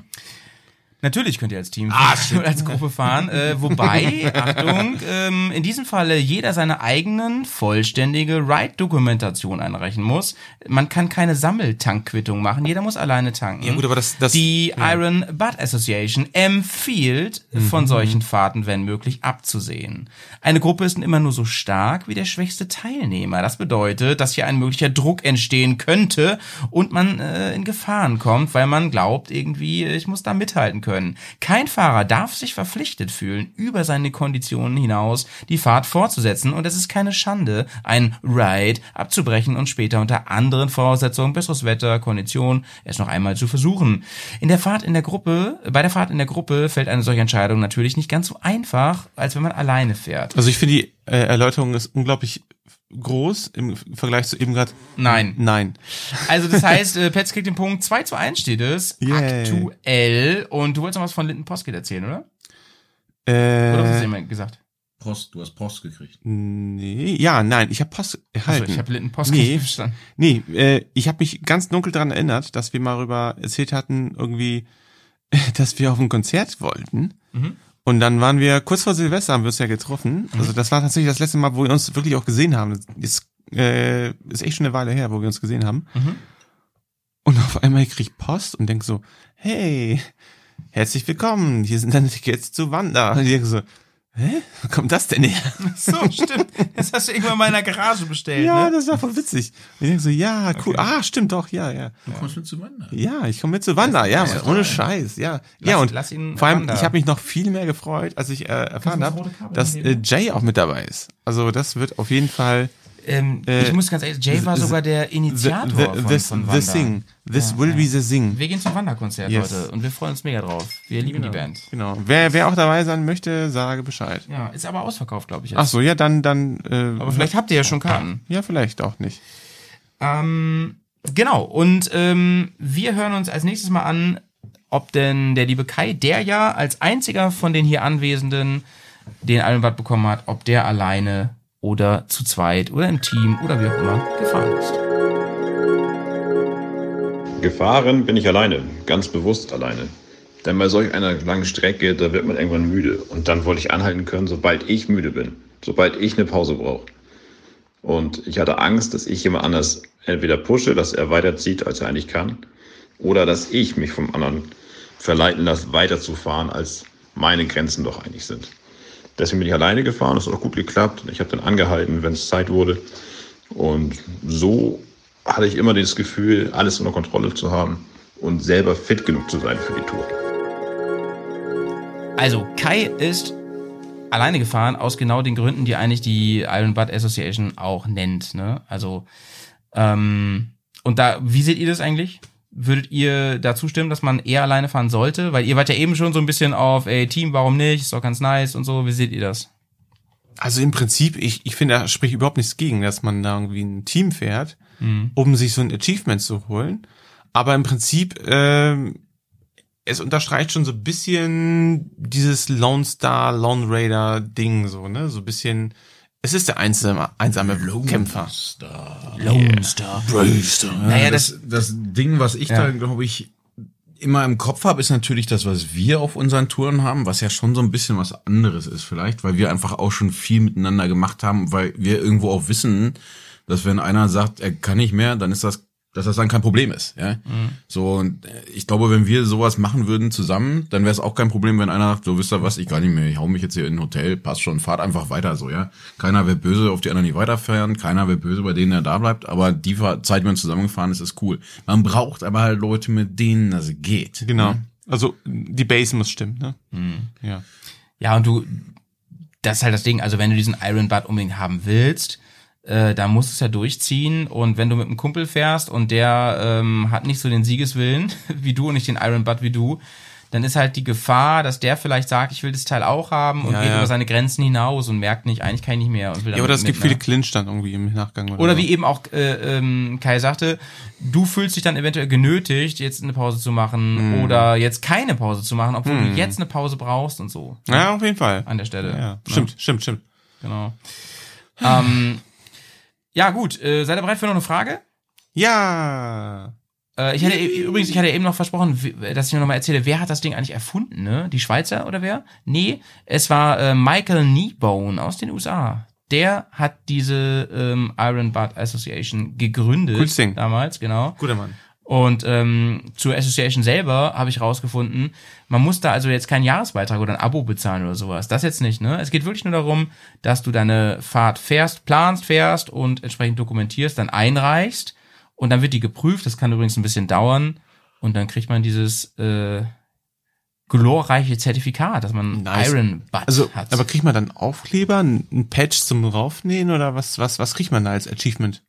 Natürlich könnt ihr als Team oder als Gruppe fahren. Äh, wobei, Achtung, ähm, in diesem Falle jeder seine eigenen vollständige Ride-Dokumentation einreichen muss. Man kann keine Sammeltankquittung machen. Jeder muss alleine tanken.
Ja, gut, aber das- das-
Die Iron Butt Association empfiehlt,
Mhm.
von solchen Fahrten, wenn möglich, abzusehen. Eine Gruppe ist immer nur so stark wie der schwächste Teilnehmer. Das bedeutet, dass hier ein möglicher Druck entstehen könnte und man äh, in Gefahren kommt, weil man glaubt, irgendwie, ich muss da mithalten können. Kein Fahrer darf sich verpflichtet fühlen, über seine Konditionen hinaus die Fahrt fortzusetzen und es ist keine Schande, ein Ride abzubrechen und später unter anderen Voraussetzungen, besseres Wetter, Kondition, es noch einmal zu versuchen. In der Fahrt in der Gruppe, bei der Fahrt in der Gruppe fällt eine solche Entscheidung natürlich nicht ganz so einfach, als wenn man alleine fährt.
Also ich finde die äh, Erläuterung ist unglaublich groß im Vergleich zu eben gerade.
Nein.
Nein.
Also das heißt, äh, Petz kriegt den Punkt 2 zu 1 steht es,
Yay.
aktuell. Und du wolltest noch was von Linden Postgate erzählen, oder?
Äh,
Oder hast du jemand gesagt?
Post, du hast Post gekriegt.
nee, ja, nein, ich habe Post erhalten.
Also ich habe Linden Postgate
Nee.
verstanden.
Nee, äh, ich habe mich ganz dunkel daran erinnert, dass wir mal darüber erzählt hatten, irgendwie, dass wir auf ein Konzert wollten.
Mhm.
Und dann waren wir kurz vor Silvester, haben wir uns ja getroffen. Also das war tatsächlich das letzte Mal, wo wir uns wirklich auch gesehen haben. Das ist, äh, ist echt schon eine Weile her, wo wir uns gesehen haben.
Mhm.
Und auf einmal krieg ich Post und denk so, hey, herzlich willkommen, hier sind deine Tickets zu Wanda. Und ich denk so, hä, wo kommt das denn her?
So, stimmt. Das hast du irgendwann mal in der Garage bestellt,
Ja,
ne?
das war voll witzig. Und ich denk so, ja, cool. Ah, stimmt doch, ja, ja.
Du kommst mit zu wandern.
Ja, ich komme mit zu Wanda, ja, Mann, ohne Scheiß, ja. ja, und
lass ihn
vor allem,
wandern.
ich habe mich noch viel mehr gefreut, als ich äh, erfahren habe, dass äh, Jay auch mit dabei ist. Also das wird auf jeden Fall
Ähm,
Äh,
ich muss ganz ehrlich, Jay war
the-
sogar der
the,
Initiator
the,
von,
the,
von
the
Wanda.
Thing. This will be the Thing.
Wir gehen zum Wanderkonzert,
Yes.
Leute. Und wir freuen uns mega drauf. Wir lieben die Band.
Genau. Wer, wer auch dabei sein möchte, sage Bescheid.
Ja, ist aber ausverkauft, glaube ich. Jetzt.
Ach so, ja, dann, dann. Äh,
Aber vielleicht habt ihr ja schon Karten.
Ja, vielleicht auch nicht.
Ähm, genau, und ähm, wir hören uns als nächstes mal an, ob denn der liebe Kai, der ja als einziger von den hier Anwesenden den Allenbad bekommen hat, ob der alleine oder zu zweit oder im Team oder wie auch immer gefahren ist.
Gefahren bin ich alleine, ganz bewusst alleine. Denn bei solch einer langen Strecke, da wird man irgendwann müde. Und dann wollte ich anhalten können, sobald ich müde bin. Sobald ich eine Pause brauche. Und ich hatte Angst, dass ich jemand anders entweder pushe, dass er weiterzieht, als er eigentlich kann. Oder dass ich mich vom anderen verleiten lasse, weiterzufahren, als meine Grenzen doch eigentlich sind. Deswegen bin ich alleine gefahren, das hat auch gut geklappt. Ich habe dann angehalten, wenn es Zeit wurde. Und so hatte ich immer das Gefühl, alles unter Kontrolle zu haben und selber fit genug zu sein für die Tour.
Also, Kai ist alleine gefahren, aus genau den Gründen, die eigentlich die Iron Butt Association auch nennt. Ne? Also, ähm, und da, wie seht ihr das eigentlich? Würdet ihr da zustimmen, dass man eher alleine fahren sollte? Weil ihr wart ja eben schon so ein bisschen auf, ey, Team, warum nicht? Ist doch ganz nice und so. Wie seht ihr das?
Also im Prinzip, ich, ich finde, da spricht überhaupt nichts gegen, dass man da irgendwie ein Team fährt, um sich so ein Achievement zu holen. Aber im Prinzip, ähm, es unterstreicht schon so ein bisschen dieses Lone Star, Lone Raider Ding, so, ne? So ein bisschen, es ist der einsame, einsame Kämpfer.
Lone Star. Naja, das,
das, das Ding, was ich
Ja.
da, glaube ich, immer im Kopf habe, ist natürlich das, was wir auf unseren Touren haben, was ja schon so ein bisschen was anderes ist vielleicht, weil wir einfach auch schon viel miteinander gemacht haben, weil wir irgendwo auch wissen, dass wenn einer sagt, er kann nicht mehr, dann ist das dass das dann kein Problem ist. Ja? So, und äh, ich glaube, wenn wir sowas machen würden zusammen, dann wäre es auch kein Problem, wenn einer sagt, so wisst ihr was, ich gar nicht mehr, ich hau mich jetzt hier in ein Hotel, passt schon, fahrt einfach weiter so, ja. Keiner wird böse auf die anderen, die weiterfahren, keiner wird böse bei denen, der da bleibt, aber die Zeit, wenn man zusammengefahren ist, ist cool. Man braucht aber halt Leute, mit denen das geht.
Genau. Also die Base muss stimmen, ne?
Mhm.
Ja.
Ja, und du, das ist halt das Ding, also wenn du diesen Iron Butt unbedingt haben willst, äh, da musst du es ja durchziehen und wenn du mit einem Kumpel fährst und der ähm, hat nicht so den Siegeswillen wie du und nicht den Iron Butt wie du, dann ist halt die Gefahr, dass der vielleicht sagt, ich will das Teil auch haben und
Ja,
geht
ja.
über seine Grenzen hinaus und merkt nicht, eigentlich kann ich nicht mehr und will
Ja, aber
damit
das gibt
ne?
viele Clinch dann irgendwie im Nachgang. Oder,
Oder wie eben auch äh, ähm, Kai sagte, du fühlst dich dann eventuell genötigt, jetzt eine Pause zu machen
Mhm.
oder jetzt keine Pause zu machen, obwohl du jetzt eine Pause brauchst und so
Ja, auf jeden Fall.
an der Stelle.
Ja, stimmt, stimmt, stimmt.
Genau. ähm, ja, gut. Äh, seid ihr bereit für noch eine Frage?
Ja.
Äh, ich hatte e- übrigens, ich hatte eben noch versprochen, dass ich mir nochmal erzähle, wer hat das Ding eigentlich erfunden, ne? Die Schweizer oder wer? Nee, es war äh, Michael Kneebone aus den USA. Der hat diese ähm, Iron Butt Association gegründet.
Cooles Ding.
Damals, genau.
Guter Mann.
Und ähm, zur Association selber habe ich rausgefunden, man muss da also jetzt keinen Jahresbeitrag oder ein Abo bezahlen oder sowas. Das jetzt nicht, ne? Es geht wirklich nur darum, dass du deine Fahrt fährst, planst, fährst und entsprechend dokumentierst, dann einreichst und dann wird die geprüft. Das kann übrigens ein bisschen dauern und dann kriegt man dieses äh, glorreiche Zertifikat, dass man
Nice.
Iron Butt
Also,
hat.
aber kriegt man dann Aufkleber, ein ein Patch zum Raufnähen oder was, was, was kriegt man da als Achievement?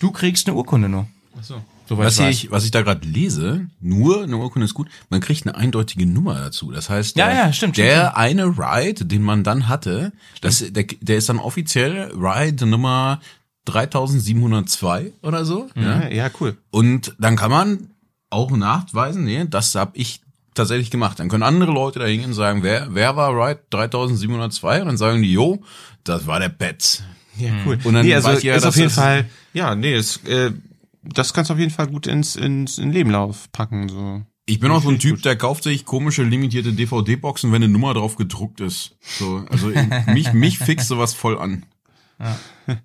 du kriegst eine Urkunde nur.
Ach so.
Soweit
Was
ich
ich, was ich da gerade lese, nur eine Urkunde ist gut, man kriegt eine eindeutige Nummer dazu. Das heißt,
Ja,
der,
ja, stimmt,
der
stimmt,
eine Ride, den man dann hatte, das, der, der ist dann offiziell Ride Nummer 3702 oder so. Ja?
Ja, ja, cool.
Und dann kann man auch nachweisen, nee, das habe ich tatsächlich gemacht. Dann können andere Leute da hingehen und sagen, wer, wer war Ride 3702? Und dann sagen die, jo, das war der Betz.
Ja, cool.
Und dann
nee, also
weiß jeder,
ist auf jeden Fall, ja, nee, das, äh, das kannst du auf jeden Fall gut ins, ins in Lebenlauf packen, so.
Ich bin auch so ein Typ, der kauft sich komische limitierte DVD-Boxen, wenn eine Nummer drauf gedruckt ist. So, also mich, mich fixt sowas voll an.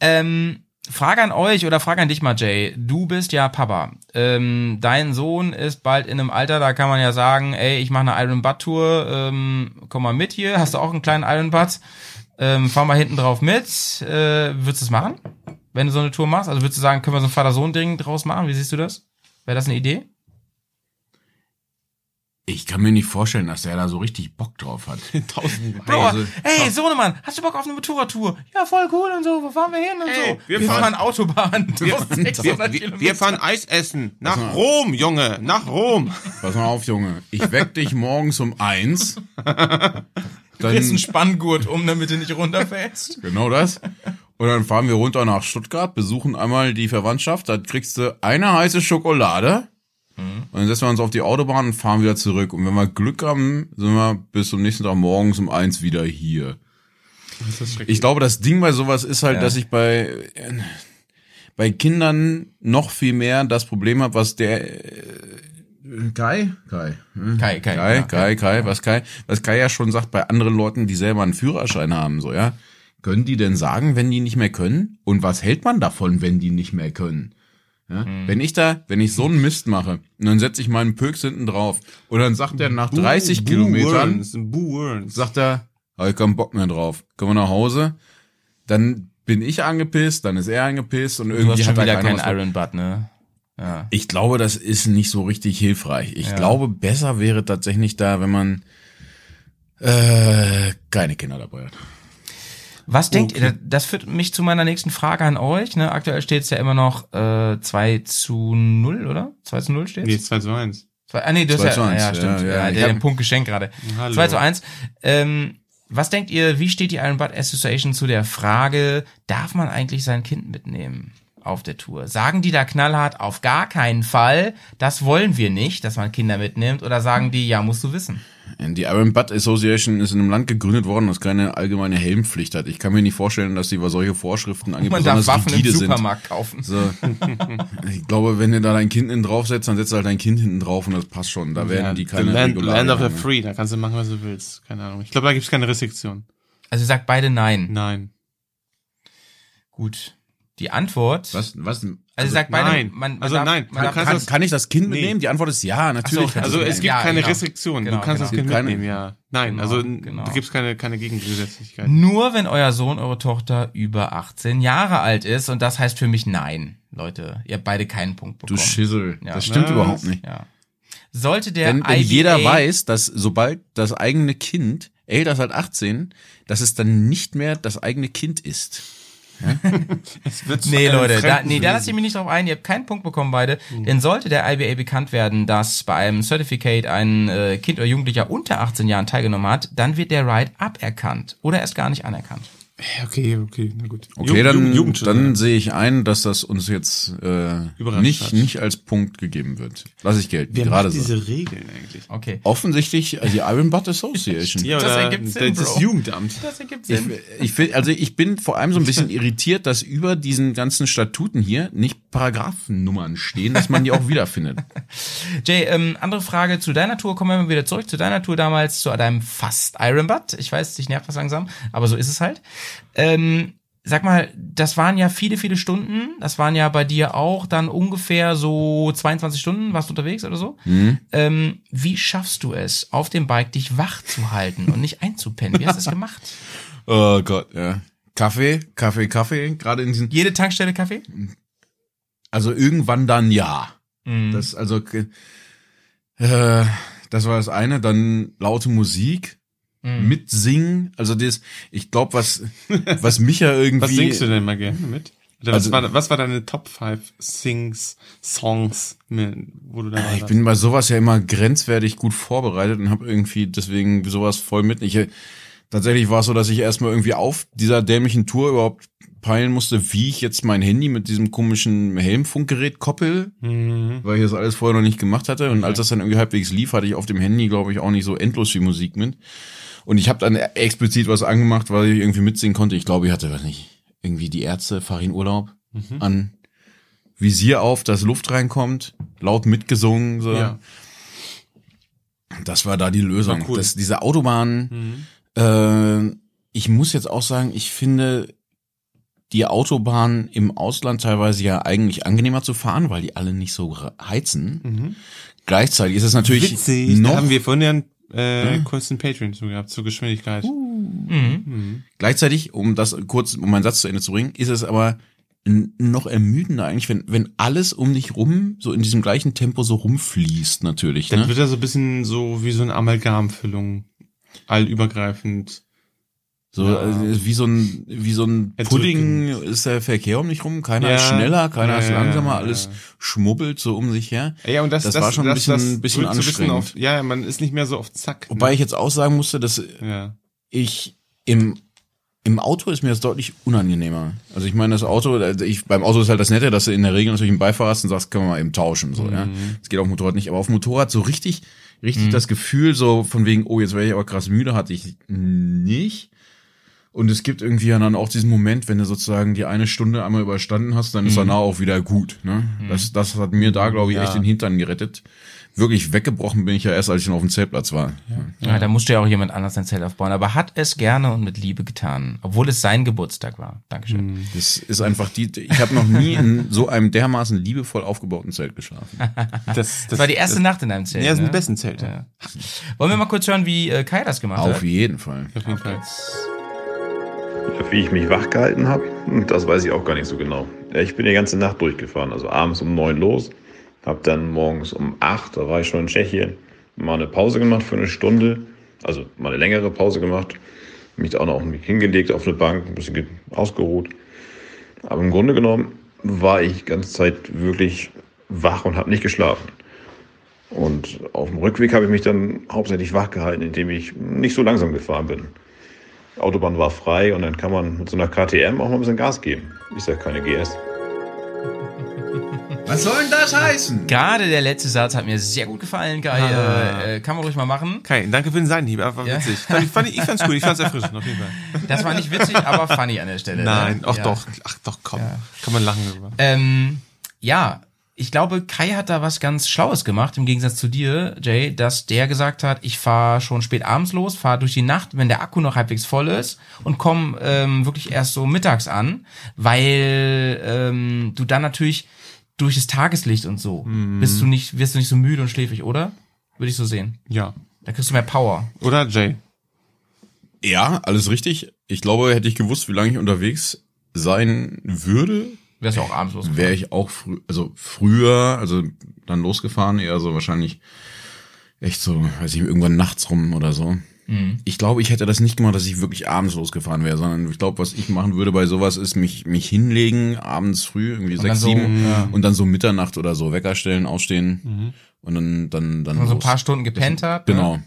Ähm, Frage an euch oder Frage an dich mal, Jay. Du bist ja Papa. Ähm, dein Sohn ist bald in einem Alter, da kann man ja sagen, ey, ich mache eine Iron Butt Tour, ähm, komm mal mit hier. Hast du auch einen kleinen Iron Butt? Ähm, fahr mal hinten drauf mit. Äh, würdest du es machen, wenn du so eine Tour machst? Also würdest du sagen, können wir so ein Vater-Sohn-Ding draus machen? Wie siehst du das? Wäre das eine Idee?
Ich kann mir nicht vorstellen, dass der da so richtig Bock drauf hat.
Tausend
Bro,
Also,
ey, Sohnemann, hast du Bock auf eine Motorradtour? Ja, voll cool und so. Wo fahren wir hin und
Ey,
so?
wir fahren-
Autobahn.
Wir,
600
wir, wir fahren Eis essen. Nach Rom, Junge. Nach Rom.
Pass mal auf, Junge. Ich weck dich morgens um eins.
Du kriegst einen
Dann,
Spanngurt um, damit du nicht runterfällst.
genau das. Und dann fahren wir runter nach Stuttgart, besuchen einmal die Verwandtschaft. Da kriegst du eine heiße Schokolade. Und dann setzen wir uns auf die Autobahn und fahren wieder zurück. Und wenn wir Glück haben, sind wir bis zum nächsten Tag morgens um eins wieder hier. Ich glaube, das Ding bei sowas ist halt,
Ja.
dass ich bei, bei Kindern noch viel mehr das Problem habe, was der äh, Kai? Kai. hm?
Kai, Kai,
Kai,
ja,
Kai, Kai, was Kai, was Kai ja schon sagt, bei anderen Leuten, die selber einen Führerschein haben, so, ja. Können die denn sagen, wenn die nicht mehr können? Und was hält man davon, wenn die nicht mehr können? Ja? Wenn ich da, wenn ich so einen Mist mache, und dann setze ich meinen Pöks hinten drauf, und dann sagt er nach 30 Kilometern,
Boo Warrens.
sagt er, hab ich keinen Bock mehr drauf. Kommen wir nach Hause, dann bin ich angepisst, dann ist er angepisst und irgendwie hat er
wieder keinen Iron Butt, ne? Ja.
Ich glaube, das ist nicht so richtig hilfreich. Ich glaube, besser wäre tatsächlich da, wenn man äh, keine Kinder dabei hat.
Was denkt ihr, das führt mich zu meiner nächsten Frage an euch, ne? Aktuell steht es ja immer noch äh, 2 zu 0, oder? 2 zu 0 steht
Nee, 2 zu 1.
Zwei, ah, nee, du hast
2
ja,
zu 1,
ja, stimmt.
ja,
Ja,
ja.
Der
hab-
den Punkt geschenkt gerade.
Hallo.
2 zu 1. Ähm, was denkt ihr, wie steht die Iron Butt Association zu der Frage, darf man eigentlich sein Kind mitnehmen auf der Tour? Sagen die da knallhart, auf gar keinen Fall, das wollen wir nicht, dass man Kinder mitnimmt, oder sagen die, ja, musst du wissen?
Die Iron Butt Association ist in einem Land gegründet worden, das keine allgemeine Helmpflicht hat. Ich kann mir nicht vorstellen, dass sie über solche Vorschriften eigentlich
Man darf
besonders
Waffen im
rigide sind.
Supermarkt kaufen.
So. Ich glaube, wenn du da dein Kind hinten draufsetzt, dann setzt du halt dein Kind hinten drauf und das passt schon. Da werden die
the
keine
Land,
Regularien
Land of the. Free, da kannst du machen, was du willst. Keine Ahnung. Ich glaube, da gibt's keine Restriktion.
Also sagt beide nein.
Nein.
Gut. Die Antwort.
Was, was,
Also, sagt beide,
nein.
man, man
Also
darf,
nein,
man darf,
kann das-
kann ich das Kind
Nee.
mitnehmen? Die Antwort ist ja, natürlich.
So,
Also es gibt
Ja,
keine
genau.
Restriktionen.
Genau,
du kannst das
genau.
Kind
Keine-
mitnehmen, ja. Nein,
Genau,
also
genau.
da gibt's keine, keine Gegengesetzlichkeit.
Nur wenn euer Sohn, eure Tochter über 18 Jahre alt ist. Und das heißt für mich nein, Leute. Ihr habt beide keinen Punkt
Du
bekommen.
Schissel.
Ja.
Das stimmt
Was?
überhaupt nicht.
ja. Sollte der
Denn, denn
IBA
jeder weiß, dass sobald das eigene Kind älter ist als 18, dass es dann nicht mehr das eigene Kind ist.
Es wird
Nee, Leute, da, nee, da lasse ich mich nicht drauf ein. Ihr habt keinen Punkt bekommen beide.
Hm.
Denn sollte der IBA bekannt werden, dass bei einem Certificate ein äh, Kind oder Jugendlicher unter 18 Jahren teilgenommen hat, dann wird der Ride aberkannt oder erst gar nicht anerkannt.
Okay, okay, na gut.
Okay, dann,
Ju- Jugendschutz,
dann
ja.
sehe ich ein, dass das uns jetzt äh, nicht,
hat.
nicht als Punkt gegeben wird. Lass ich gelten.
Wer
gerade
macht
so.
diese Regeln eigentlich?
Okay.
Offensichtlich äh, die Iron Butt Association.
Ja,
Das ergibt Sinn,
das
Bro.
Jugendamt.
Das ergibt
Ich, ich find, also ich bin vor allem so ein bisschen irritiert, dass über diesen ganzen Statuten hier nicht Paragraphennummern stehen, dass man die auch wiederfindet.
Jay, ähm, andere Frage zu deiner Tour. Kommen wir mal wieder zurück zu deiner Tour damals, zu deinem fast Iron Butt. Ich weiß, dich nervt das langsam, aber so ist es halt. Ähm, sag mal, das waren ja viele, viele Stunden. Das waren ja bei dir auch dann ungefähr so 22 Stunden. Warst du unterwegs oder so? Ähm, wie schaffst du es, auf dem Bike dich wach zu halten und nicht einzupennen? Wie hast du das gemacht?
Oh Gott, ja. Kaffee, Kaffee, Kaffee, gerade in diesen,
Jede Tankstelle Kaffee?
also irgendwann dann ja. Das, also, äh, das war das eine, dann laute Musik, mitsingen, also das, ich glaube, was, was mich ja irgendwie.
Was singst du denn mal gerne mit? Oder
Also-
was, war, was war deine Top 5 Sings, Songs, wo du da
Ich bin bei sowas ja immer grenzwertig gut vorbereitet und habe irgendwie deswegen sowas voll mit. Ich, tatsächlich war es so, dass ich erstmal irgendwie auf dieser dämlichen Tour überhaupt peilen musste, wie ich jetzt mein Handy mit diesem komischen Helmfunkgerät koppel, weil ich das alles vorher noch nicht gemacht hatte. Und als das dann irgendwie halbwegs lief, hatte ich auf dem Handy, glaube ich, auch nicht so endlos viel Musik mit. Und ich habe dann explizit was angemacht, weil ich irgendwie mitsingen konnte. Ich glaube, ich hatte, weiß nicht, irgendwie die Ärzte, fahr in Urlaub an Visier auf, dass Luft reinkommt, laut mitgesungen, so.
Ja.
Das war da die Lösung.
Cool.
Das, diese Autobahn, äh, ich muss jetzt auch sagen, ich finde die Autobahn im Ausland teilweise ja eigentlich angenehmer zu fahren, weil die alle nicht so heizen. Gleichzeitig ist es natürlich
Witzig,
noch,
da haben wir vorhin ja einen äh, kurzen Patreon zu gehabt, zur Geschwindigkeit.
gleichzeitig, um das kurz, um meinen Satz zu Ende zu bringen, ist es aber noch ermüdender eigentlich, wenn, wenn alles um dich rum so in diesem gleichen Tempo so rumfließt natürlich.
Dann
Ne?
wird er so ein bisschen so wie so eine Amalgamfüllung, allübergreifend.
So äh, wie so ein wie so ein Pudding ist der Verkehr um dich rum. Keiner
Ja.
ist schneller, keiner
Ja,
ist
ja,
langsamer,
ja.
alles schmubbelt so um sich her.
Ja, und das,
Das war schon ein bisschen- bisschen anstrengend.
auf, ja, man ist nicht mehr so auf Zack.
Wobei ich jetzt auch sagen musste, dass
ne? ja.
ich im im Auto ist mir das deutlich unangenehmer. Also ich meine, das Auto, also ich, beim Auto ist halt das Nette, dass du in der Regel natürlich einen Beifahrer hast und sagst, können wir mal eben tauschen, so, ja. Das geht auf dem Motorrad nicht, aber auf dem Motorrad so richtig, richtig das Gefühl so von wegen, oh, jetzt wäre ich aber krass müde, hatte ich nicht. Und es gibt irgendwie ja dann auch diesen Moment, wenn du sozusagen die eine Stunde einmal überstanden hast, dann ist danach auch wieder gut. Ne? Das, das hat mir da, glaube ich, echt den Hintern gerettet. Wirklich weggebrochen bin ich ja erst, als ich schon auf dem Zeltplatz war. Ja.
Ja, da musste ja auch jemand anders sein Zelt aufbauen, aber hat es gerne und mit Liebe getan, obwohl es sein Geburtstag war. Dankeschön.
Das ist einfach die. Ich habe noch nie in so einem dermaßen liebevoll aufgebauten Zelt geschlafen.
Das,
Das war die erste Nacht in deinem Zelt.
Ja, das sind
ne?
die besten Zelte.
Ja. Wollen wir mal kurz hören, wie äh, Kai das gemacht
Auf
hat?
jeden Fall.
Auf jeden Fall.
Wie ich mich wach gehalten habe, das weiß ich auch gar nicht so genau. Ich bin die ganze Nacht durchgefahren, also abends um neun los, habe dann morgens um acht, da war ich schon in Tschechien, mal eine Pause gemacht für eine Stunde, also mal eine längere Pause gemacht, mich da auch noch hingelegt auf eine Bank, ein bisschen ge- ausgeruht. Aber im Grunde genommen war ich die ganze Zeit wirklich wach und habe nicht geschlafen. Und auf dem Rückweg habe ich mich dann hauptsächlich wach gehalten, indem ich nicht so langsam gefahren bin. Autobahn war frei und dann kann man mit so einer KTM auch mal ein bisschen Gas geben. Ist ja keine GS.
Was soll denn das heißen?
Gerade der letzte Satz hat mir sehr gut gefallen, Kai.
Ah.
Äh, äh, kann man ruhig mal machen.
Kai, danke für den Seitenhieb, einfach
Ja.
witzig. Fand ich, fand ich, ich fand's gut, ich fand's erfrischend, auf jeden Fall.
Das war nicht witzig, aber funny an der Stelle.
Nein,
ne?
ach
ja.
doch, ach doch, komm. Kann man lachen darüber.
Ähm, ja, ich glaube, Kai hat da was ganz Schlaues gemacht, im Gegensatz zu dir, Jay, dass der gesagt hat, ich fahre schon spät abends los, fahre durch die Nacht, wenn der Akku noch halbwegs voll ist und komme ähm, wirklich erst so mittags an, weil ähm, du dann natürlich durch das Tageslicht und so bist du nicht, wirst du nicht so müde und schläfrig, oder? Würde ich so sehen.
Ja.
Da kriegst du mehr Power.
Oder Jay?
Ja, alles richtig. Ich glaube, hätte ich gewusst, wie lange ich unterwegs sein würde,
Wärst du auch abends los.
wäre ich auch frü also früher, also dann losgefahren, eher so wahrscheinlich echt so, weiß ich, irgendwann nachts rum oder so.
Mhm.
Ich glaube, ich hätte das nicht gemacht, dass ich wirklich abends losgefahren wäre, sondern ich glaube, was ich machen würde bei sowas ist, mich, mich hinlegen, abends früh, irgendwie
dann
sechs,
so,
sieben,
ja.
und dann so Mitternacht oder so Wecker stellen, ausstehen und dann, dann, dann
man so ein
los.
paar Stunden gepennt hat. ne?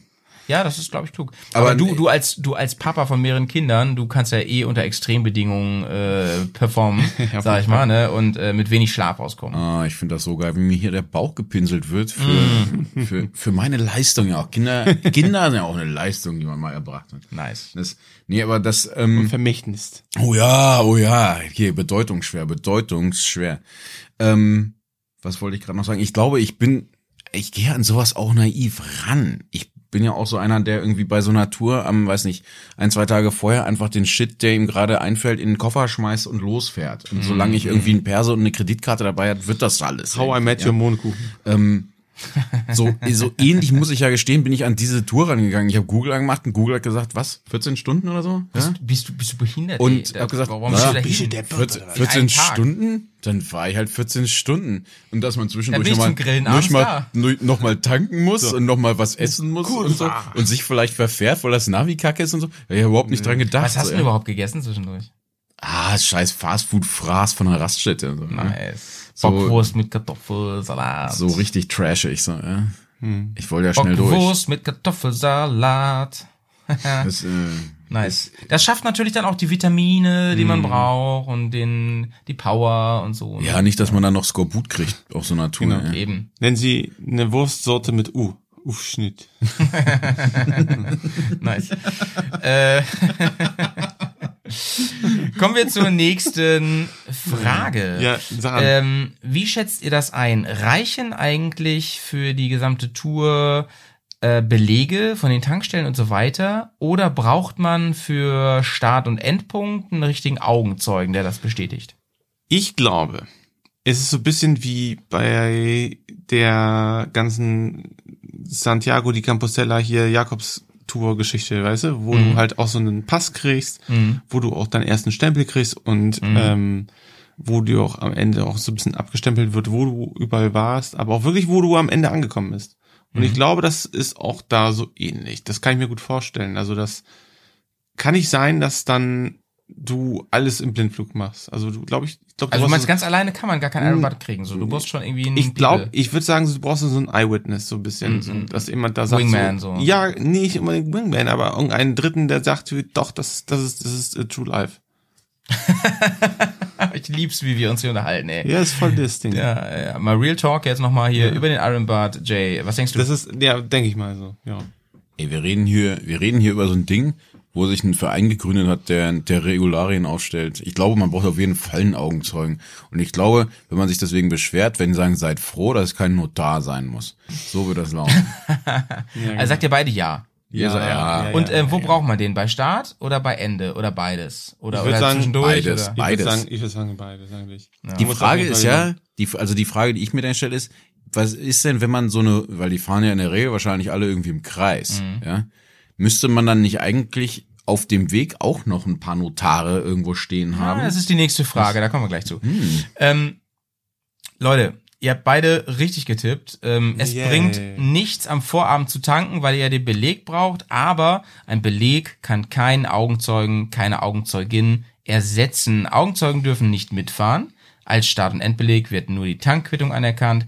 Ja, das ist, glaube ich, klug.
Aber
Aber, du, du als du als Papa von mehreren Kindern, du kannst ja eh unter Extrembedingungen äh, performen, sag ich mal, ne, und äh, mit wenig Schlaf auskommen.
Ah, ich finde das so geil, wie mir hier der Bauch gepinselt wird für,
Mm.
für, für meine Leistung ja auch. Kinder, Kinder sind ja auch eine Leistung, die man mal erbracht hat.
Nice.
Das, nee, aber das, ähm,
Vermächtnis.
oh ja, oh ja, hier, bedeutungsschwer, bedeutungsschwer. Ähm, was wollte ich gerade noch sagen? Ich glaube, ich bin, ich gehe an sowas auch naiv ran. Ich bin ja auch so einer, der irgendwie bei so einer Tour am, weiß nicht, ein, zwei Tage vorher einfach den Shit, der ihm gerade einfällt, in den Koffer schmeißt und losfährt. Und solange ich irgendwie einen Perso und eine Kreditkarte dabei hat, wird das alles.
How I Met Your Mohnkuchen.
Ähm, so, so ähnlich muss ich ja gestehen, bin ich an diese Tour rangegangen. Ich habe Google angemacht und Google hat gesagt, was, 14 Stunden oder so? Ja?
Bist du bist du behindert?
Und
ey?
hab gesagt,
warum
na,
bist du da hin?
14,
In
14
einem Tag.
Stunden? Dann fahre ich halt 14 Stunden. Und dass man zwischendurch nochmal noch mal, noch mal tanken muss und nochmal was essen muss und so. Und sich vielleicht verfährt, weil das Navi kacke ist und so. Da hab ich überhaupt nicht dran gedacht.
Was hast
so,
du denn
ja.
überhaupt gegessen zwischendurch?
Ah, scheiß Fastfood-Fraß von der Raststätte. So, ne?
Nice.
So-
Bockwurst mit Kartoffelsalat.
so richtig trashig. So, ja. Ich wollte ja schnell durch.
Bockwurst mit Kartoffelsalat.
Das, äh,
Nice. Das schafft natürlich dann auch die Vitamine, die man braucht und den, die Power und so. ne?
ja, nicht, dass man dann noch Skorbut kriegt auf so einer Tour.
Genau.
ja.
Eben.
Nennen Sie eine Wurstsorte mit U. Ufschnitt.
Nice. äh, kommen wir zur nächsten Frage.
Ja, sag.
Ähm, wie schätzt ihr das ein? Reichen eigentlich für die gesamte Tour äh, Belege von den Tankstellen und so weiter? Oder braucht man für Start- und Endpunkt einen richtigen Augenzeugen, der das bestätigt?
Ich glaube, es ist so ein bisschen wie bei der ganzen Santiago di Compostela hier Jakobs-Tour-Geschichte, weißt du, wo du halt auch so einen Pass kriegst, wo du auch deinen ersten Stempel kriegst und ähm, wo dir auch am Ende auch so ein bisschen abgestempelt wird, wo du überall warst, aber auch wirklich, wo du am Ende angekommen bist. Und ich glaube, das ist auch da so ähnlich. Das kann ich mir gut vorstellen. Also das kann nicht sein, dass dann du alles im Blindflug machst. Also du glaube ich, ich glaube,
Also du meinst, ganz alleine kann man gar keinen Iron Butt kriegen. So, du musst schon irgendwie einen
ich glaube, ich würde sagen, du brauchst so ein Eyewitness so ein bisschen, so, dass jemand da sagt,
Wingman,
so,
so.
ja, nicht unbedingt Wingman, aber irgendeinen Dritten, der sagt, doch, das, das ist, das ist äh, True Life.
ich lieb's, wie wir uns hier unterhalten, ey.
Ja, ist voll das Ding.
Ja, ja. Mal Real Talk jetzt nochmal hier über den Iron Butt. Jay, was denkst du?
Das ist, ja, denke ich mal so, ja.
Ey, wir reden hier, wir reden hier über so ein Ding, wo sich ein Verein gegründet hat, der, der Regularien aufstellt. Ich glaube, man braucht auf jeden Fall einen Augenzeugen. Und ich glaube, wenn man sich deswegen beschwert, wenn die sagen, seid froh, dass es kein Notar sein muss. So wird das laufen.
also sagt ihr beide ja.
ja, ja,
Und äh, wo braucht man den? Bei Start oder bei Ende? Oder beides? Oder,
Ich würd
oder
sagen,
zwischendurch?
beides.
Oder?
Ich
Beides.
würde sagen, ich würde sagen, beides eigentlich.
Die Frage ist ja, die, also die Frage, die ich mir dann stelle, ist, was ist denn, wenn man so eine, weil die fahren ja in der Regel wahrscheinlich alle irgendwie im Kreis,
Mhm.
ja, müsste man dann nicht eigentlich auf dem Weg auch noch ein paar Notare irgendwo stehen haben?
Ah, das ist die nächste Frage, da kommen wir gleich zu. Ähm, Leute, ihr habt beide richtig getippt. Ähm, es
Yay.
bringt nichts am Vorabend zu tanken, weil ihr ja den Beleg braucht, aber ein Beleg kann keinen Augenzeugen, keine Augenzeugin ersetzen. Augenzeugen dürfen nicht mitfahren. Als Start- und Endbeleg wird nur die Tankquittung anerkannt.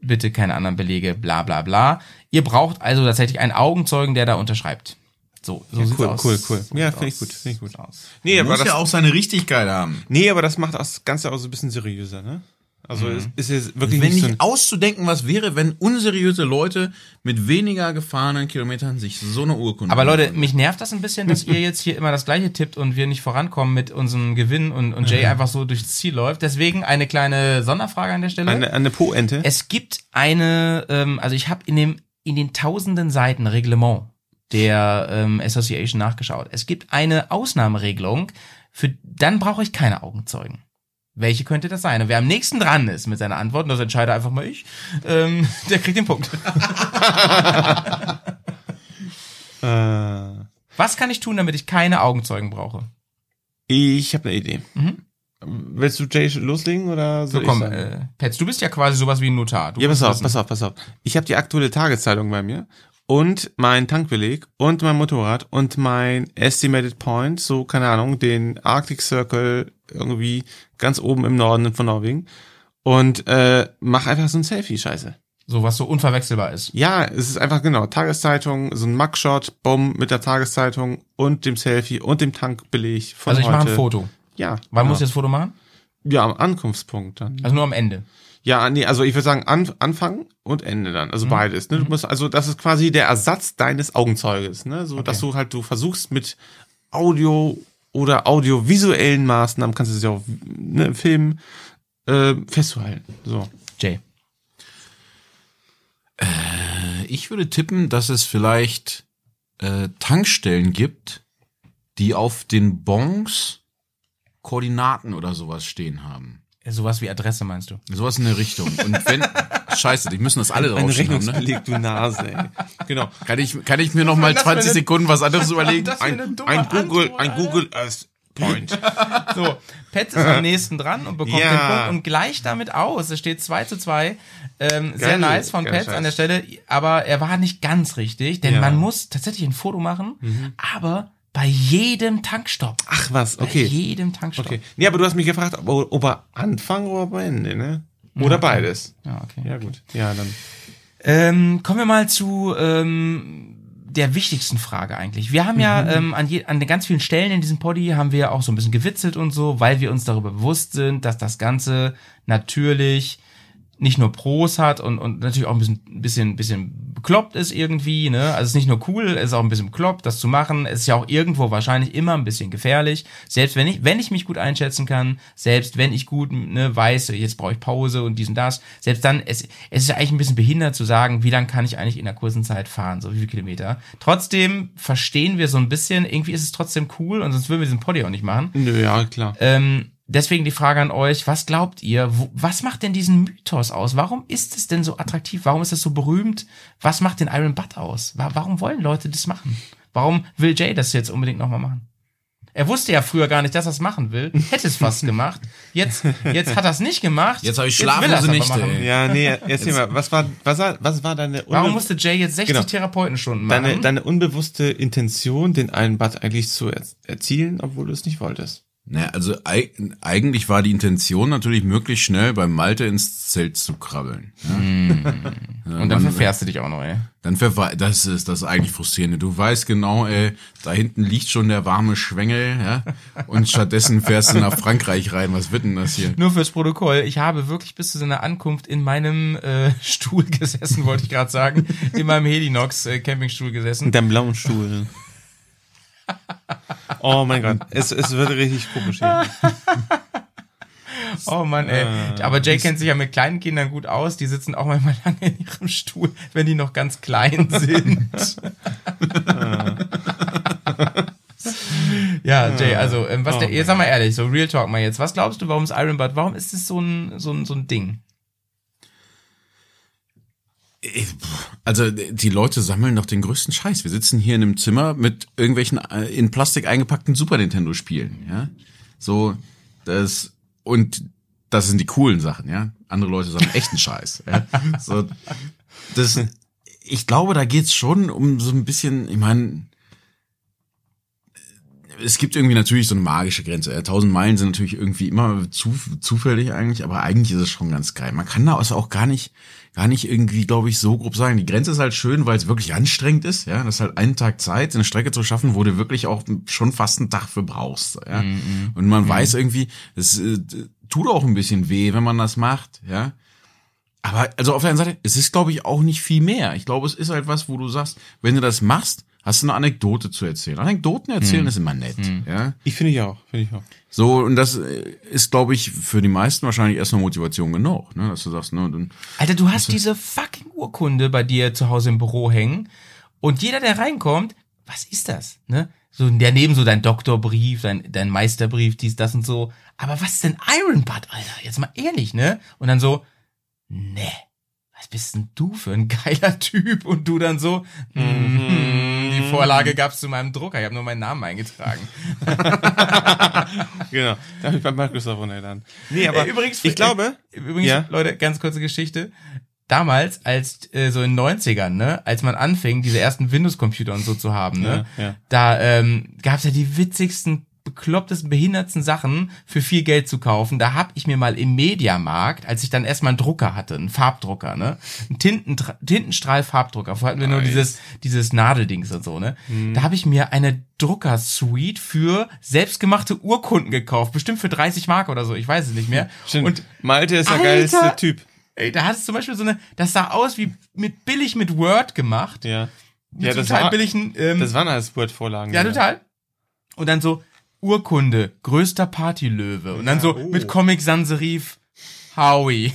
Bitte keine anderen Belege, bla bla bla. Ihr braucht also tatsächlich einen Augenzeugen, der da unterschreibt. So, so sieht's
cool,
aus.
cool, cool.
So
Ja, finde ich gut, finde ich gut.
Aus.
Nee, aber
muss
das,
ja auch seine Richtigkeit haben.
nee, aber das macht das Ganze auch so ein bisschen seriöser, ne? Also es ist jetzt wirklich
Wenn
nicht so
nicht auszudenken, was wäre, wenn unseriöse Leute mit weniger gefahrenen Kilometern sich so eine Urkunde
Aber Leute,
holen.
mich nervt das ein bisschen, dass ihr jetzt hier immer das gleiche tippt und wir nicht vorankommen mit unserem Gewinn und, und Jay einfach so durchs Ziel läuft. Deswegen eine kleine Sonderfrage an der Stelle.
eine, eine Po-Ente.
Es gibt eine, ähm, also ich habe in dem in den tausenden Seiten Reglement der ähm, Association nachgeschaut. Es gibt eine Ausnahmeregelung, für dann brauche ich keine Augenzeugen. Welche könnte das sein? Und wer am nächsten dran ist mit seiner Antwort, und das entscheide einfach mal ich, ähm, der kriegt den Punkt.
Äh,
Was kann ich tun, damit ich keine Augenzeugen brauche?
ich habe eine Idee. Willst du Jay loslegen oder
So komm, äh, Pets, du bist ja quasi sowas wie ein Notar. Du
Ja, pass auf,
wissen.
pass auf, pass auf. Ich habe die aktuelle Tageszeitung bei mir und mein Tankbeleg und mein Motorrad und mein Estimated Point, so keine Ahnung, den Arctic Circle irgendwie ganz oben im Norden von Norwegen und äh, mach einfach so ein Selfie, Scheiße.
So was so unverwechselbar ist.
Ja, es ist einfach genau Tageszeitung, so ein Mugshot, Bumm mit der Tageszeitung und dem Selfie und dem Tankbeleg von
Also ich mache ein Foto.
Ja.
Wann
ja.
muss ich das Foto machen?
Ja, am Ankunftspunkt dann.
Also nur am Ende.
Ja, nee, also ich würde sagen an, Anfang und Ende dann,
Mhm.
also beides. Ne? Du musst, also das ist quasi der Ersatz deines Augenzeuges, ne? So, dass du halt du versuchst mit Audio oder audiovisuellen Maßnahmen kannst du es ja auch ne, Film äh, festzuhalten. So.
Jay.
Ich würde tippen, dass es vielleicht äh, Tankstellen gibt, die auf den Bons Koordinaten oder sowas stehen haben.
Sowas wie Adresse meinst du?
Sowas in der Richtung. Und wenn, scheiße, die müssen das alle
Ein
draufstehen haben, ne?
Du Nase, ey. Genau.
Kann ich, kann ich mir noch mal
das für
20
eine-
Sekunden was anderes überlegen?
Ein, ein Google, ein Google Earth Point.
So, Pets ist am nächsten dran und bekommt
Ja.
den Punkt und gleicht damit aus. Es steht 2 zu 2. Ähm, sehr nice von Pets
Scheiß.
an der Stelle, aber er war nicht ganz richtig, denn
Ja.
man muss tatsächlich ein Foto machen, aber bei jedem Tankstopp.
Ach was,
Bei
okay.
jedem Tankstopp.
Okay. Nee, aber du hast mich gefragt, ob, ob er Anfang oder am Ende, ne? Oder beides.
Ja, okay.
Ja, gut. Ja, dann.
Ähm, kommen wir mal zu ähm, der wichtigsten Frage eigentlich. Wir haben ja ähm, an, je, an den ganz vielen Stellen in diesem Poddy haben wir auch so ein bisschen gewitzelt und so, weil wir uns darüber bewusst sind, dass das Ganze natürlich nicht nur Pros hat und, und natürlich auch ein bisschen, bisschen, bisschen bekloppt ist irgendwie, ne? Also es ist nicht nur cool, es ist auch ein bisschen bekloppt, das zu machen. Es ist ja auch irgendwo wahrscheinlich immer ein bisschen gefährlich. Selbst wenn ich, wenn ich mich gut einschätzen kann, selbst wenn ich gut ne, weiß, jetzt brauche ich Pause und dies und das, selbst dann, es, es ist ja eigentlich ein bisschen behindert zu sagen, wie lang kann ich eigentlich in einer kurzen Zeit fahren, so wie viele Kilometer. Trotzdem verstehen wir so ein bisschen, irgendwie ist es trotzdem cool und sonst würden wir diesen Poddy auch nicht machen.
Nö, ja, klar.
Ähm, deswegen die Frage an euch, was glaubt ihr, wo, was macht denn diesen Mythos aus? Warum ist es denn so attraktiv? Warum ist es so berühmt? Was macht den Iron Butt aus? Wa warum wollen Leute das machen? Warum will Jay das jetzt unbedingt nochmal machen? Er wusste ja früher gar nicht, dass er es machen will, hätte es fast gemacht. Jetzt, jetzt hat er es nicht gemacht.
Jetzt habe ich
er
schlaflose
aber
Nächte.
Ja, nee, erzähl mal, was war, was war, was war deine,
Warum musste Jay jetzt 60
Genau.
Therapeutenstunden machen?
deine, deine unbewusste Intention, den einen Bad eigentlich zu er erzielen, obwohl du es nicht wolltest?
Naja, also eig eigentlich war die Intention natürlich möglichst schnell beim Malte ins Zelt zu krabbeln. Ja?
und dann verfährst du dich auch noch, ey.
Dann verwe das ist das ist eigentlich frustrierende. Du weißt genau, ey, da hinten liegt schon der warme Schwengel, ja, und stattdessen fährst du nach Frankreich rein. Was wird denn das hier?
Nur fürs Protokoll, ich habe wirklich bis zu seiner Ankunft in meinem äh, Stuhl gesessen, wollte ich gerade sagen. In meinem Helinox äh, Campingstuhl gesessen.
In deinem blauen Stuhl. Oh mein Gott, es, es wird richtig komisch hier.
Oh Mann, ey. Aber Jay kennt sich ja mit kleinen Kindern gut aus. Die sitzen auch manchmal lange in ihrem Stuhl, wenn die noch ganz klein sind. ja, Jay, also, ähm, was der, jetzt sag mal ehrlich, so Real Talk mal jetzt. Was glaubst du, warum ist Iron Butt, warum ist es so ein, so ein, so ein Ding?
Also die Leute sammeln doch den größten Scheiß. Wir sitzen hier in einem Zimmer mit irgendwelchen äh, in Plastik eingepackten Super Nintendo Spielen, ja. So das und das sind die coolen Sachen, ja. Andere Leute sammeln echten Scheiß. Ja? So das ich glaube, da geht's schon um so ein bisschen, ich meine, es gibt irgendwie natürlich so eine magische Grenze. Ja, Tausend Meilen sind natürlich irgendwie immer zu, zufällig eigentlich, aber eigentlich ist es schon ganz geil. Man kann da also auch gar nicht, gar nicht irgendwie, glaube ich, so grob sagen. Die Grenze ist halt schön, weil es wirklich anstrengend ist, ja. Das ist halt einen Tag Zeit, eine Strecke zu schaffen, wo du wirklich auch schon fast einen Tag für brauchst, ja. Und man weiß irgendwie, es äh, tut auch ein bisschen weh, wenn man das macht, ja. Aber also auf der einen Seite, es ist, glaube ich, auch nicht viel mehr. Ich glaube, es ist halt was, wo du sagst, wenn du das machst, hast du eine Anekdote zu erzählen. Anekdoten erzählen ist immer nett, ja.
Ich finde ich auch, finde ich auch.
So, und das äh, ist, glaube ich, für die meisten wahrscheinlich erstmal Motivation genug, ne, dass du sagst, ne, dann,
Alter, du hast diese fucking Urkunde bei dir zu Hause im Büro hängen und jeder, der reinkommt, was ist das, ne? So, daneben so dein Doktorbrief, dein, dein Meisterbrief, dies, das und so. Aber was ist denn Iron Butt, Alter? Jetzt mal ehrlich, ne? Und dann so, ne, was bist denn du für ein geiler Typ? Und du dann so, mhm, die Vorlage gab's zu meinem Drucker, ich habe nur meinen Namen eingetragen.
Genau. Da habe ich bei Microsoft runtergeladen. Nee, aber
Äh, übrigens,
ich glaube,
Übrigens,
Ja.
Leute, ganz kurze Geschichte. Damals, als äh, so in den 90ern, ne, als man anfing, diese ersten Windows-Computer und so zu haben, ne,
Ja, ja.
da ähm, gab's ja die witzigsten, beklopptesten, behindertsten Sachen für viel Geld zu kaufen. Da hab ich mir mal im Mediamarkt, als ich dann erstmal einen Drucker hatte, einen Farbdrucker, ne, einen Tinten, Tintenstrahl-Farbdrucker. Vorher hatten wir nur dieses dieses Nadeldings und so, ne.
Mhm.
Da habe ich mir eine Drucker-Suite für selbstgemachte Urkunden gekauft, bestimmt für 30 Mark oder so, ich weiß es nicht mehr.
stimmt.
Und
Malte ist der
Alter!
geilste Typ.
Ey, da hat es zum Beispiel so eine, das sah aus wie mit billig mit Word gemacht.
Ja.
Mit
Ja, das
total
war,
billigen, ähm,
das waren alles Word-Vorlagen.
ja, total. Und dann so Urkunde, größter Partylöwe. Und dann so
oh.
mit Comic Sans-Serif Howie.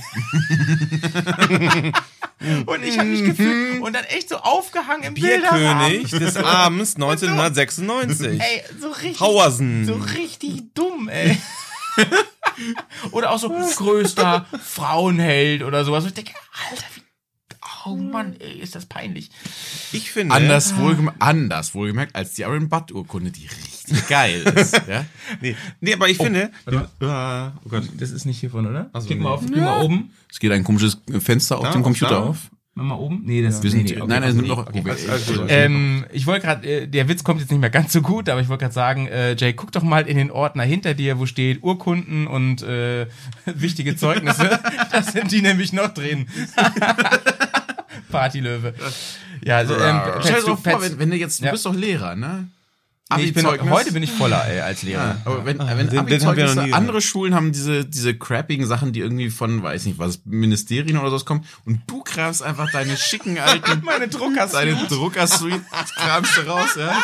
und ich habe mich gefühlt und dann echt so aufgehangen im
Bierkönig
Bilderrahmen.
des Abends 1996.
Ey, so richtig,
Hauersen.
so richtig dumm, ey. oder auch so größter Frauenheld oder sowas. Und ich denke, Alter, wie, oh Mann, ey, ist das peinlich.
Ich finde,
anders, wohlgem anders wohlgemerkt als die Aaron Butt Urkunde, die richtig geil ist, ja.
nee, nee, aber ich finde, ja, oh Gott,
Das ist nicht hiervon, oder?
Ach so,
Klick mal
nee.
auf, klick mal oben.
Es geht ein komisches Fenster auf
Da,
dem Computer
da.
auf.
Mach mal oben. Nee, das
Wir sind,
nee, nee, okay,
nein, nein,
okay,
noch,
okay.
okay.
Ähm, ich wollte gerade, äh, der Witz kommt jetzt nicht mehr ganz so gut, aber ich wollte gerade sagen, äh, Jay, guck doch mal in den Ordner hinter dir, wo steht Urkunden und äh, wichtige Zeugnisse. das sind die nämlich noch drin. Partylöwe. Ja, also, ähm,
Stell dir
du,
doch vor, wenn, wenn du jetzt, du
Ja.
bist doch Lehrer, ne?
nee, ich bin, heute bin ich voller ey, als Lehrer.
Ja, aber wenn,
Ah,
wenn
den- den haben wir noch
Abi-Zeugnisse,
nie
andere Schulen haben diese, diese crappigen Sachen, die irgendwie von, weiß nicht was, Ministerien oder sowas kommen und du kramst einfach deine schicken alten,
Meine Druckers.
deine Druckersuite, kramst du raus, ja?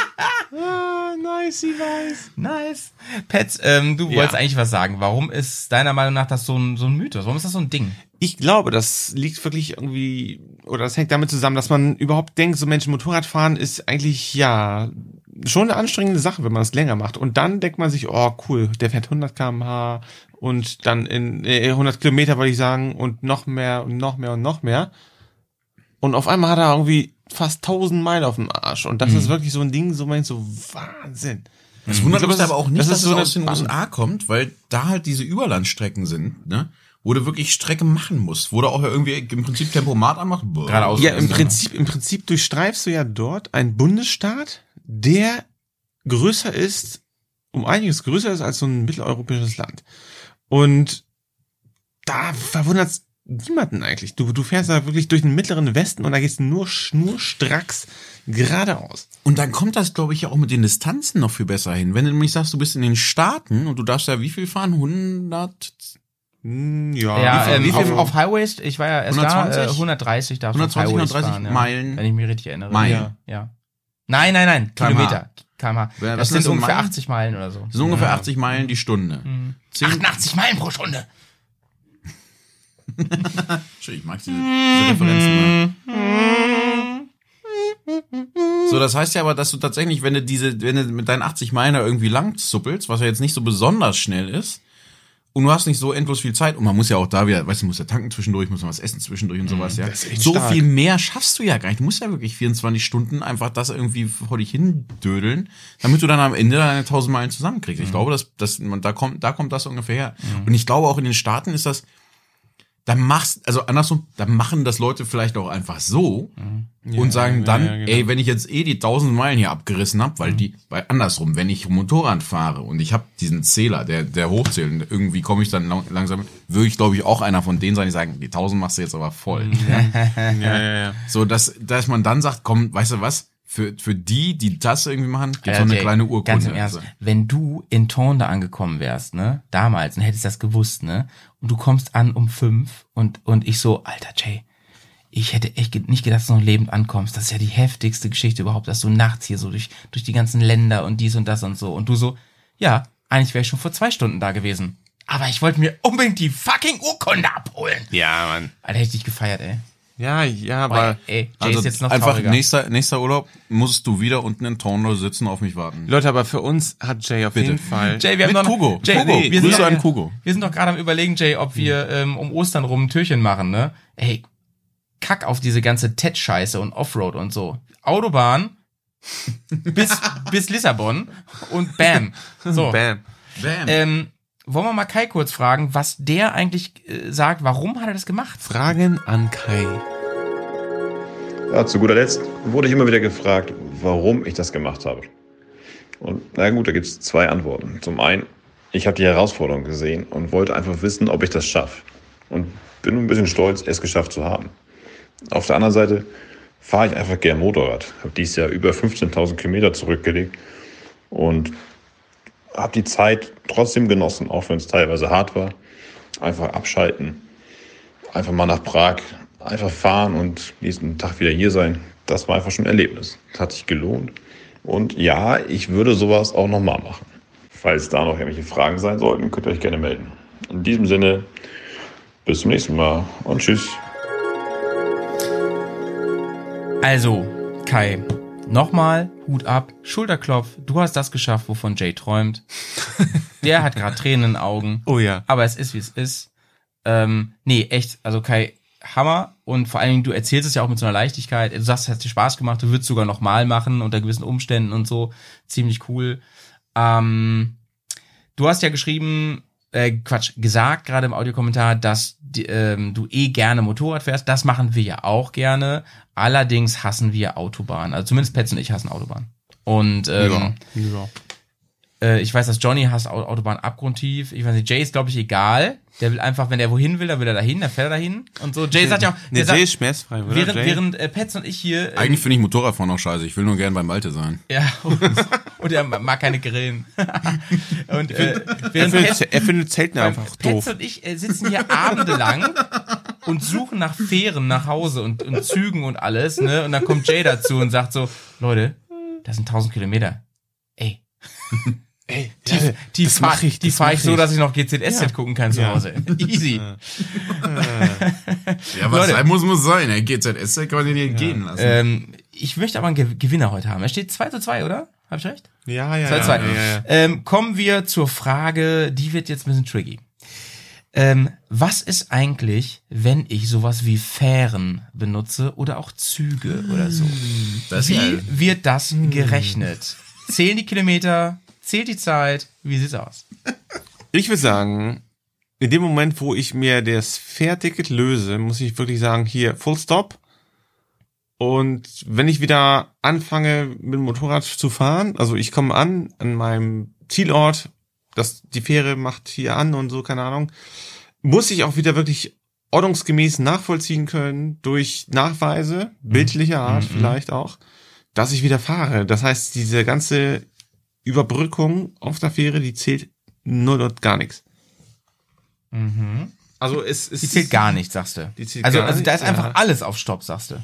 ah, nice, ich weiß.
Nice. Pets, ähm, du
Ja.
wolltest eigentlich was sagen. Warum ist deiner Meinung nach das so ein, so ein Mythos? Warum ist das so ein Ding?
Ich glaube, das liegt wirklich irgendwie, oder das hängt damit zusammen, dass man überhaupt denkt, so Mensch, Motorradfahren ist eigentlich, ja, schon eine anstrengende Sache, wenn man es länger macht. Und dann denkt man sich, oh cool, der fährt 100 km/h und dann in äh, 100 Kilometer, würde ich sagen, und noch mehr und noch mehr und noch mehr. Und auf einmal hat er irgendwie fast 1000 Meilen auf dem Arsch. Und das ist wirklich so ein Ding, so meinst so Wahnsinn.
Das wundert mich aber auch nicht,
das
dass es
so
aus den USA kommt, weil da halt diese Überlandstrecken sind, ne? Wo du wirklich Strecke machen musst, wo du auch irgendwie im Prinzip Tempomat anmacht.
Geradeaus.
Ja, im Prinzip, im Prinzip durchstreifst du ja dort einen Bundesstaat, der größer ist, um einiges größer ist als so ein mitteleuropäisches Land. Und da verwundert niemanden eigentlich. Du, du fährst da wirklich durch den mittleren Westen und da gehst du nur schnurstracks geradeaus.
Und dann kommt das, glaube ich, ja auch mit den Distanzen noch viel besser hin. Wenn du nämlich sagst, du bist in den Staaten und du darfst ja wie viel fahren? 100?
Hm, Ja,
Ja,
wie viel-
ähm, auf, auf Highways, ich war ja erst
120?
da, äh, 130 darfst du auf
120,
Highways
130
fahren, ja.
Meilen.
Wenn ich mich richtig erinnere.
Meilen.
Ja. ja. Nein, nein, nein,
kmh.
Kilometer. kmh.
Ja,
das sind ungefähr
Meilen?
80 Meilen oder so.
Das sind ungefähr 80 Meilen die Stunde. Zehn-
88 Meilen pro Stunde.
Schön, Ich mag diese, diese Referenzen mal. So, das heißt ja aber, dass du tatsächlich, wenn du diese, wenn du mit deinen 80 Meilen irgendwie lang zuppelst, was ja jetzt nicht so besonders schnell ist, und du hast nicht so endlos viel Zeit, und man muss ja auch da wieder, weißt du, muss ja tanken zwischendurch, muss man was essen zwischendurch und sowas, ja.
ist echt
So
stark.
viel mehr schaffst du ja gar nicht. Du musst ja wirklich 24 Stunden einfach das irgendwie vor dich hin dödeln, damit du dann am Ende deine 1000 Meilen zusammenkriegst. Ich glaube, dass, dass man, da kommt, da kommt das ungefähr her. Und ich glaube auch in den Staaten ist das, dann machst, also andersrum, dann machen das Leute vielleicht auch einfach so und sagen
ja,
dann,
ja, genau.
ey, wenn ich jetzt eh die tausend Meilen hier abgerissen hab, weil die, weil andersrum, wenn ich Motorrad fahre und ich habe diesen Zähler, der, der hochzählt, irgendwie komme ich dann lang, langsam, würde ich glaube ich auch einer von denen sein, die sagen, die tausend machst du jetzt aber voll.
Ja, ja, ja.
So, dass, dass man dann sagt, komm, weißt du was, für, für die, die das irgendwie machen, gibt's
Äh,
so eine kleine Urkunde.
Ganz im Ernst, wenn du in Tonda angekommen wärst, ne, damals, und hättest das gewusst, ne, und du kommst an um fünf und, und ich so, alter Jay, ich hätte echt nicht gedacht, dass du noch lebend ankommst. Das ist ja die heftigste Geschichte überhaupt, dass du nachts hier so durch, durch die ganzen Länder und dies und das und so. Und du so, ja, eigentlich wäre ich schon vor zwei Stunden da gewesen. Aber ich wollte mir unbedingt die fucking Urkunde abholen.
Ja, Mann.
Alter, hätte ich dich gefeiert, ey.
Ja, ja,
Boah,
aber
ey, Jay
also
ist jetzt noch
einfach
trauriger.
nächster, nächster Urlaub musst du wieder unten in Tondo sitzen, auf mich warten.
Leute, aber für uns hat Jay auf
Bitte.
jeden Fall.
Jay, wir haben
Mit
noch,
Kugo.
Jay,
Kugo.
nee, wir sind
Grüße
doch-
an Kugo.
Wir sind doch gerade am überlegen, Jay, ob wir ähm, um Ostern rum ein Türchen machen, ne? Ey, kack auf diese ganze TED-Scheiße und Offroad und so. Autobahn bis, bis Lissabon und bam. So.
Bam.
Bam.
Ähm, wollen wir mal Kai kurz fragen, was der eigentlich äh, sagt, warum hat er das gemacht?
Fragen an Kai.
Ja, zu guter Letzt wurde ich immer wieder gefragt, warum ich das gemacht habe. Und na gut, da gibt es zwei Antworten. Zum einen, ich habe die Herausforderung gesehen und wollte einfach wissen, ob ich das schaffe. Und bin ein bisschen stolz, es geschafft zu haben. Auf der anderen Seite fahre ich einfach gern Motorrad. Habe dieses Jahr über 15.000 Kilometer zurückgelegt und habe die Zeit trotzdem genossen, auch wenn es teilweise hart war. Einfach abschalten, einfach mal nach Prag, einfach fahren und nächsten Tag wieder hier sein. Das war einfach schon ein Erlebnis. Das hat sich gelohnt. Und ja, ich würde sowas auch nochmal machen. Falls da noch irgendwelche Fragen sein sollten, könnt ihr euch gerne melden. In diesem Sinne, bis zum nächsten Mal und tschüss.
Also, Kai, nochmal Hut ab, Schulterklopf, du hast das geschafft, wovon Jay träumt. Der hat gerade Tränen in den Augen.
Oh ja.
aber es ist, wie es ist. Ähm, nee, echt, also Kai, Hammer. Und vor allen Dingen, du erzählst es ja auch mit so einer Leichtigkeit. Du sagst, es hat dir Spaß gemacht, du würdest sogar nochmal machen, unter gewissen Umständen und so. Ziemlich cool. Ähm, du hast ja geschrieben, äh, Quatsch, gesagt gerade im Audiokommentar, dass die, ähm, du eh gerne Motorrad fährst. Das machen wir ja auch gerne. Allerdings hassen wir Autobahnen. Also zumindest Pets und ich hassen Autobahnen. Und ähm,
Ja.
Äh, ich weiß, dass Johnny hasst Au- Autobahn abgrundtief. Ich weiß nicht, Jay ist, glaube ich, egal. Der will einfach, wenn er wohin will, dann will er dahin, dann fährt er dahin. Und so. Jay sagt ja auch,
Nee,
der sagt,
Jay ist schmerzfrei, oder?
während,
Jay?
während äh, Pets und ich hier, äh,
Eigentlich finde ich Motorradfahren auch scheiße. Ich will nur gern beim Malte sein.
ja, und, und er mag keine Grillen. und äh,
er,
während
findet,
Pets,
er findet Zelten einfach
Pets
doof.
und ich äh, sitzen hier abendelang und suchen nach Fähren nach Hause und, und Zügen und alles, ne? Und dann kommt Jay dazu und sagt so, Leute, das sind 1000 Kilometer. Ey,
Ey,
die, die
das
fahr,
mach ich,
die
das
fahr
mach
ich so,
ich.
dass ich noch GZSZ
Ja.
gucken kann zu
Ja.
Hause. Easy.
Ja, was
Leute.
sein muss, muss sein. Ey, GZS kann man dir nicht gehen lassen.
Ähm, ich möchte aber einen Ge- Gewinner heute haben. Er steht 2 zu 2, oder? Hab ich recht?
Ja, ja,
2
ja,
zu 2.
ja, ja, ja.
Ähm, kommen wir zur Frage, die wird jetzt ein bisschen tricky. Ähm, was ist eigentlich, wenn ich sowas wie Fähren benutze oder auch Züge oder so?
Das
Wie
geil.
wird das gerechnet? Zählen die Kilometer? Zählt die Zeit? Wie sieht's aus?
Ich würde sagen, in dem Moment, wo ich mir das Fährticket löse, muss ich wirklich sagen, hier, Full Stop. Und wenn ich wieder anfange, mit dem Motorrad zu fahren, also ich komme an, an meinem Zielort, das, die Fähre macht hier an und so, keine Ahnung, muss ich auch wieder wirklich ordnungsgemäß nachvollziehen können, durch Nachweise, bildlicher Art vielleicht auch, dass ich wieder fahre. Das heißt, diese ganze Überbrückung auf der Fähre, die zählt null und gar nichts. Also es, es
Die zählt gar nicht, sagst du.
Die zählt
also,
gar
also da ist
nicht,
einfach
ja.
alles auf Stopp, sagst du.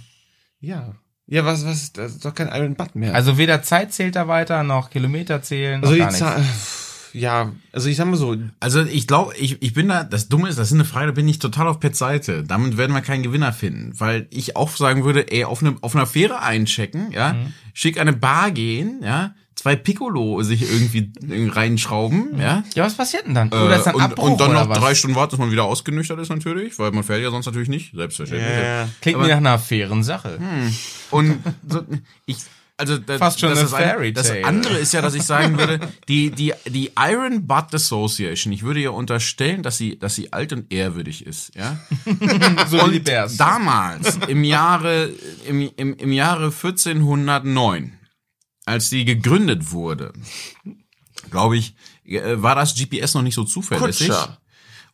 Ja. Ja, was, was, das ist doch kein Iron Button mehr.
Also weder Zeit zählt da weiter, noch Kilometer zählen, noch
also die
gar nichts.
Zahl, ja, also ich sag mal so,
Also ich glaube, ich, ich bin da, das Dumme ist, das ist eine Frage, da bin ich total auf Pets Seite. Damit werden wir keinen Gewinner finden. Weil ich auch sagen würde, ey, auf, eine, auf einer Fähre einchecken, ja, schick an eine Bar gehen, ja, zwei Piccolo sich irgendwie reinschrauben, ja.
Ja, was passiert denn dann? Oder ist dann
Äh, und,
Abbruch
und dann noch
was?
drei Stunden warten, bis man wieder ausgenüchtert ist natürlich, weil man fährt ja sonst natürlich nicht, selbstverständlich.
Ja.
Klingt mir nach einer fairen Sache.
Und so, ich, also das,
Fast schon
das, ist ein- das andere ist ja, dass ich sagen würde, die die die Iron Butt Association. Ich würde ihr unterstellen, dass sie dass sie alt und ehrwürdig ist, ja.
so
Und damals im Jahre im, im, im Jahre 1409, als sie gegründet wurde, glaube ich, äh, war das GPS noch nicht so zuverlässig.
Kutscher.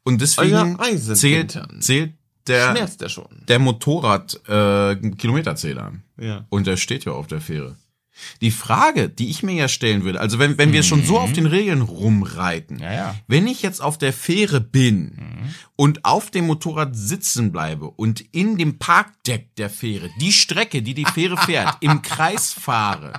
Und deswegen zählt zählt der
Schmerzt der schon.
der Motorrad äh, Kilometerzähler.
Ja.
Und der steht ja auf der Fähre. Die Frage, die ich mir ja stellen würde, also wenn, wenn wir schon so auf den Regeln rumreiten,
Ja, ja.
wenn ich jetzt auf der Fähre bin und auf dem Motorrad sitzen bleibe und in dem Parkdeck der Fähre die Strecke, die die Fähre fährt, im Kreis fahre,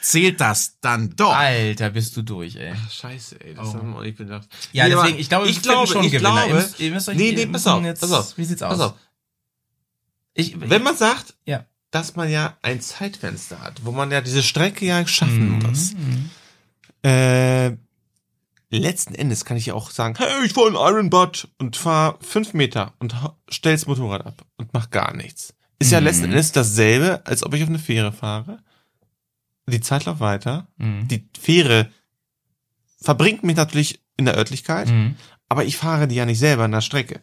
zählt das dann doch?
Alter, bist du durch, ey.
Scheiße, ey, das haben wir nicht gedacht.
Ja,
Nee,
deswegen, ich glaube,
ich glaube,
schon
ich
Gewinner. Ihr
glaube,
müsst, ihr müsst euch,
nee,
ihr
nee, pass auf,
jetzt,
pass auf,
Wie sieht's aus?
pass auf.
Ich,
Wenn man sagt,
ja.
dass man ja ein Zeitfenster hat, wo man ja diese Strecke ja schaffen muss. Äh, letzten Endes kann ich ja auch sagen, hey, ich fahre einen Iron Butt und fahr fünf Meter und stell's Motorrad ab und mach gar nichts. Ist ja letzten Endes dasselbe, als ob ich auf eine Fähre fahre. Die Zeit läuft weiter.
Mhm.
Die Fähre verbringt mich natürlich in der Örtlichkeit,
Mhm.
aber ich fahre die ja nicht selber in der Strecke.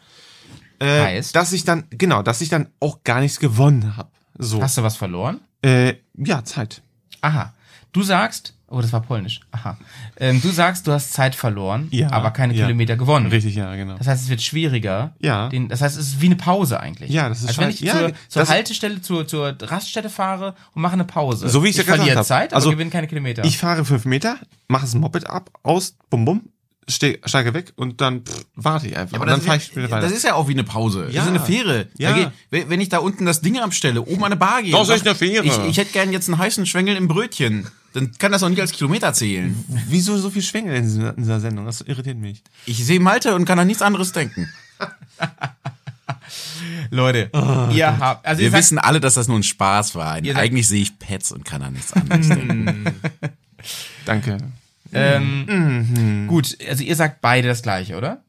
Äh,
Heißt?
dass ich dann, genau, dass ich dann auch gar nichts gewonnen habe. So.
Hast du was verloren?
Äh, ja, Zeit.
Aha. Du sagst, oh, das war polnisch. Aha. Ähm, du sagst, du hast Zeit verloren,
Ja,
aber keine
ja.
Kilometer gewonnen.
Richtig, ja, genau.
Das heißt, es wird schwieriger.
Ja.
Den, das heißt, es ist wie eine Pause eigentlich.
Ja, das ist
Als wenn ich
Ja,
zur, zur Haltestelle, zur, zur Raststätte fahre und mache eine Pause.
So wie ich
ich
ja gesagt
verliere
hab.
Zeit, aber
Also,
gewinne keine Kilometer.
Ich fahre fünf Meter, mache das Moped ab, aus, bum bum, ste steige weg und dann pff, warte ich einfach. und dann fahre ich wieder weiter.
das ist ja auch wie eine Pause. Das
Ja.
ist eine Fähre.
Ja.
Da geht, wenn ich da unten das Ding abstelle, oben an eine Bar gehe.
Das
sag,
ist eine Fähre.
Ich, ich hätte gern jetzt einen heißen Schwengel im Brötchen. Dann kann das auch nicht als Kilometer zählen.
Wieso so viel Schwengel in dieser, in dieser Sendung? Das irritiert mich.
Ich sehe Malte und kann an nichts anderes denken.
Leute, ihr habt, also
Wir
sagt,
wissen alle, dass das nur ein Spaß war. Eigentlich sehe ich Pets und kann an nichts anderes denken.
Danke.
Ähm,
Mhm.
gut, also ihr sagt beide das gleiche, oder?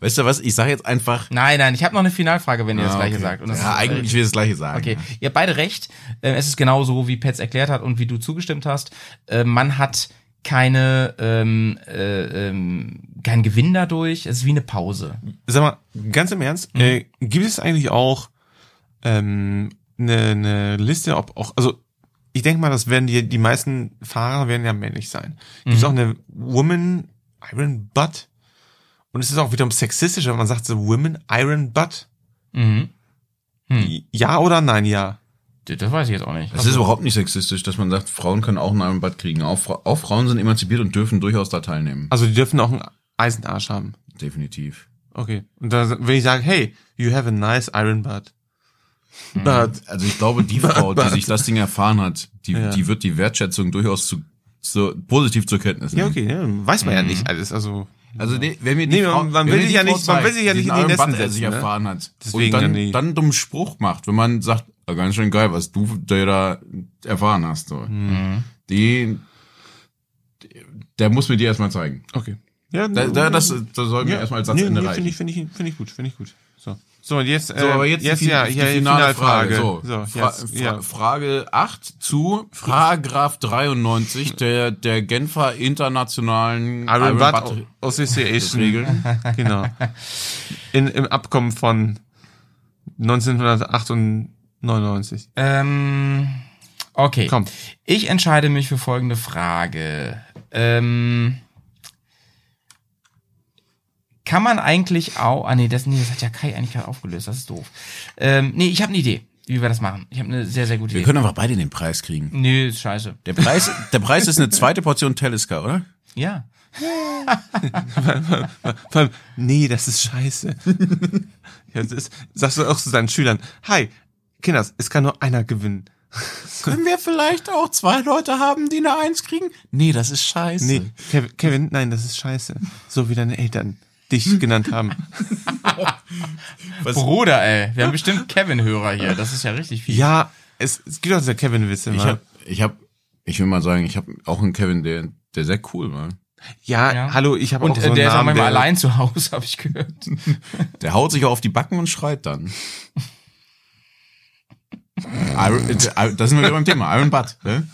Weißt du was? Ich sage jetzt einfach.
Nein, nein, ich habe noch eine Finalfrage, wenn ihr das
Ah,
gleiche
okay.
sagt. Und das
ja,
ist,
eigentlich will ich das gleiche sagen.
Okay, ihr habt beide recht. Äh, Es ist genau so, wie Pets erklärt hat und wie du zugestimmt hast. Äh, Man hat keine, ähm, äh, ähm, keinen Gewinn dadurch. Es ist wie eine Pause.
Sag mal, ganz im Ernst, äh, gibt es eigentlich auch ähm, eine, eine Liste, ob auch, also ich denke mal, das werden die, die meisten Fahrer werden ja männlich sein. Gibt es auch eine Woman Iron Butt? Und es ist auch wiederum sexistisch, wenn man sagt so Women Iron Butt.
Mhm.
Ja oder nein, ja.
Das weiß ich jetzt auch nicht.
Es ist überhaupt nicht sexistisch, dass man sagt, Frauen können auch einen Iron Butt kriegen. Auch, auch Frauen sind emanzipiert und dürfen durchaus da teilnehmen.
Also die dürfen auch einen Eisenarsch haben.
Definitiv.
Okay. Und da, wenn ich sage, hey, you have a nice Iron Butt. But,
Also ich glaube, die Frau, die sich das Ding erfahren hat, die,
Ja.
die wird die Wertschätzung durchaus zu, zu positiv zur Kenntnis
ja,
nehmen.
okay, ja, weiß man ja nicht alles. Also
Also nee, wenn mir die
Nee,
Frau,
man- will sich
die
ja nicht- man will sich ja nicht in die Nesseln
er sich
setzen, ne?
erfahren hat
Deswegen
und
ja
dann,
nie.
dann einen dummen Spruch macht, wenn man sagt, "Ah, ganz schön geil, was du dir da erfahren hast. So.
Mhm.
Die, der muss mir die erstmal zeigen.
Okay. Ja,
Da, da, das, das soll mir erstmal als Satzende
nee,
reichen.
Finde ich, finde ich, finde ich gut, finde ich gut. So. Und jetzt, äh,
So, aber jetzt, die,
ja,
die, die finale Frage. So,
So,
Fra
jetzt,
Fra
ja.
Frage 8 zu Paragraph 93 der, der Genfer Internationalen
Iron Butt
Butt-
Association.
Regeln.
Genau. In, Im Abkommen von 1998.
Ähm, okay.
Komm.
Ich entscheide mich für folgende Frage. Ähm, kann man eigentlich auch, ah nee, das, nee, das hat ja Kai eigentlich gerade aufgelöst, das ist doof. Ähm, nee, ich habe eine Idee, wie wir das machen. Ich habe eine sehr, sehr gute
Wir
Idee.
können einfach beide den Preis kriegen.
Nee, ist scheiße.
Der Preis, der Preis ist eine zweite Portion Telesca, oder?
Ja.
Vor allem, nee, das ist scheiße. ja, das ist, sagst du auch zu deinen Schülern, hi, Kinders, es kann nur einer gewinnen.
Können wir vielleicht auch zwei Leute haben, die eine Eins kriegen? Nee, das ist scheiße.
Nee, Kevin, Kevin, nein, das ist scheiße. So wie deine Eltern dich genannt haben.
Bruder, ey. Wir haben bestimmt Kevin-Hörer hier. Das ist ja richtig viel.
Ja, es, es gibt auch diese Kevin-Witze,
Ich
Mann.
hab, ich hab, ich will mal sagen, ich habe auch einen Kevin, der, der sehr cool war.
Ja,
Ja.
hallo, ich habe auch so einen
der ist auch
Namen,
manchmal
der,
allein zu Hause, habe ich gehört.
Der haut sich auch auf die Backen und schreit dann. Iron, äh, das sind wir wieder beim Thema. Iron Butt. Ne?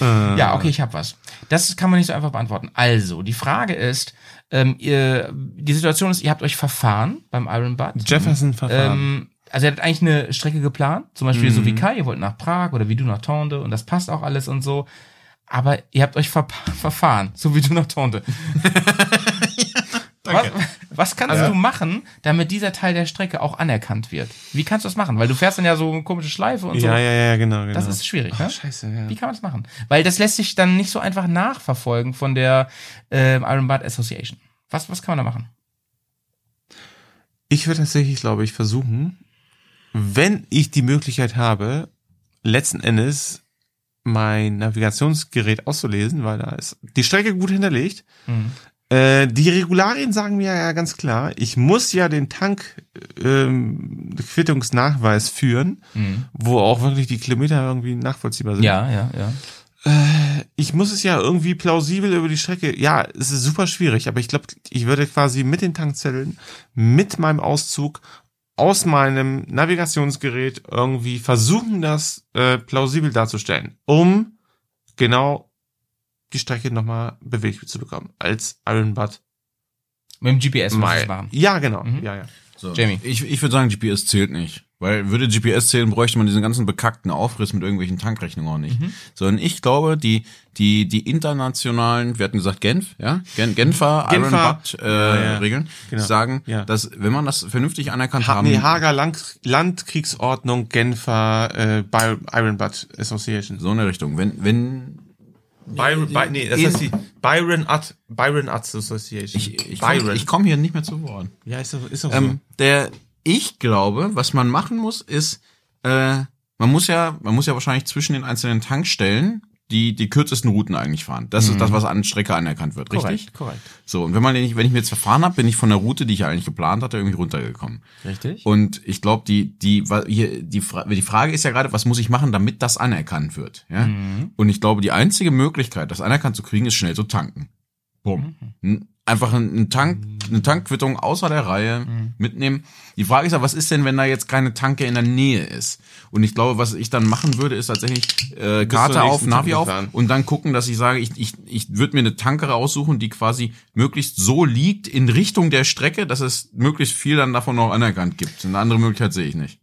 Ja, okay, ich habe was. Das kann man nicht so einfach beantworten. Also, die Frage ist, ähm, ihr, die Situation ist, ihr habt euch verfahren beim Iron Butt.
Jefferson-Verfahren.
Ähm, also ihr hattet eigentlich eine Strecke geplant, zum Beispiel so wie Kai, ihr wollt nach Prag oder wie du nach Tende und das passt auch alles und so. Aber ihr habt euch ver verfahren, so wie du nach Tende. was, was kannst du machen, damit dieser Teil der Strecke auch anerkannt wird? Wie kannst du das machen? Weil du fährst dann ja so eine komische Schleife und so.
ja, ja, ja, genau, genau.
Das ist schwierig, ne?
Scheiße, ja.
Wie kann man das machen? Weil das lässt sich dann nicht so einfach nachverfolgen von der ähm, Iron Butt Association. Was, was kann man da machen?
Ich würde tatsächlich, glaube ich, versuchen, wenn ich die Möglichkeit habe, letzten Endes mein Navigationsgerät auszulesen, weil da ist die Strecke gut hinterlegt. Äh, die Regularien sagen mir ja ganz klar, ich muss ja den Tank ähm, führen, wo auch wirklich die Kilometer irgendwie nachvollziehbar sind.
Ja, ja, ja.
ich muss es ja irgendwie plausibel über die Strecke. Ja, es ist super schwierig, aber ich glaube, ich würde quasi mit den Tankzetteln, mit meinem Auszug aus meinem Navigationsgerät irgendwie versuchen, das äh, plausibel darzustellen, um genau die Strecke nochmal bewegt zu bekommen als Iron Butt.
Mit dem GPS es machen.
Ja, genau. Ja, ja.
So.
Jamie.
Ich, ich würde sagen, GPS zählt nicht. Weil würde GPS zählen, bräuchte man diesen ganzen bekackten Aufriss mit irgendwelchen Tankrechnungen auch nicht. Sondern ich glaube, die, die, die internationalen, wir hatten gesagt Genf, ja? Gen, Genfer,
Genfer.
Iron Butt äh,
ja.
Regeln,
Genau.
sagen,
Ja.
dass wenn man das vernünftig anerkannt
Ha
haben,
nee, Hager Land Landkriegsordnung Genfer äh, Iron Butt Association.
so eine Richtung. Wenn, wenn
Byron, By, nee, das heißt die Byron Ut, Byron Uts Association.
ich, ich komme komm hier nicht mehr zu Wort.
ja, ist doch, ist doch
Ähm, der, ich glaube, was man machen muss, ist, äh, man muss ja, man muss ja wahrscheinlich zwischen den einzelnen Tankstellen die die kürzesten Routen eigentlich fahren. Das ist das, was an Strecke anerkannt wird, richtig?
korrekt.
So, und wenn man wenn ich mir jetzt verfahren habe, bin ich von der Route, die ich eigentlich geplant hatte, irgendwie runtergekommen.
Richtig.
Und ich glaube, die, die, hier, die, die Frage ist ja gerade, was muss ich machen, damit das anerkannt wird? Ja? Und ich glaube, die einzige Möglichkeit, das anerkannt zu kriegen, ist schnell zu tanken. Bumm. N- Einfach einen Tank, eine Tankquittung außer der Reihe mitnehmen. Die Frage ist ja, was ist denn, wenn da jetzt keine Tanke in der Nähe ist? Und ich glaube, was ich dann machen würde, ist tatsächlich äh, Karte auf, Navi auf
fahren.
und dann gucken, dass ich sage, ich, ich, ich würde mir eine Tanke raussuchen, die quasi möglichst so liegt in Richtung der Strecke, dass es möglichst viel dann davon noch anerkannt gibt. Eine andere Möglichkeit sehe ich nicht.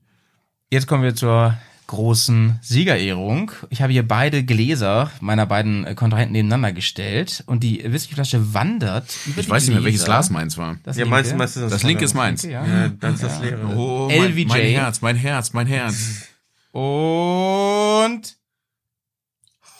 Jetzt kommen wir zur großen Siegerehrung. Ich habe hier beide Gläser meiner beiden äh, Kontrahenten nebeneinander gestellt und die Whiskyflasche wandert über
Ich
die
weiß nicht mehr, welches. Glas meins war.
Das
Ja,
linke.
meinst du, meinst du das?
Das linke ist meins.
Ja.
Ja, dann ist das leere.
Oh,
LVJ.
mein, mein Herz, mein Herz, mein Herz.
Und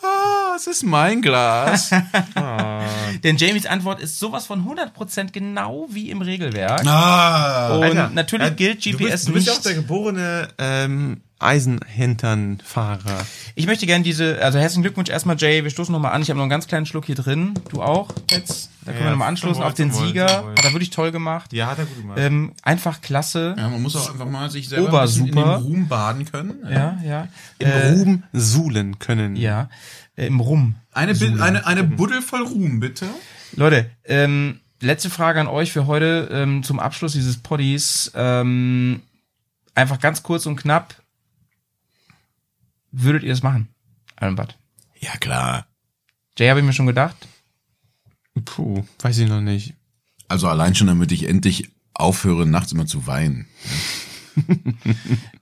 Ah, es ist mein Glas.
denn Jamies Antwort ist sowas von 100% genau wie im Regelwerk.
ah.
Und
Alter,
natürlich
äh,
gilt
du
GPS
bist, du bist
nicht.
ja auch der geborene ähm, Eisenhinternfahrer.
Ich möchte gerne diese, also herzlichen Glückwunsch erstmal, Jay. Wir stoßen nochmal an. Ich habe noch einen ganz kleinen Schluck hier drin. Du auch jetzt. Da können
Ja,
wir nochmal anstoßen
jawohl,
auf den Sieger.
jawohl.
Hat er wirklich toll gemacht.
Ja, hat er gut gemacht.
Ähm, einfach klasse.
Ja, man muss auch einfach mal sich selber ein bisschen in
Obersuper.
dem Ruhm baden können.
Ja, ja.
Im Ruhm suhlen können.
Ja. Äh, Im Rum.
Eine, Bi- eine, eine Buddel voll Ruhm, bitte.
Leute, ähm, letzte Frage an euch für heute ähm, zum Abschluss dieses Poddies. Ähm, einfach ganz kurz und knapp. Würdet ihr das machen? Allenbad.
Ja, klar.
Jay habe ich mir schon gedacht.
Puh, weiß ich noch nicht.
Also allein schon, damit ich endlich aufhöre, nachts immer zu weinen.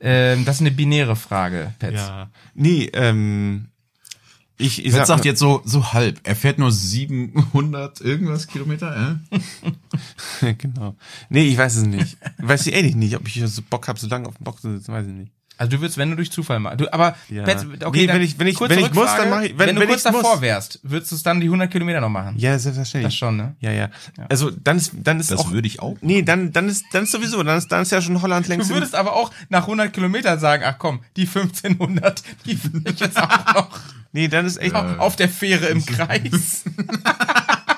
Ähm, das ist eine binäre Frage, Pets.
Ja. Nee, ähm, ich, ich sag,
sagt jetzt so, so halb. Er fährt nur 700 irgendwas Kilometer, äh?
genau. Nee, ich weiß es nicht. Weiß ich ehrlich nicht, ob ich so Bock habe, so lange auf dem Bock zu sitzen, weiß ich nicht.
Also du würdest, wenn du durch Zufall mal. Du, aber
Ja.
Pets,
Nee,
okay, dann
wenn ich- wenn ich- wenn ich muss, dann mach ich-
Wenn,
wenn-
du
wenn
kurz
ich
davor
muss.
wärst, würdest du es dann die 100 Kilometer noch machen?
Ja, selbstverständlich.
Das schon, ne?
Ja, ja. Also dann ist, dann ist
Das
auch.
würde ich auch.
Nee, dann, dann ist, dann ist sowieso, dann ist, dann ist ja schon Holland
Du
längst. im-
würdest aber auch nach 100 Kilometern sagen, ach komm, die 1500, die will ich jetzt auch noch
Nee, dann ist echt.
auf der Fähre im Kreis.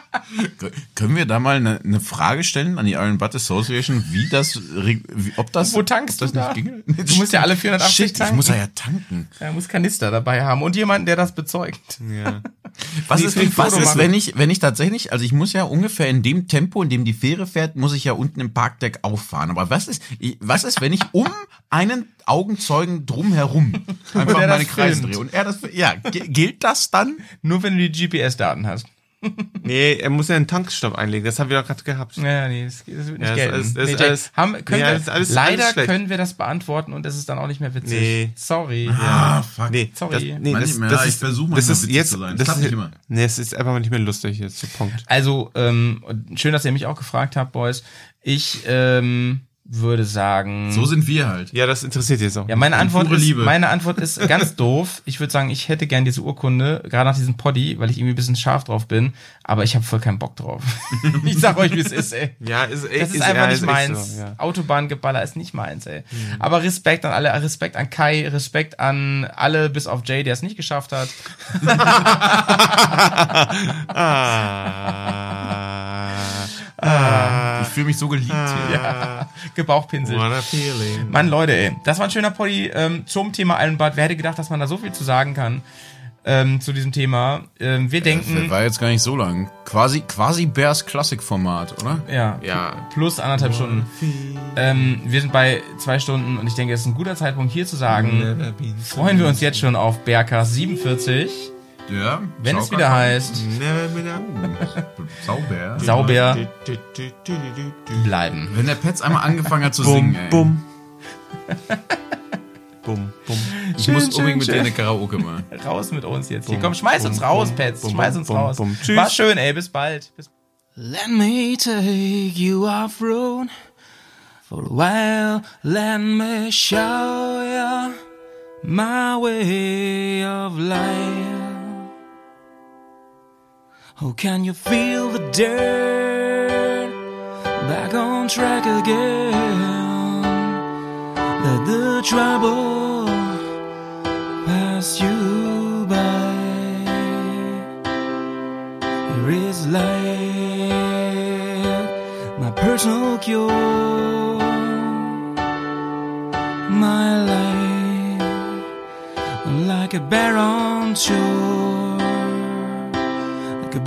Können wir da mal eine, eine Frage stellen an die Iron Butt Association, wie das, wie, ob das,
Wo tankst
ob das
du da?
nicht ginge?
Du musst ja alle 480
Shit, ich
tanken.
muss ja, ja tanken.
Er muss Kanister dabei haben und jemanden, der das bezeugt.
Ja.
Was
Nee,
ist, was ist wenn ich, wenn ich tatsächlich, also ich muss ja ungefähr in dem Tempo, in dem die Fähre fährt, muss ich ja unten im Parkdeck auffahren. Aber was ist, ich- was ist, wenn ich um einen Augenzeugen drumherum einfach meine
das
Kreise drehe? Und er das, ja, gilt das dann?
Nur wenn du die GPS-Daten hast.
Nee, er muss ja einen Tankstopp einlegen. Das haben wir doch gerade gehabt.
Ja, nee, das, das wird nicht
Ja, das
gelten.
ist- das
nee,
ist
Jake,
alles-
haben, können
nee,
wir,
das ist alles-
leider können wir das beantworten und es ist dann auch nicht mehr witzig.
Nee.
Sorry.
Ah, fuck.
Nee,
Sorry.
Das, nee, das, das
ja,
ist,
ich versuche
das
manchmal
ist
witzig
jetzt,
zu sein. Das
Das
klappt
ist,
nicht immer.
Nee, es ist einfach nicht mehr lustig jetzt. Punkt.
Also, ähm, schön, dass ihr mich auch gefragt habt, Boys. Ich ähm, würde sagen.
So sind wir halt.
Ja, das interessiert jetzt auch.
ja, meine Antwort,
pure
ist,
Liebe.
meine Antwort ist ganz doof. Ich würde sagen, ich hätte gern diese Urkunde, gerade nach diesem Poddy, weil ich irgendwie ein bisschen scharf drauf bin, aber ich habe voll keinen Bock drauf. ich sag euch, wie es ist, ey.
Ja, ist,
Das ist,
ja,
einfach nicht
echt
meins.
so, ja.
Autobahngeballer ist nicht meins, ey.
Mhm.
Aber Respekt an alle, Respekt an Kai, Respekt an alle, bis auf Jay, der es nicht geschafft hat.
Ah,
Ich fühle mich so geliebt hier.
Ja. Gebauchpinsel.
what a feeling.
Mann, Leute, ey. Das war ein schöner Poddy ähm, zum Thema Eilenbad. Wer hätte gedacht, dass man da so viel zu sagen kann ähm, zu diesem Thema? Ähm, wir denken,
War jetzt gar nicht so lang. Quasi, quasi Bears Klassikformat, oder?
ja,
Ja.
plus anderthalb Stunden. Ähm, wir sind bei zwei Stunden und ich denke, es ist ein guter Zeitpunkt hier zu sagen, freuen wir uns jetzt schon auf Berkas 47,
Ja.
wenn es wieder heißt,
Sauber.
sauber bleiben.
Wenn der Petz einmal angefangen hat zu singen,
Bum,
ey.
bum. Bum, bum.
Ich
Schön,
muss
schön,
unbedingt mit
schön.
dir eine Karaoke machen.
Raus mit uns jetzt. Hier,
Bum,
komm, schmeiß
bum,
uns raus,
bum,
Pets.
bum,
Schmeiß uns
bum,
raus.
bum. Tschüss.
War schön, ey. Bis bald. Bis
Let me take you off road for a while. Let me show you my way of life. Oh, can you feel the dirt back on track again? Let the trouble pass you by. Here is life, my personal cure, my life, like a bear on shore, like